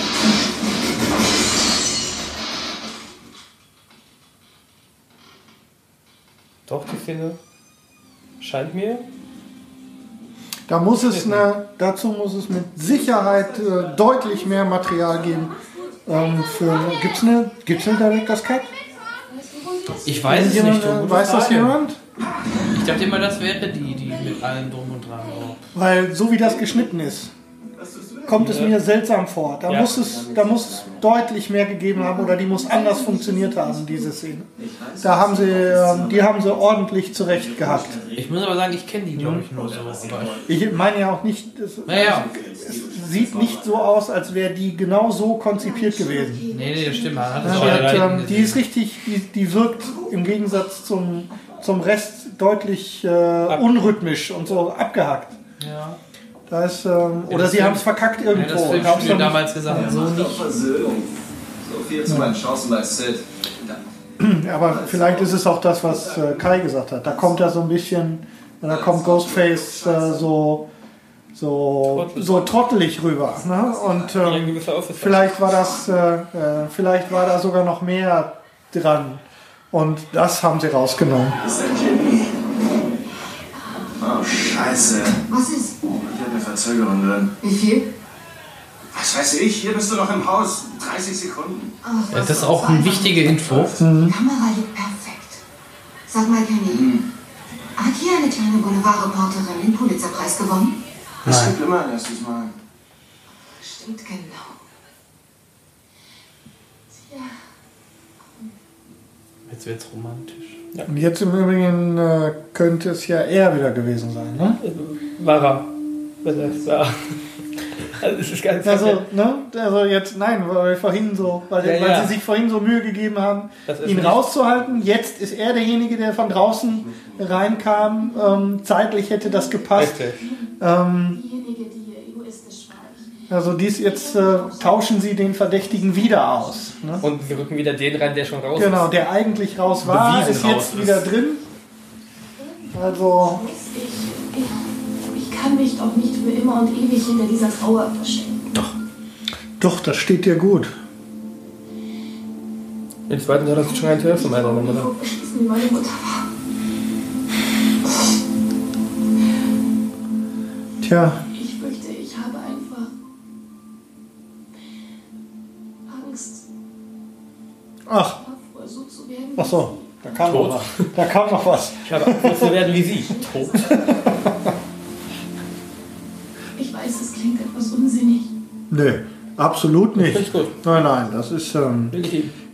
Doch, die Szene scheint mir. da muss es eine, dazu muss es mit Sicherheit äh, deutlich mehr Material geben. Ähm, für, gibt's eine, gibt's eine Director's Cut? Ich weiß es Jemand, nicht. äh, weiß das jemand? Ich dachte immer, das wäre die, die mit allem drum und dran. Weil so wie das geschnitten ist, kommt es mir seltsam vor. Da, Ja. muss es, da muss es deutlich mehr gegeben haben oder die muss anders funktioniert haben, diese Szene. Da haben sie, ähm, die haben sie ordentlich zurecht gehackt. Ich muss aber sagen, ich kenne die, glaube ich, nur so. Aber Ich meine ja auch nicht, es, Naja. es sieht nicht so aus, als wäre die genau so konzipiert gewesen. nee, nee, das stimmt. Man hat ähm, die ist richtig, die, die wirkt im Gegensatz zum, zum Rest deutlich äh, unrhythmisch und so abgehackt. Ja. Da ist, ähm, oder das sie haben es verkackt Ja, irgendwo. das haben's Studio noch nicht- damals gesagt, so Macht doch nicht. Versöhnung. So viel zu meinen Chancen bei Sid. Aber vielleicht ist es auch das, was äh, Kai gesagt hat. Da kommt ja so ein bisschen da kommt Ghostface äh, so, so, so trottelig rüber. Ne? Und ähm, vielleicht war das, äh, äh, vielleicht war da sogar noch mehr dran. Und das haben sie rausgenommen. Ist Jimmy? Oh, scheiße. Was ist? Verzögerung drin. Wie viel? Was weiß ich? Hier bist du noch im Haus. 30 Sekunden. Ach, Ja, das ist auch eine wichtige Info. Mhm. Die Kamera liegt perfekt. Sag mal, Kenny. Hat hier eine kleine Boulevardreporterin den Pulitzerpreis gewonnen? Das gibt immer ein erstes Mal. Stimmt genau. Jetzt wird's romantisch. Und jetzt im Übrigen äh, könnte es ja er wieder gewesen sein. Ne? War er. War. Also, es ist ganz Also, ne? also jetzt, nein, weil wir vorhin so, weil, Ja, weil ja. sie sich vorhin so Mühe gegeben haben, ihn rauszuhalten. Jetzt ist er derjenige, der von draußen reinkam. Ähm, zeitlich hätte das gepasst. Ähm, Diejenige, die hier egoistisch war. also dies jetzt äh, tauschen sie den Verdächtigen wieder aus. Ne? Und sie rücken wieder den rein, der schon raus Genau, ist. der eigentlich raus war, Bewiesen ist jetzt raus ist. wieder drin. Also, Ich, ich, ich kann mich doch nicht für immer und ewig hinter dieser Trauer verstecken. doch, das steht dir gut. Im zweiten Jahr hast du schon ein Telefon meiner Mutter. Wie meine Mutter war. Tja, Ich fürchte, ich habe einfach Angst, ach, so zu werden. ach so, da kam Tot. noch was. Da kam noch was. Ich habe Angst, zu werden wie sie. Tot. Nee, absolut nicht. Ich gut. Nein, nein, das ist. Ähm,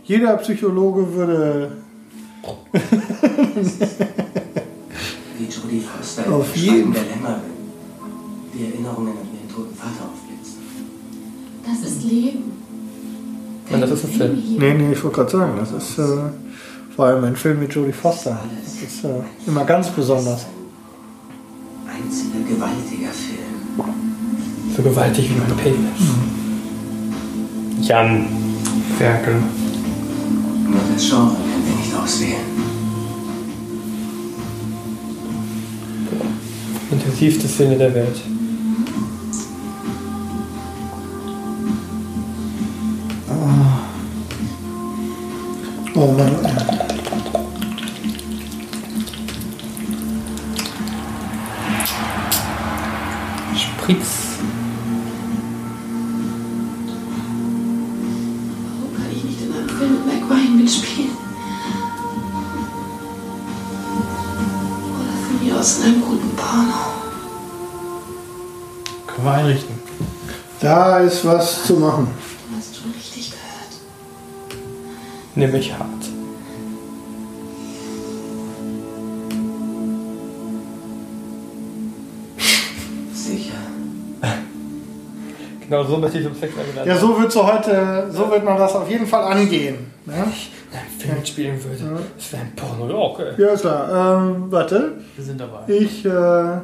jeder Psychologe würde Wie Jodie Foster Auf jeden der Lämmerin die Erinnerungen an ihren toten Vater aufblitzen. Das ist Leben. Nein, das ist ein Film. Nee, nee, ich wollte gerade sagen, das ist äh, vor allem ein Film mit Jodie Foster. Das ist äh, immer ganz besonders. Einziger gewaltiger Film. So gewaltig wie mein Penis. Jan. Ferkel. Nur das Genre können wir nicht auswählen. Intensivste Szene der Welt. Oh Mann. Spritz. Da ist was zu machen. Du hast schon richtig gehört. Nämlich hart. Sicher. Genau so möchte ich zum Sex eingeladen Ja, so wird so heute, so wird man das auf jeden Fall angehen. Ne? Wenn ich einen Film spielen würde. Das wäre ein Porno, ja, okay. Ja, ist klar. Ähm, warte. Wir sind dabei. Ich äh,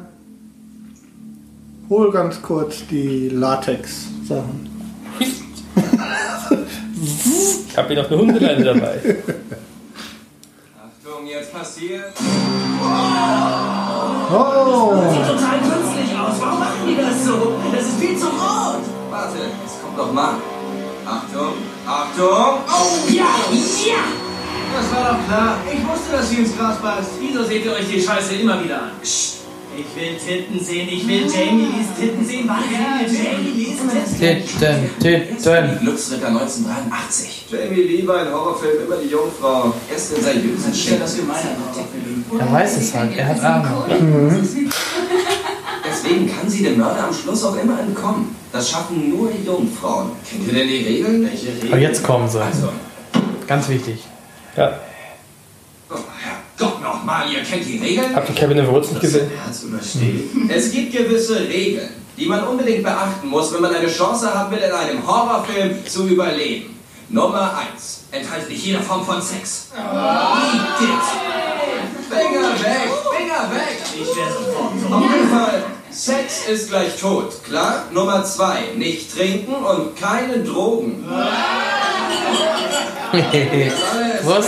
hol ganz kurz die Latex-Sachen. Ich habe hier noch eine Hundeleine dabei. Achtung, jetzt passiert. Oh! Sieht total künstlich aus. Warum machen die das so? Das ist viel zu rot. Warte, es kommt noch mal. Achtung, Achtung. Oh, ja, ja. Das war doch klar. Ich wusste, dass sie ins Gras beißt. Wieso seht ihr euch die Scheiße immer wieder an? Psst. Ich will Titten sehen. Ich will Jamie Lees Titten sehen. Was? Ja, Jamie Lees Titten. Titten, Titten. Glücksritter 1983. Jamie Lee war in Horrorfilmen immer die Jungfrau. Erst in seriösen Steht das Shit. für meine Artikel? Er weiß es halt. Er hat Ahnung. Deswegen kann sie dem Mörder am Schluss auch immer entkommen. Das schaffen nur die Jungfrauen. Kennt ihr denn die Regeln? Welche Regeln? Aber jetzt kommen sie. Also, Ganz wichtig. Ja. Oh, Herrgott nochmal, ihr kennt die Regeln? Habt ihr Kevin in nicht gesehen? Herz übersteht. Es gibt gewisse Regeln, die man unbedingt beachten muss, wenn man eine Chance haben will, in einem Horrorfilm zu überleben. Nummer 1. Enthalte nicht jede Form von Sex. Eat it. Finger weg, Finger weg. Ich wäre sofort Auf jeden Fall, Sex ist gleich tot, klar? Nummer 2. Nicht trinken und keine Drogen. Was?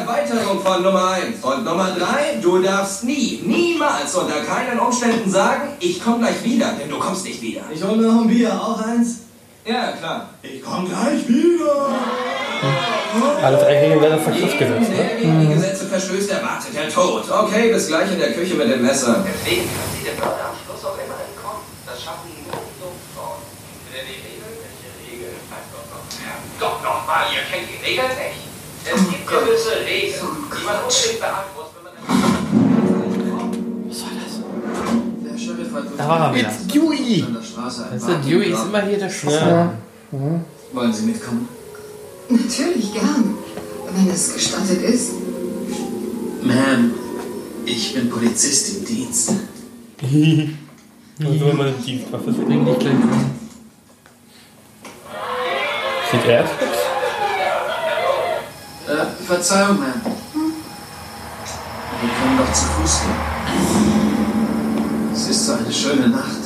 Erweiterung von Nummer 1. Und Nummer 3, du darfst nie, niemals unter keinen Umständen sagen, ich komme gleich wieder, denn du kommst nicht wieder. Ich hole mir noch ein Bier, auch eins? Ja, klar. Ich komm gleich wieder. Alle drei Regeln werden auf Vergriff gesetzt. Der Ne? gegen die Gesetze verstößt, erwartet der Tod. Okay, bis gleich in der Küche mit dem Messer. Deswegen kann sie dem Mörder am Schluss auch immer entkommen. Das schaffen die Jungfrauen. Wieder die Regeln? Welche Regeln? Doch nochmal, ihr kennt die Regeln nicht. Es gibt gewisse Regeln, die man unbedingt beachten muss, wenn man... Der Sheriff hat Da war er wieder. It's Dewey. Weißt du, Dewey ist immer hier der Schlüssel. Ja. Wollen Sie mitkommen? Natürlich gern, wenn es gestattet ist. Ma'am, ich bin Polizist im Dienst. So wenn man eine Dienstwaffe sieht. Bring dich gleich. Sieht er es? Äh, Verzeihung, Ma'am. Wir können doch zu Fuß gehen. Es ist so eine schöne Nacht.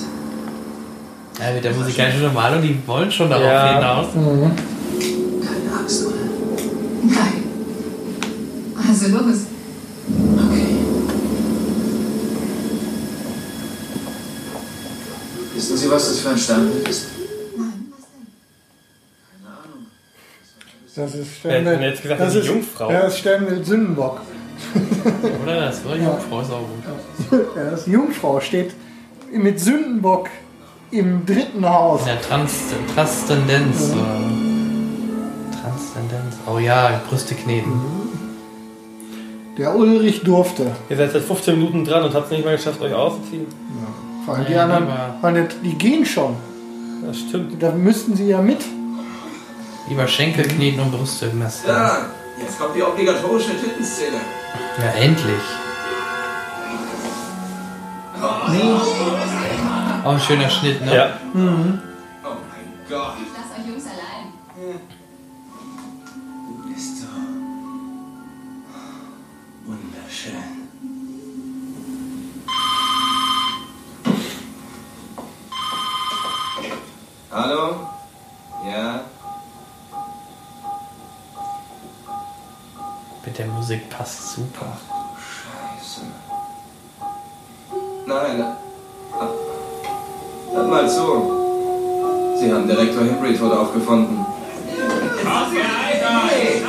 Ja, mit der musikalischen Normalung, die wollen schon darauf Ja. hinaus. Keine Angst, oder? Nein. Also los. Okay. Wissen Sie, was das für ein Sternbild ist? Nein, was denn? Keine Ahnung. Das ist Sternbild. jetzt gesagt, das das ist Jungfrau? Ja, das ist Sternbild Sündenbock. Oder das war Jungfrau, ist auch gut. Ja, das Jungfrau steht mit Sündenbock im dritten Haus. In der Trans Transzendenz. äh, Transzendenz. Oh ja, Brüste kneten. Der Ulrich durfte. Ihr seid seit 15 Minuten dran und habt es nicht mal geschafft, euch auszuziehen. Vor allem die Ja, anderen, die gehen schon. Das stimmt. Da müssten sie ja mit. Lieber Schenkel kneten und Brüste messen. Ja, jetzt kommt die obligatorische Tittenszene. Ja, endlich. Oh, ein schöner Schnitt, ne? Ja. Oh mein Gott. Passt super. Scheiße. Nein. ah, Hört mal zu. Sie haben Direktor tot aufgefunden. Hey,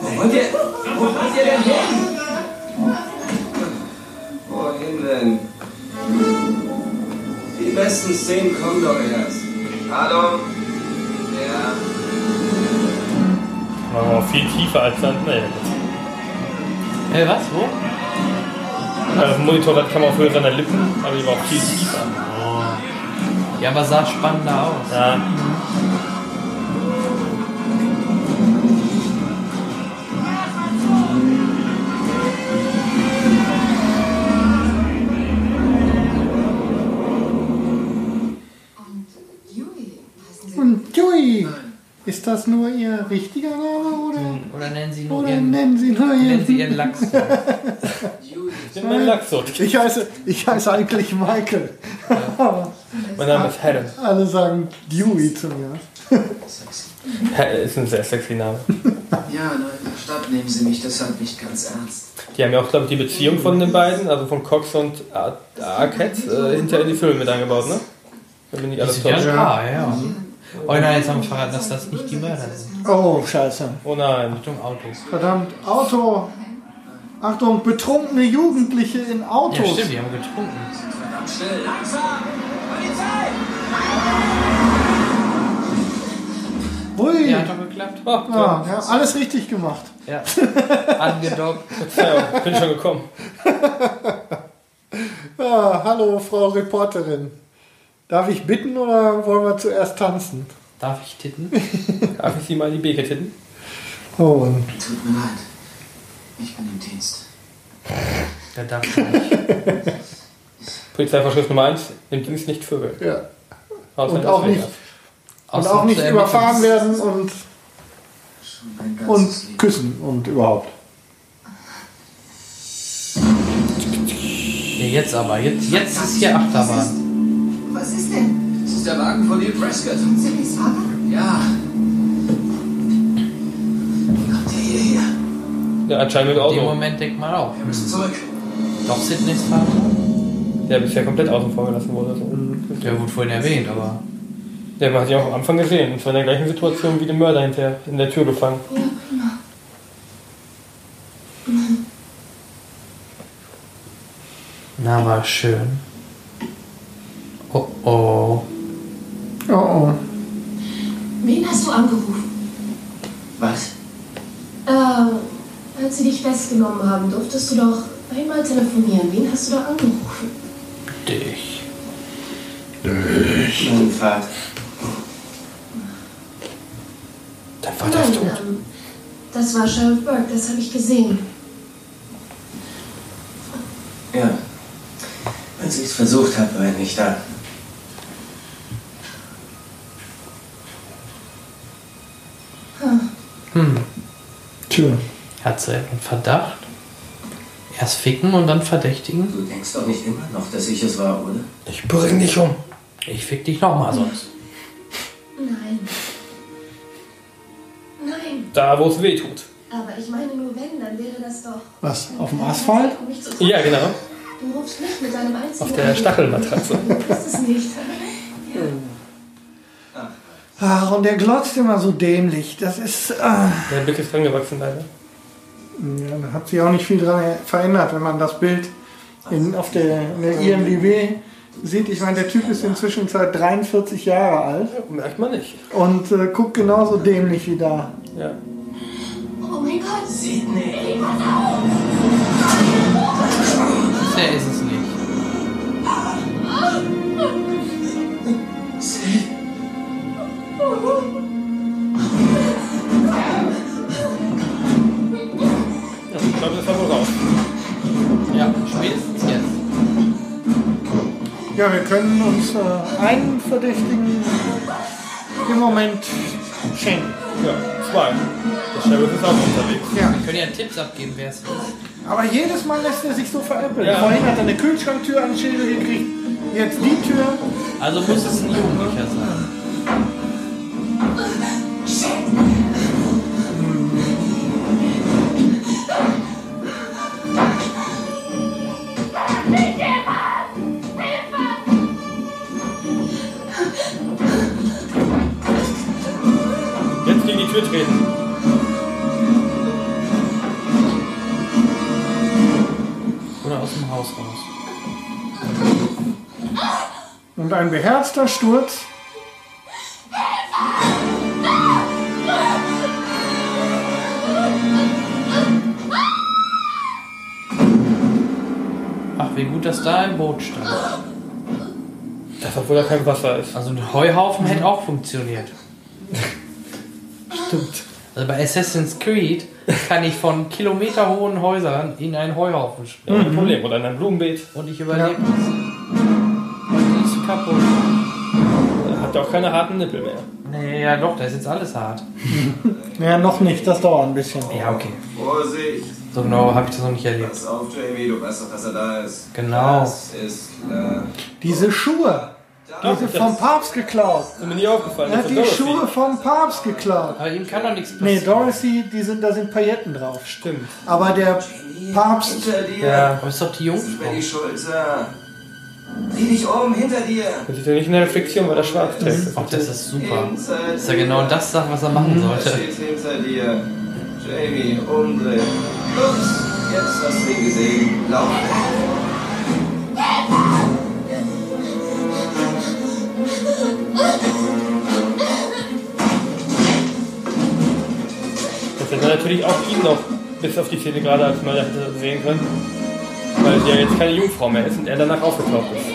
Wo wollt ihr, wo wollt ihr denn hin? Wohin denn? Die besten Szenen kommen doch erst. Hallo? Ja? Aber viel tiefer als dann. Nee. Hey, was? Wo? Also auf dem Monitor kann man auf Höhe seiner Lippen, aber die war auch viel tiefer. Ja, aber sah spannender aus. Ja. Und Dewey. Ist das nur ihr richtiger oder, nennen sie nur oder ihren, nennen sie nur nennen ihren? sie ihren Lachs. Ich bin mein Lachsot. Ich heiße, ich heiße eigentlich Michael. Mein Name ist Helen. Alle sagen Dewey zu mir. Helen ist ein sehr sexy Name. Ja, in der Stadt nehmen Sie mich deshalb nicht ganz ernst. Die haben ja auch, glaube ich, die Beziehung von den beiden, also von Cox und Ar- Arquette, äh, hinterher in die Filme mit eingebaut, ne? Da bin ich alles sind ja ja. Oh nein, jetzt haben wir verraten, dass das nicht die Mörder sind. Oh, scheiße. Oh nein. Achtung, Auto. Verdammt, Auto. Achtung, betrunkene Jugendliche in Ja, Autos. stimmt, die haben getrunken. Verdammt schnell. Ui. Ja, hat doch geklappt. Oh, Ja, ja, alles richtig gemacht. Ja. Angedockt. Verzeihung, bin schon gekommen. Ah, hallo, Frau Reporterin. Darf ich bitten oder wollen wir zuerst tanzen? Darf ich titten? Darf ich Sie mal in die Beke titten? Oh, und Tut mir leid. Ich bin im Dienst. Der darf nicht. Polizeivorschrift Nummer 1, im Dienst nicht Vögel. ja. Außer Und auch nicht, und auch nicht überfahren werden und, und küssen und überhaupt. Ja, jetzt aber. Jetzt, jetzt ist hier Achterbahn. Was ist denn? Das ist der Wagen von Neil Prescott. Sillys Vater? Ja. Wie kommt der hierher? Ja, anscheinend mit In dem Auto. Moment denkt man auch. Wir müssen zurück. Doch Sidneys Vater? Der bisher komplett außen vor gelassen wurde. So. Der wurde vorhin erwähnt, aber. Der hat ja auch am Anfang gesehen. Und zwar in der gleichen Situation wie der Mörder hinterher in der Tür gefangen. Ja, prima. Na, war schön. Oh oh. Oh oh. Wen hast du angerufen? Was? Äh, als sie dich festgenommen haben, durftest du doch einmal telefonieren. Wen hast du da angerufen? Dich. Mein Vater. Dein Vater ist tot. ähm, das war Sheriff Burke, das habe ich gesehen. Ja. Als ich es versucht habe, war er nicht da. Hm. Tja. Hat sie einen Verdacht? Erst ficken und dann verdächtigen? Du denkst doch nicht immer noch, dass ich es war, oder? Ich bring dich um. Ich fick dich nochmal sonst. Nein. Nein. Da, wo es weh tut. Aber ich meine nur, wenn, dann wäre das doch. Was? Auf dem Asphalt? Um. Ja, genau. Du rufst mich mit deinem einzigen. Auf der. Stachelmatratze. Du bist es nicht. Ach, und der glotzt immer so dämlich. Das ist. Ah. Der Blick ist dran gewachsen, leider. Ja, da hat sich auch nicht viel dran verändert, wenn man das Bild in, auf der, in der IMDb sieht. Ich meine, der Typ ist inzwischen seit 43 Jahre alt Merkt man nicht. und äh, guckt genauso dämlich wie da. Ja. Oh mein Gott. Sidney. Der ist es nicht. Ja ich glaube, das war wohl raus. Ja, spätestens jetzt. Ja, wir können uns äh, einen Verdächtigen im Moment schenken. Ja, zwei. Der Sheriff ist auch unterwegs. Ja. Wir können ja Tipps abgeben, wer es ist. Aber jedes Mal lässt er sich so veräppeln. Ja. Vorhin hat er eine Kühlschranktür an den Schädel gekriegt, jetzt die Tür. Also muss es ein Jugendlicher sein. Jetzt gegen die Tür treten. Oder aus dem Haus raus. Und ein beherzter Sturz. Wie gut, dass da ein Boot stand. Das, obwohl da kein Wasser ist. Also ein Heuhaufen hätte auch funktioniert. Stimmt. Also bei Assassin's Creed kann ich von kilometerhohen Häusern in einen Heuhaufen Ja, springen. kein Problem. Oder in einem Blumenbeet. Und ich überlebe es. Und die ist kaputt. Hat er auch keine harten Nippel mehr. Nee, ja doch, da ist jetzt alles hart. Ja, noch nicht, das dauert ein bisschen. Ja, okay. Vorsicht! So genau habe ich das noch nicht erlebt. Pass auf, Jamie, du weißt doch, dass er da ist. Genau. Das ist klar. Diese Schuhe, die sind vom Papst geklaut. Ist mir nie aufgefallen. Er hat die Dorothy. Schuhe vom Papst geklaut. Aber ihm kann doch nichts Nee, passieren. Dorothy, die sind, da sind Pailletten drauf. Stimmt. Aber der Papst! Ja. Aber ist doch die Jungfrau. die Schulter! Dreh dich um, hinter dir! Das ist ja nicht in der Reflexion, weil er schwarz trägt. Ach, das ist super. Hinter Das ist ja genau das, was er machen Er sollte. steht hinter dir. Jamie, umdrehen. Ups, jetzt hast du ihn gesehen. Lauf. Das hätte natürlich auch ihn noch bis auf die Szene gerade als Mörder hätte sehen können. Weil sie ja jetzt keine Jungfrau mehr ist und er danach aufgetaucht ist.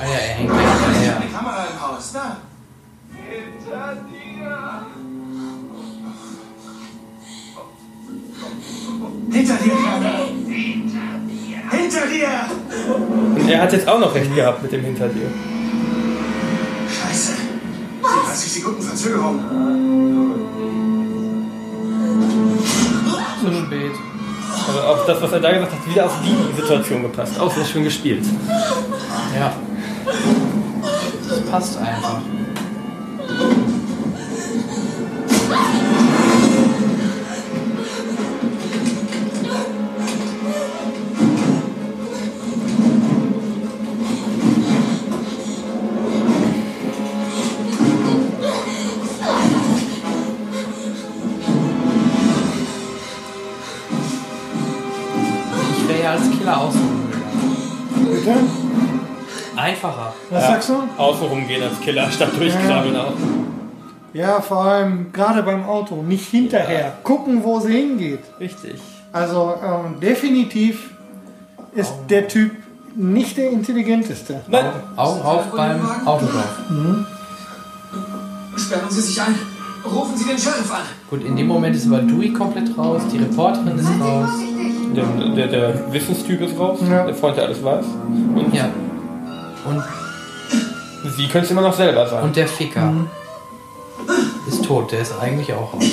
Ah ja, er hängt gleich hinterher. Die Kamera im Haus, da. Hinter dir! Hinter dir, Kleiner. Hinter dir! Und er hat jetzt auch noch recht gehabt mit dem hinter dir. Scheiße. 30 Sekunden Verzögerung. Zu spät. Aber auch das, was er da gesagt hat, hat wieder auf die Situation gepasst. Auch sehr schön gespielt. Ja. Das passt einfach. Bitte? Einfacher. Was sagst du? Außenrum gehen als Killer statt durchkrabbeln auch. Ja, vor allem gerade beim Auto, nicht hinterher. Gucken, wo sie hingeht. Richtig. Also ähm, definitiv ist der Typ nicht der intelligenteste. Nein. Augen auf beim Autolauf. Mhm. Sperren Sie sich ein. Rufen Sie den Sheriff an. Gut, in dem Moment ist aber Dewey komplett raus, die Reporterin ist raus. Der, der, der Wissenstyp ist raus, Ja. der Freund, der alles weiß. Und Ja. Und, sie können es immer noch selber sein. und der Ficker ist tot, der ist eigentlich auch raus. Ne?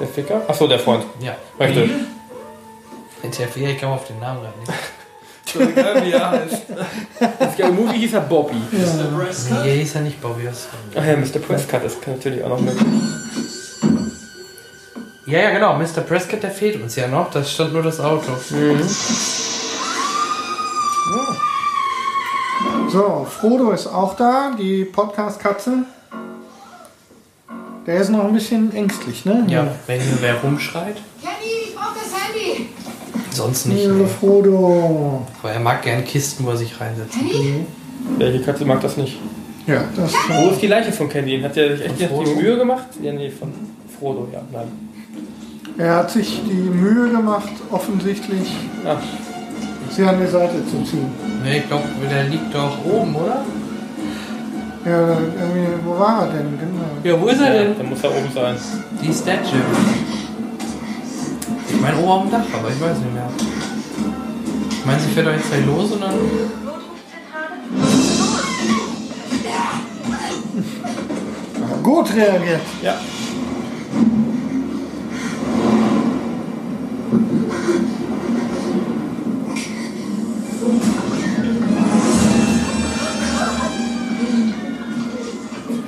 der Ficker? Achso, der Freund. Ja. Richtig. Der Ficker, ich komme auf den Namen Egal wie er heißt. Das Im Movie hieß er Bobby. Nee, hieß er nicht Bobby. Ach ja, Mr. Prescott ist natürlich auch noch möglich. ja, ja, genau. Mr. Prescott, der fehlt uns ja noch. Das stand nur das Auto. So, Frodo ist auch da, die Podcast-Katze. Der ist noch ein bisschen ängstlich, ne? Ja, wenn hier wer rumschreit. Kenny, ich brauch das Handy. Sonst nicht. Ja, Ne? Frodo. Aber er mag gern Kisten, wo er sich reinsetzt. Welche Katze mag das nicht? Ja, das Wo ist die Leiche von Candy? Hat der sich echt die Frodo? Mühe gemacht? Ja, nee, von Frodo, ja, nein. Er hat sich die Mühe gemacht, offensichtlich Ja. sie an die Seite zu ziehen. Ne, ich glaube, der liegt doch oben, oder? Ja, irgendwie, wo war er denn? Genau. Ja, wo ist er denn? Dann muss er oben sein. Die Statue. Ich meine oben dem Dach, aber ich weiß nicht mehr. Ich meine, sie fährt doch jetzt gleich los und dann. Gut reagiert. Ja.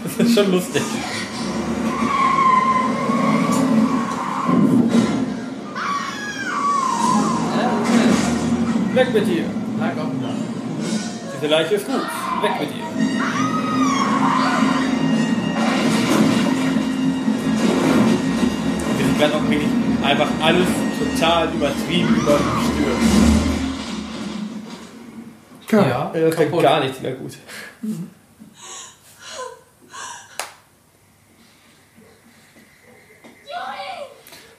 Das ist schon lustig. Weg mit dir. Na komm, da. Diese Leiche ist gut. Weg mit ihr. Wir sind gerade auch wirklich einfach alles total übertrieben überstürzt. Ja. Ja, Das wird kaputt. gar nichts mehr gut.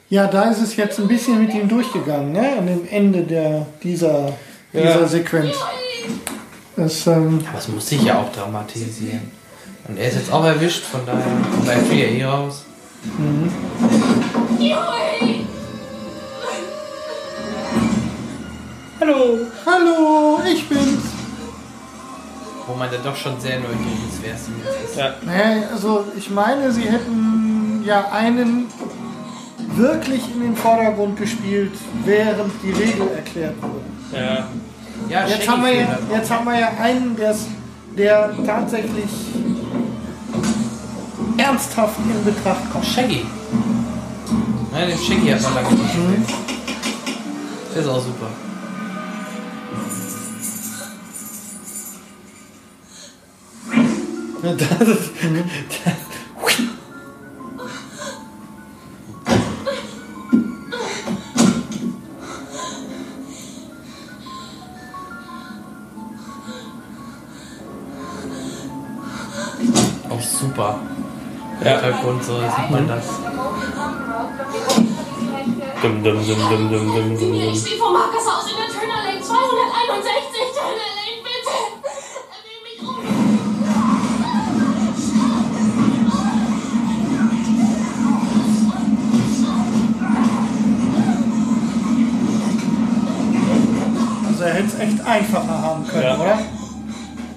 Ja, da ist es jetzt ein bisschen mit ihm durchgegangen, ne? An dem Ende der, dieser, dieser Ja. Sequenz. Das, ähm, Aber es muss sich ja auch dramatisieren. Und er ist jetzt auch erwischt, von daher bleibt er eh raus. Hallo. Hallo, ich bin's. Wo man dann doch schon sehr neugierig ist, wer es denn jetzt ist. Ja. Nee, also ich meine, sie hätten ja einen wirklich in den Vordergrund gespielt, während die Regel erklärt wurde. Ja. Ja, Jetzt haben, wir ja, jetzt haben wir ja einen, der tatsächlich ernsthaft in Betracht kommt. Shaggy. Nein, den Shaggy hat man lange nicht gespielt. Der ist auch super. Das ist, Auch super. Ja. Hintergrund, so sieht man das. Dum, dum, dum, dum, dum, dum, dum, Ich dum. stehe vor Marcus Haus in der Turner Lane 261. Turner Lane, bitte. Nimm mich um. Also er hätte es echt einfacher haben können, Ja. oder?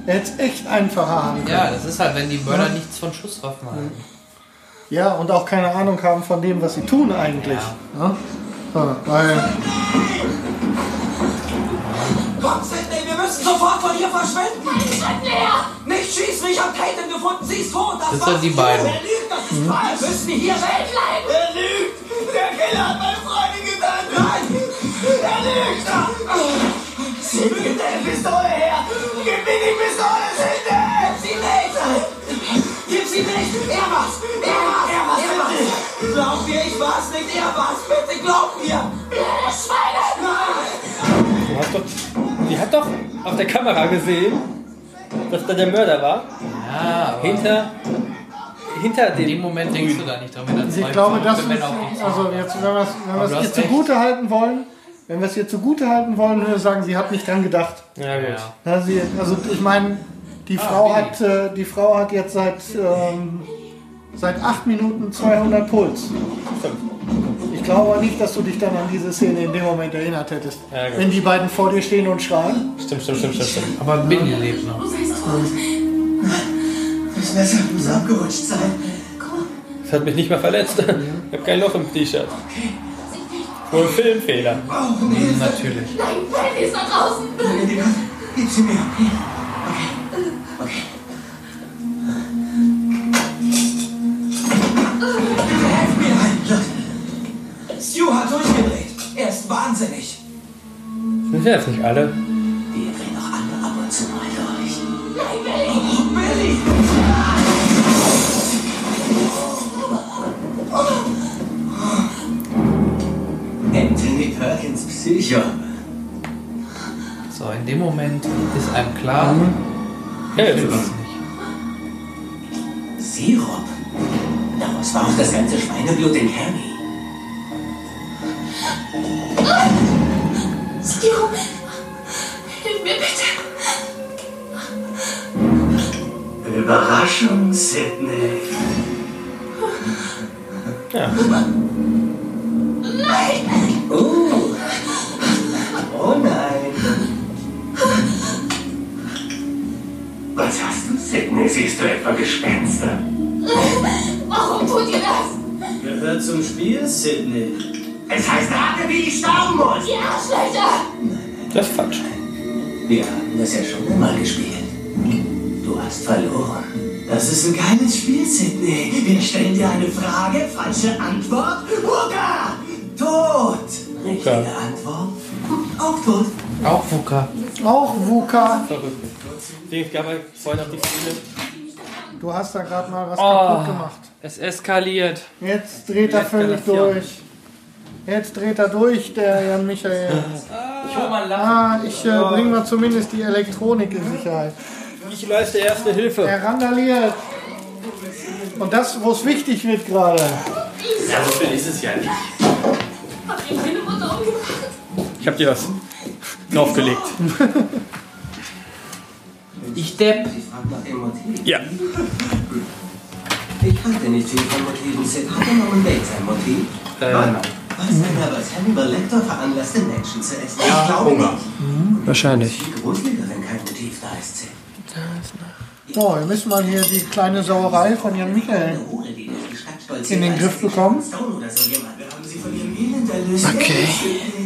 Er hätte es echt einfacher haben können. Ja, das ist halt, wenn die Mörder nichts von Schusswaffen haben. Ja, und auch keine Ahnung haben von dem, was sie tun eigentlich. Ja. So, weil, Komm, Sidney, wir müssen sofort von hier verschwinden. Schreib näher. Nicht schießen, ich hab Caitlin gefunden, sie ist tot. Das, Das sind die beiden. Er lügt, das ist wahr. Wir müssen hier weg. Er lügt. Der Killer hat meine Freundin getötet. Nein, er lügt. Sidney, gib deine Pistole her. Gib mir die Pistole, Sidney. Gib sie nicht. Gib sie nicht. Er war's. Er war's. Er war's. Er war's. Glaub mir, ich war's nicht. Er war's. Bitte glaub mir. Schweine. Nein. Du hast doch. Die hat doch auf der Kamera gesehen, dass da der Mörder war. Ja, Hinter, hinter dem. in dem Moment denkst du da nicht dran, wenn zwei Ich glaube, das ist, also jetzt, wenn wir es ihr zugute halten wollen, wenn wir es ihr zugute halten wollen, würde ich sagen, sie hat nicht dran gedacht. Ja, gut. Ja. Ja, sie, also ich meine, die Frau hat, äh, die Frau hat jetzt seit ähm, seit acht Minuten 200 Puls. Ich glaube aber nicht, dass du dich dann an diese Szene in dem Moment erinnert hättest, Ja, gut. wenn die beiden vor dir stehen und schreien. Stimmt, stimmt, stimmt, stimmt. stimmt. Aber Billy lebt noch. Das Messer muss abgerutscht sein. Das hat mich nicht mal verletzt. Ich habe kein Loch im T-Shirt. Wohl ein Filmfehler. Oh, nee. Natürlich. Nein, Brandy ist da draußen. Gib sie mir. Okay. Okay. Helf mir ein. Stu hat durchgedreht. Er ist wahnsinnig. Sind wir jetzt nicht alle? Perkins Psycho. So, in dem Moment ist einem klar, Ja, ich jetzt will das es. nicht. Sirup. Daraus war auch das ganze Schweineblut in Cammy. Stu, hilf mir bitte. Überraschung, Sydney. Ja. Nein. Oh Was hast du, Sydney? Siehst du etwa Gespenster? Warum tut ihr das? Gehört zum Spiel, Sydney. Es heißt rate, wie ich sterben muss. Ihr Arschlöcher. Das ist falsch. Wir haben das ja schon einmal gespielt. Du hast verloren. Das ist ein geiles Spiel, Sydney. Wir stellen dir eine Frage, falsche Antwort. Hurra! Tot! Richtige Antwort. Auch tot. Auch Wuka. Auch Wuka. Verrückt. Dings gab halt vorhin noch die Szene. Du hast da gerade mal was Oh. kaputt gemacht. Es eskaliert. Jetzt dreht er völlig durch. Jetzt dreht er durch, der Jan Michael. Ich hol mal Lachen. Ah, ich äh, bringe mal zumindest die Elektronik in Sicherheit. Ich leiste erste Hilfe. Er randaliert. Und das, wo es wichtig wird gerade. Ja, so viel ist es ja nicht. Ich hab dir was draufgelegt. Ich Depp. Sie fragt nach dem Motiv. Ja. Ich halte nicht viel von Motiven. Sid hatte Norman Bates ein Motiv. Äh, Was denn aber Hannibal Lecter veranlasste, Menschen zu essen? ich glaube Hunger. nicht. Wahrscheinlich. Viel gruseliger, wenn kein Motiv da ist, Sid. So, wir müssen mal hier die kleine Sauerei von Jan Michael in den Griff bekommen. Okay.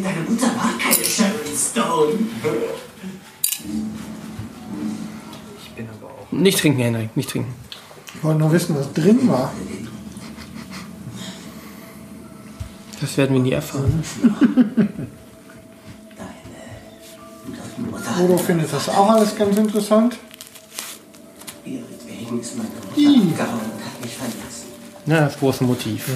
Deine Mutter war keine Sharon Stone. Nicht trinken, Henrik, nicht trinken. Ich wollte nur wissen, was drin war. Das werden wir nie erfahren. Bodo findet das auch alles ganz interessant. Ihretwegen ist meine Ih. Mutter abgehauen und hat mich verlassen. Na, das große Motiv.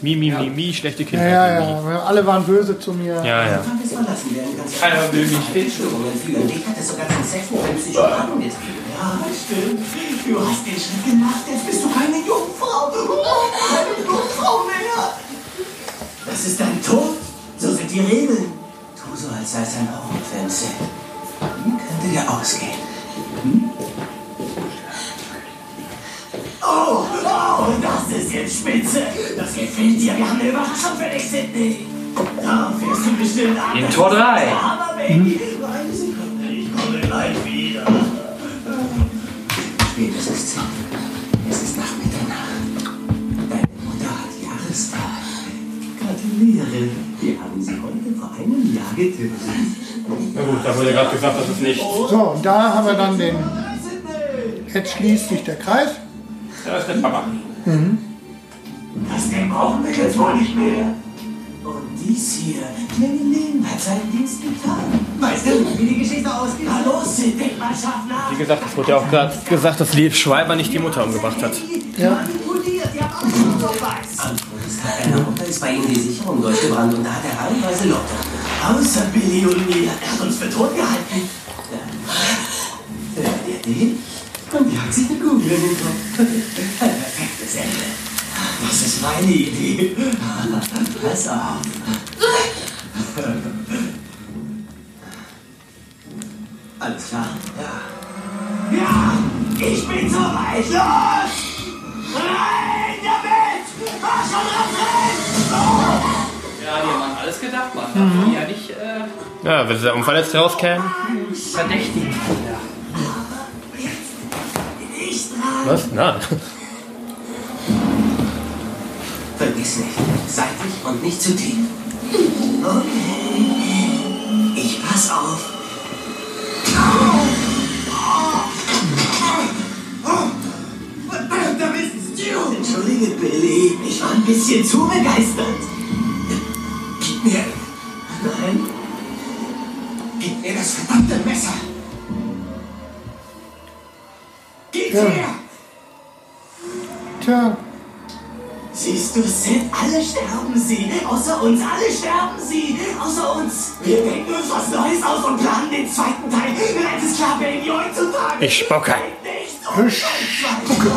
Mi, mi, mi, mi, schlechte Ja, Kinder. ja, ja. Alle waren böse zu mir. Ja, ja. Es Keiner will mich. Fehlstörungen fühlen. Ich hatte sogar zum einem Psychopathen getrieben. Ja, stimmt. Du hast den Schritt gemacht. Jetzt bist du keine Jungfrau. Keine Jungfrau mehr. Das ist dein Tod. So sind die Regeln. Tu so, als sei es ein Sid. Wie könnte dir ausgehen? Hm? Oh, oh, das ist jetzt spitze. Das gefällt dir. Wir haben eine Überraschung für dich, Sydney. Da fährst du bestimmt an. In Tor drei. Hammer, Baby. Eine Sekunde, ich komme gleich wieder. Spät ist es, Sid. Es ist nach Mitternacht. Deine Mutter hat Jahrestag. Gratuliere. Wir haben sie heute vor einem Jahr getötet. Na gut, da wurde gerade gesagt, dass es nicht. So, und da haben wir dann den. Jetzt schließt sich der Kreis. Da ist der Papa. Mhm. Das Ding brauchen wir jetzt wohl nicht mehr. Dies hier, Marilyn, hat seinen Dienst getan. Weißt du, wie die Geschichte ausgeht? Hallo, Sid, denk mal scharf nach. Wie gesagt, es wurde ja auch gerade gesagt, dass Liv Schreiber nicht die Mutter umgebracht hat. Ja. Am Todestag einer Mutter ist bei ihm die Sicherung durchgebrannt und da hat er reihenweise Lotte. Außer Billy und mir. Er hat uns betrogen. tot gehalten. Hört ihr den? Und die hat sich eine Kugel in den Kopf. Ein perfektes Ende. Das ist meine Idee. Pass auf. Alles klar? Ja. Ja! Ich bin soweit! Los! Rein damit! Mach schon dran Ja, die haben an alles gedacht, man. Mhm. Ja, nicht äh, Ja, wenn sie da unverletzt rauskämen. verdächtigen. Nicht dran! Was? Na. Vergiss nicht. Seitlich und nicht zu tief. Okay. Ich pass auf. Da bist du! Entschuldige, Billy. Ich war ein bisschen zu begeistert. Gib mir. Nein. Gib mir das verdammte Messer. Gib Ja. her! Tja, Siehst du, Sid, alle sterben sie. Außer uns, alle sterben sie. Außer uns. Wir denken uns was Neues aus und planen den zweiten Teil. Eins ist klar, Baby, heutzutage. Ich spucke. ich spucke.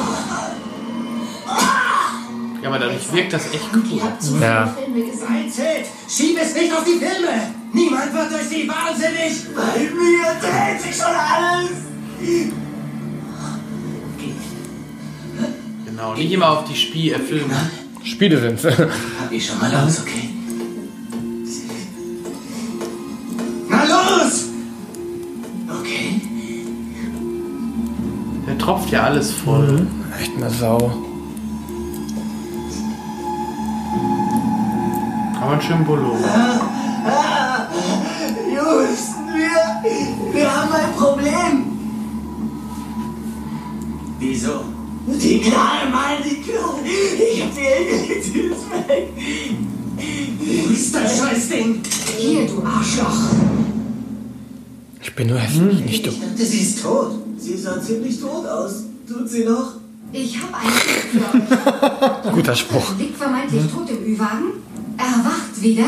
Ja, aber dadurch wirkt das echt cool. Ja. Sein Sid, schieb es nicht auf die Filme. Niemand wird durch sie wahnsinnig. Bei mir dreht sich schon alles. Genau, nicht immer auf die Spiel, äh, Filme. Spiele sind's. Hab ich schon mal aus, okay? Na los! Okay. Der tropft ja alles voll. Echt eine Sau. Kann man schön Bolo. Ah, Houston, wir, wir haben ein Problem. Wieso? Die Knarre, Mann, die Knarre. Ich hab sie hingelegt, sie ist weg. Wo ist das Scheißding? Hier, du Arschloch. Ich bin nur heftig, nicht du. Ich dachte, sie ist tot. Sie sah ziemlich tot aus. Tut sie noch? Ich habe einen euch. Guter Spruch. Liegt vermeintlich tot im Ü-Wagen, erwacht wieder,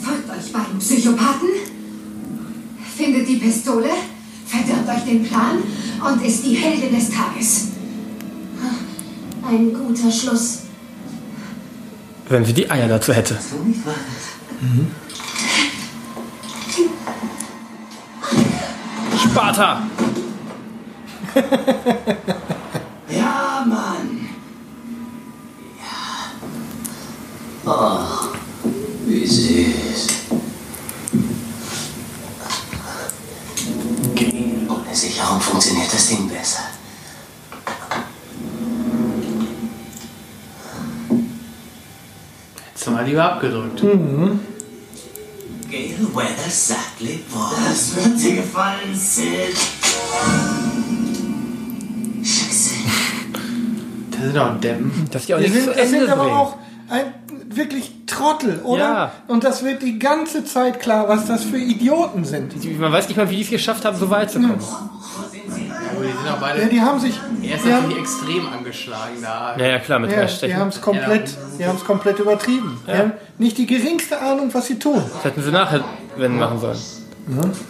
folgt euch beiden Psychopathen, findet die Pistole, verdirbt euch den Plan und ist die Heldin des Tages. Ein guter Schluss. Wenn sie die Eier dazu hätte. So nicht wahr? Sparta! Ja, Mann. Ja. Oh, wie süß. Ohne Sicherung funktioniert das Ding besser. Hättest du mal lieber abgedrückt. Mhm. Gail Weathers sagt. Das wird dir gefallen, Sid. Scheiße. Das sind auch Deppen. Dass die auch Die nichts sind, zu das Ende sind aber bringen. auch ein wirklich Trottel, oder? Ja. Und das wird die ganze Zeit klar, was das für Idioten sind. Man weiß nicht mal, wie die es geschafft haben, so weit zu kommen. Aber die sind auch beide. Ja, die haben sich. Er ist die haben, natürlich extrem angeschlagen da. Ja, ja, klar, mit ja, Reststechen. die haben es komplett, die haben's komplett übertrieben. Die haben nicht die geringste Ahnung, was sie tun. Das hätten sie nachher wenn machen sollen.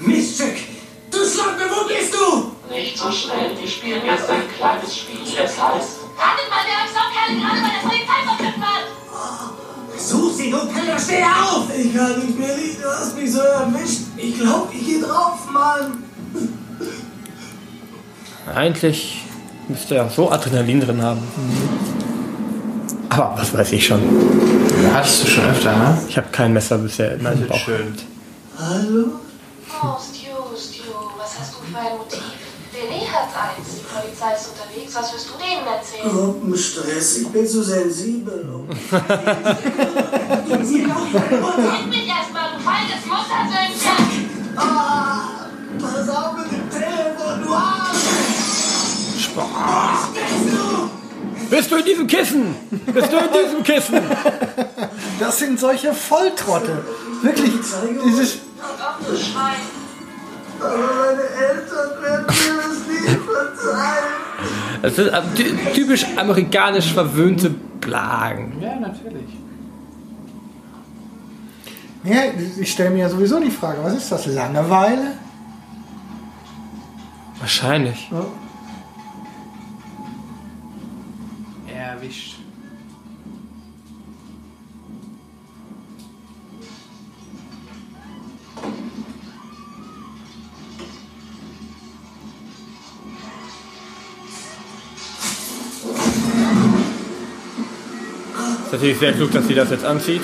Miststück! Du Schlampe, wo bist du? Nicht so schnell, wir spielen jetzt ein kleines Spiel. Es heißt... Wartet mal, der Saumkerl gerade bei der Polizei verknüpft wird! Such sie, du Penner, steh auf! Ich kann nicht mehr liegen, du hast mich so erwischt. Ich glaub, ich geh drauf, Mann. Eigentlich müsste er so Adrenalin drin haben. Aber was weiß ich schon. Hattest du schon öfter, ne? Ich habe kein Messer bisher in meinem Das Bauch. ist schön. Hallo? Oh, Stu, Stu, was hast du für ein Motiv? René hat eins. Die Polizei ist unterwegs. Was wirst du denen erzählen? Gruppenstress, ich bin zu sensibel. Halt mich erstmal, du feiges Muttersöhnchen! Ah, pass auf mit dem Telefon, du Arsch! Spaß. Bist du in diesem Kissen? Bist du in diesem Kissen? Das sind solche Volltrottel. Wirklich, dieses. Aber meine Eltern werden mir das nie verzeihen. Das sind äh, ty- typisch amerikanisch verwöhnte Plagen. Ja, natürlich. Ja, ich stelle mir ja sowieso die Frage, was ist das? Langeweile? Wahrscheinlich. Ja. Erwischt. Ist natürlich sehr klug, dass sie das jetzt anzieht.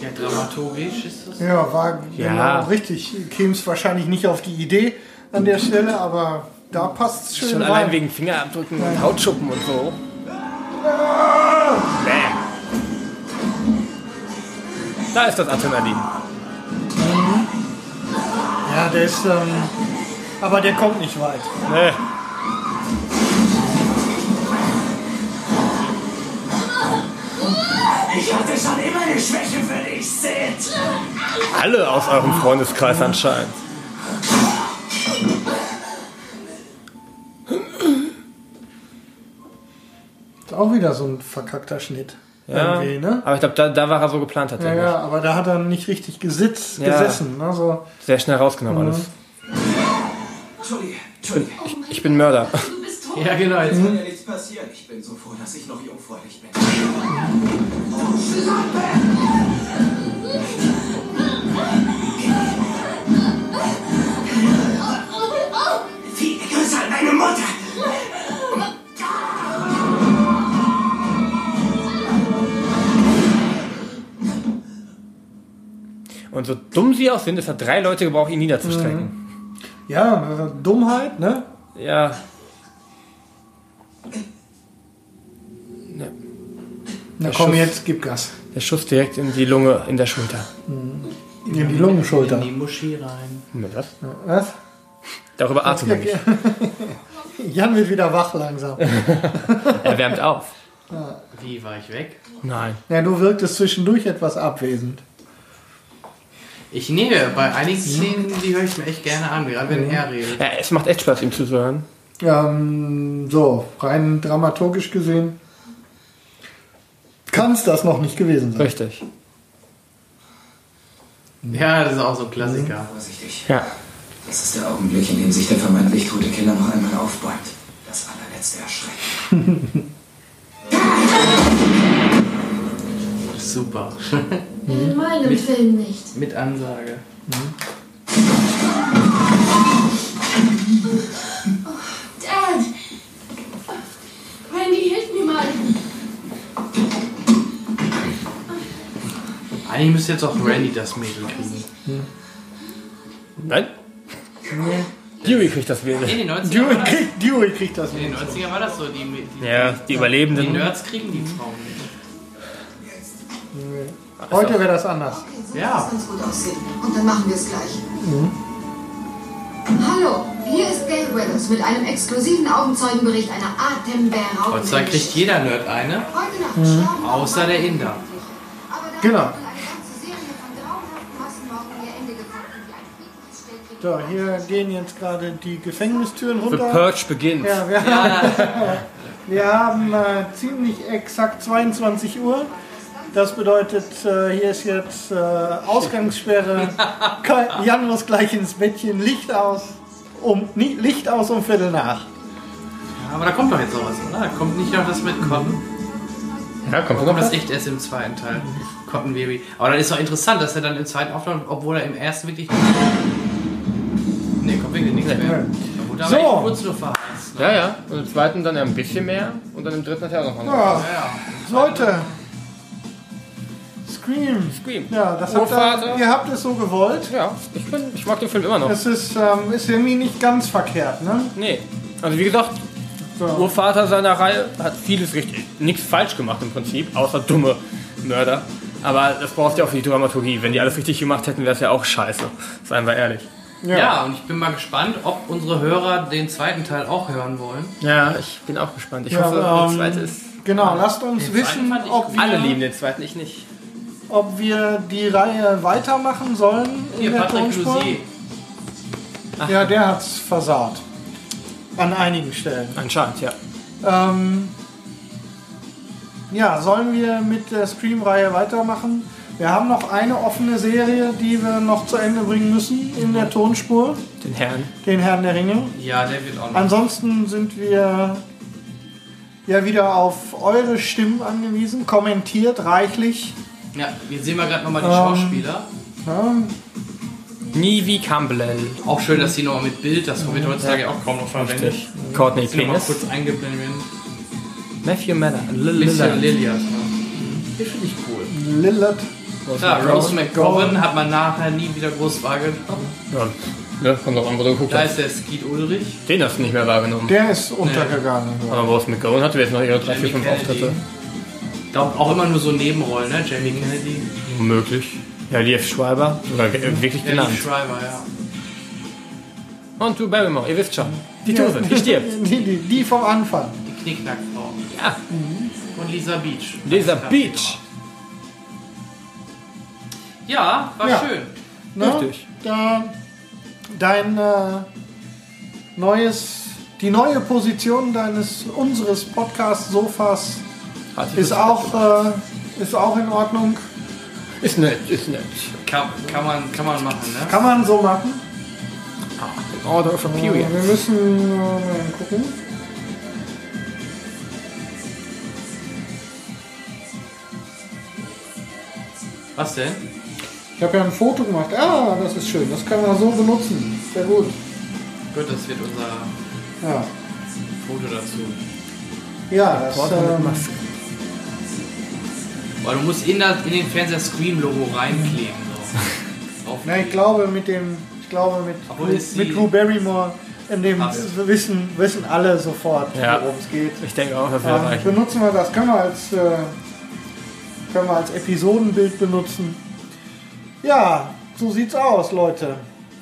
Ja, dramaturgisch ist das. Ja, war Ja. genau richtig. Käme es wahrscheinlich nicht auf die Idee an der Stelle, aber da passt es schön Schon rein. allein wegen Fingerabdrücken und Hautschuppen und so. Bam. Da ist das Adrenalin. Ja, der ist, ähm, aber der kommt nicht weit. Nee. Ich hatte schon immer eine Schwäche für dich, Sid. Alle aus eurem Freundeskreis anscheinend. Ist auch wieder so ein verkackter Schnitt. Ja, ne? aber ich glaube, da, da war er so geplant Ja, tatsächlich. ja, aber da hat er nicht richtig gesitzt, Ja. gesessen. Ne? So. Sehr schnell rausgenommen Mhm. alles. Entschuldige, Ich bin, ich, ich bin Mörder. Ja, genau. Jetzt Jetzt kann ja nichts passieren. Ich bin so froh, dass ich noch jungfräulich bin. Viele Grüße an deine Mutter. Und so dumm sie auch sind, es hat drei Leute gebraucht, ihn niederzustrecken. Ja, äh, Dummheit, ne? Ja. Na Der komm, Schuss- jetzt gib Gas. Der Schuss direkt in die Lunge, in der Schulter. In die Lungenschulter. in die Muschi rein. Was? Was? Darüber atmen wir nicht. Jan wird wieder wach langsam. Er wärmt auf. Wie war ich weg? Nein. Ja, du wirktest zwischendurch etwas abwesend. Ich nee, bei einigen Szenen, die höre ich mir echt gerne an, gerade wenn er redet. Ja, es macht echt Spaß, ihm zuzuhören. Ähm, so, rein dramaturgisch gesehen kann es das noch nicht gewesen sein. Richtig. Ja, das ist auch so ein Klassiker. Vorsichtig. Ja. Das ist der Augenblick, in dem sich der vermeintlich tote Killer noch einmal aufbäumt. Das allerletzte Erschrecken. Super. In meinem Mit- Film nicht. Mit Ansage. Dad! Randy, hilf mir mal. Eigentlich müsste jetzt auch Randy das Mädel kriegen. Nein? Dewey kriegt das Mädel. In den 90ern Dewey war das, kriegt, Dewey kriegt das in den nicht. 90ern war das so. Die, die, Ja, die Überlebenden. Die Nerds kriegen die Frauen nicht. Heute wäre das anders. Okay, so Ja. lass uns gut aussehen. Und dann machen wir es gleich. Hallo, hier ist Gail Weathers mit einem exklusiven Augenzeugenbericht einer atemberaubenden Dank kriegt jeder Nerd eine, Heute Nacht starben außer der Inder. Genau. So, hier gehen jetzt gerade die Gefängnistüren The runter. Purge beginnt. Ja, wir Wir haben äh, ziemlich exakt 22 Uhr. Das bedeutet, äh, hier ist jetzt äh, Ausgangssperre. Jan muss gleich ins Bettchen, Licht aus. Um, nie, Licht aus um Viertel nach. Ja, aber da kommt doch jetzt noch was, oder? Da kommt nicht noch das mit Cotton. Ja, kommt kommt das echt erst im zweiten Teil? Cotton Baby. Aber dann ist doch interessant, dass er dann im zweiten aufläuft, obwohl er im ersten wirklich. Nee, kommt wirklich nichts mehr. Da wurde aber So. echt kurz nur verheizt. Ne? Ja, ja. Und im zweiten dann ein bisschen mehr. Und dann im dritten hat er auch noch Ja, mal. Ja, Leute. Scream. Scream. Ja, das habt Urvater. ihr, ihr habt es so gewollt. Ja, ich, bin, ich mag den Film immer noch. Das ist, ähm, ist irgendwie nicht ganz verkehrt, ne? Nee. Also wie gesagt, So. Urvater seiner Reihe hat vieles richtig, nichts falsch gemacht im Prinzip, außer dumme Mörder. Aber das braucht ja auch für die Dramaturgie. Wenn die alles richtig gemacht hätten, wäre es ja auch scheiße. Seien wir ehrlich. Ja. und ich bin mal gespannt, ob unsere Hörer den zweiten Teil auch hören wollen. Ja, ich bin auch gespannt. Ich Ja, hoffe, ähm, der zweite ist. Genau, lasst uns wissen, ob Alle wir, lieben den zweiten, ich nicht. Ob wir die Reihe weitermachen sollen in Hier, der Patrick Tonspur. Ja, der hat's versaut. An einigen Stellen. Anscheinend, ja. Ähm, ja, sollen wir mit der Scream-Reihe weitermachen? Wir haben noch eine offene Serie, die wir noch zu Ende bringen müssen in der Tonspur. Den Herrn. Den Herrn der Ringe. Ja, der wird auch noch. Ansonsten sind wir ja wieder auf eure Stimmen angewiesen. Kommentiert reichlich. Ja, hier sehen wir gerade nochmal die Ähm, Schauspieler. Ja, Nivi Campbell. Auch schön, dass die nochmal mit Bild, das wird heutzutage auch kaum noch verwendet. Richtig. Courtney Penis. kurz eingeblendet werden. Matthew Miller. Bisschen Lilias. Ne? Die finde ich cool. Lillard. Ja, Rose McGowan hat man nachher nie wieder groß wahrgenommen. Ja, ne, kommt doch an, wo du geguckt Da ist der Skeet Ulrich. Den hast du nicht mehr wahrgenommen. Der ist untergegangen. Aber Rose McGowan hatte jetzt noch ihre drei, vier, Jamie fünf Kennedy. Auftritte. Ich glaube auch immer nur so Nebenrollen, ne? Jamie Kennedy. Möglich. Ja, Liev Schreiber. Sogar äh, wirklich Ja, genannt. Lee Schreiber, ja. Und Drew Barrymore, ihr wisst schon. Die Tuse, die stirbt. Die, die, die vom Anfang. Die Knickknackfrau. Ja. Und Lisa Beach. Lisa Beach. Ja, war Ja. schön. Ne? Richtig. Da, dein äh, neues, die neue Position deines unseres Podcast-Sofas ist das auch, äh, ist auch in Ordnung. Ist nett, ist nett. Kann, kann, man, kann man machen, ne? Kann man so machen. Order of a Äh, wir müssen äh, mal gucken. Was denn? Ich habe ja ein Foto gemacht. Ah, das ist schön. Das können wir so benutzen. Sehr gut. Gut, das wird unser Ja, Foto dazu. ja das, ähm. Weil du musst in, das, in den Fernseher Scream-Logo reinkleben. So. Na, ich glaube mit dem, ich glaube mit, mit die- Drew Barrymore in dem Passt. wissen, wissen alle sofort, Ja. worum es geht. Ich denke auch, das Ähm, reichen. benutzen wir das, können wir als, äh, können wir als Episodenbild benutzen. Ja, so sieht's aus, Leute.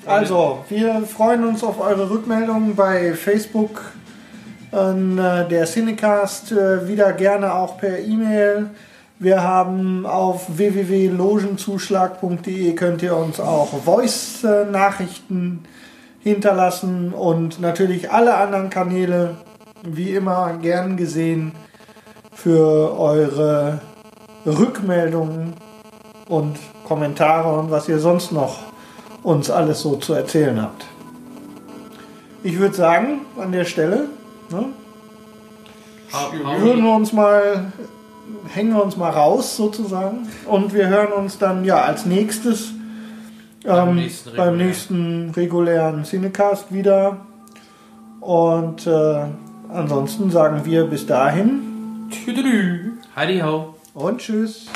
Also, wir freuen uns auf eure Rückmeldungen bei Facebook an äh, der Cinecast, äh, wieder gerne auch per E-Mail. Wir haben auf www.logenzuschlag.de könnt ihr uns auch Voice-Nachrichten hinterlassen und natürlich alle anderen Kanäle wie immer gern gesehen für eure Rückmeldungen und Kommentare und was ihr sonst noch uns alles so zu erzählen habt. Ich würde sagen, an der Stelle, ne, hau- wir uns mal, hängen wir uns mal raus sozusagen und wir hören uns dann ja als nächstes Beim ähm, nächsten beim regulären. nächsten regulären Cinecast wieder. Und äh, ansonsten sagen wir bis dahin Heidi ho. und tschüss.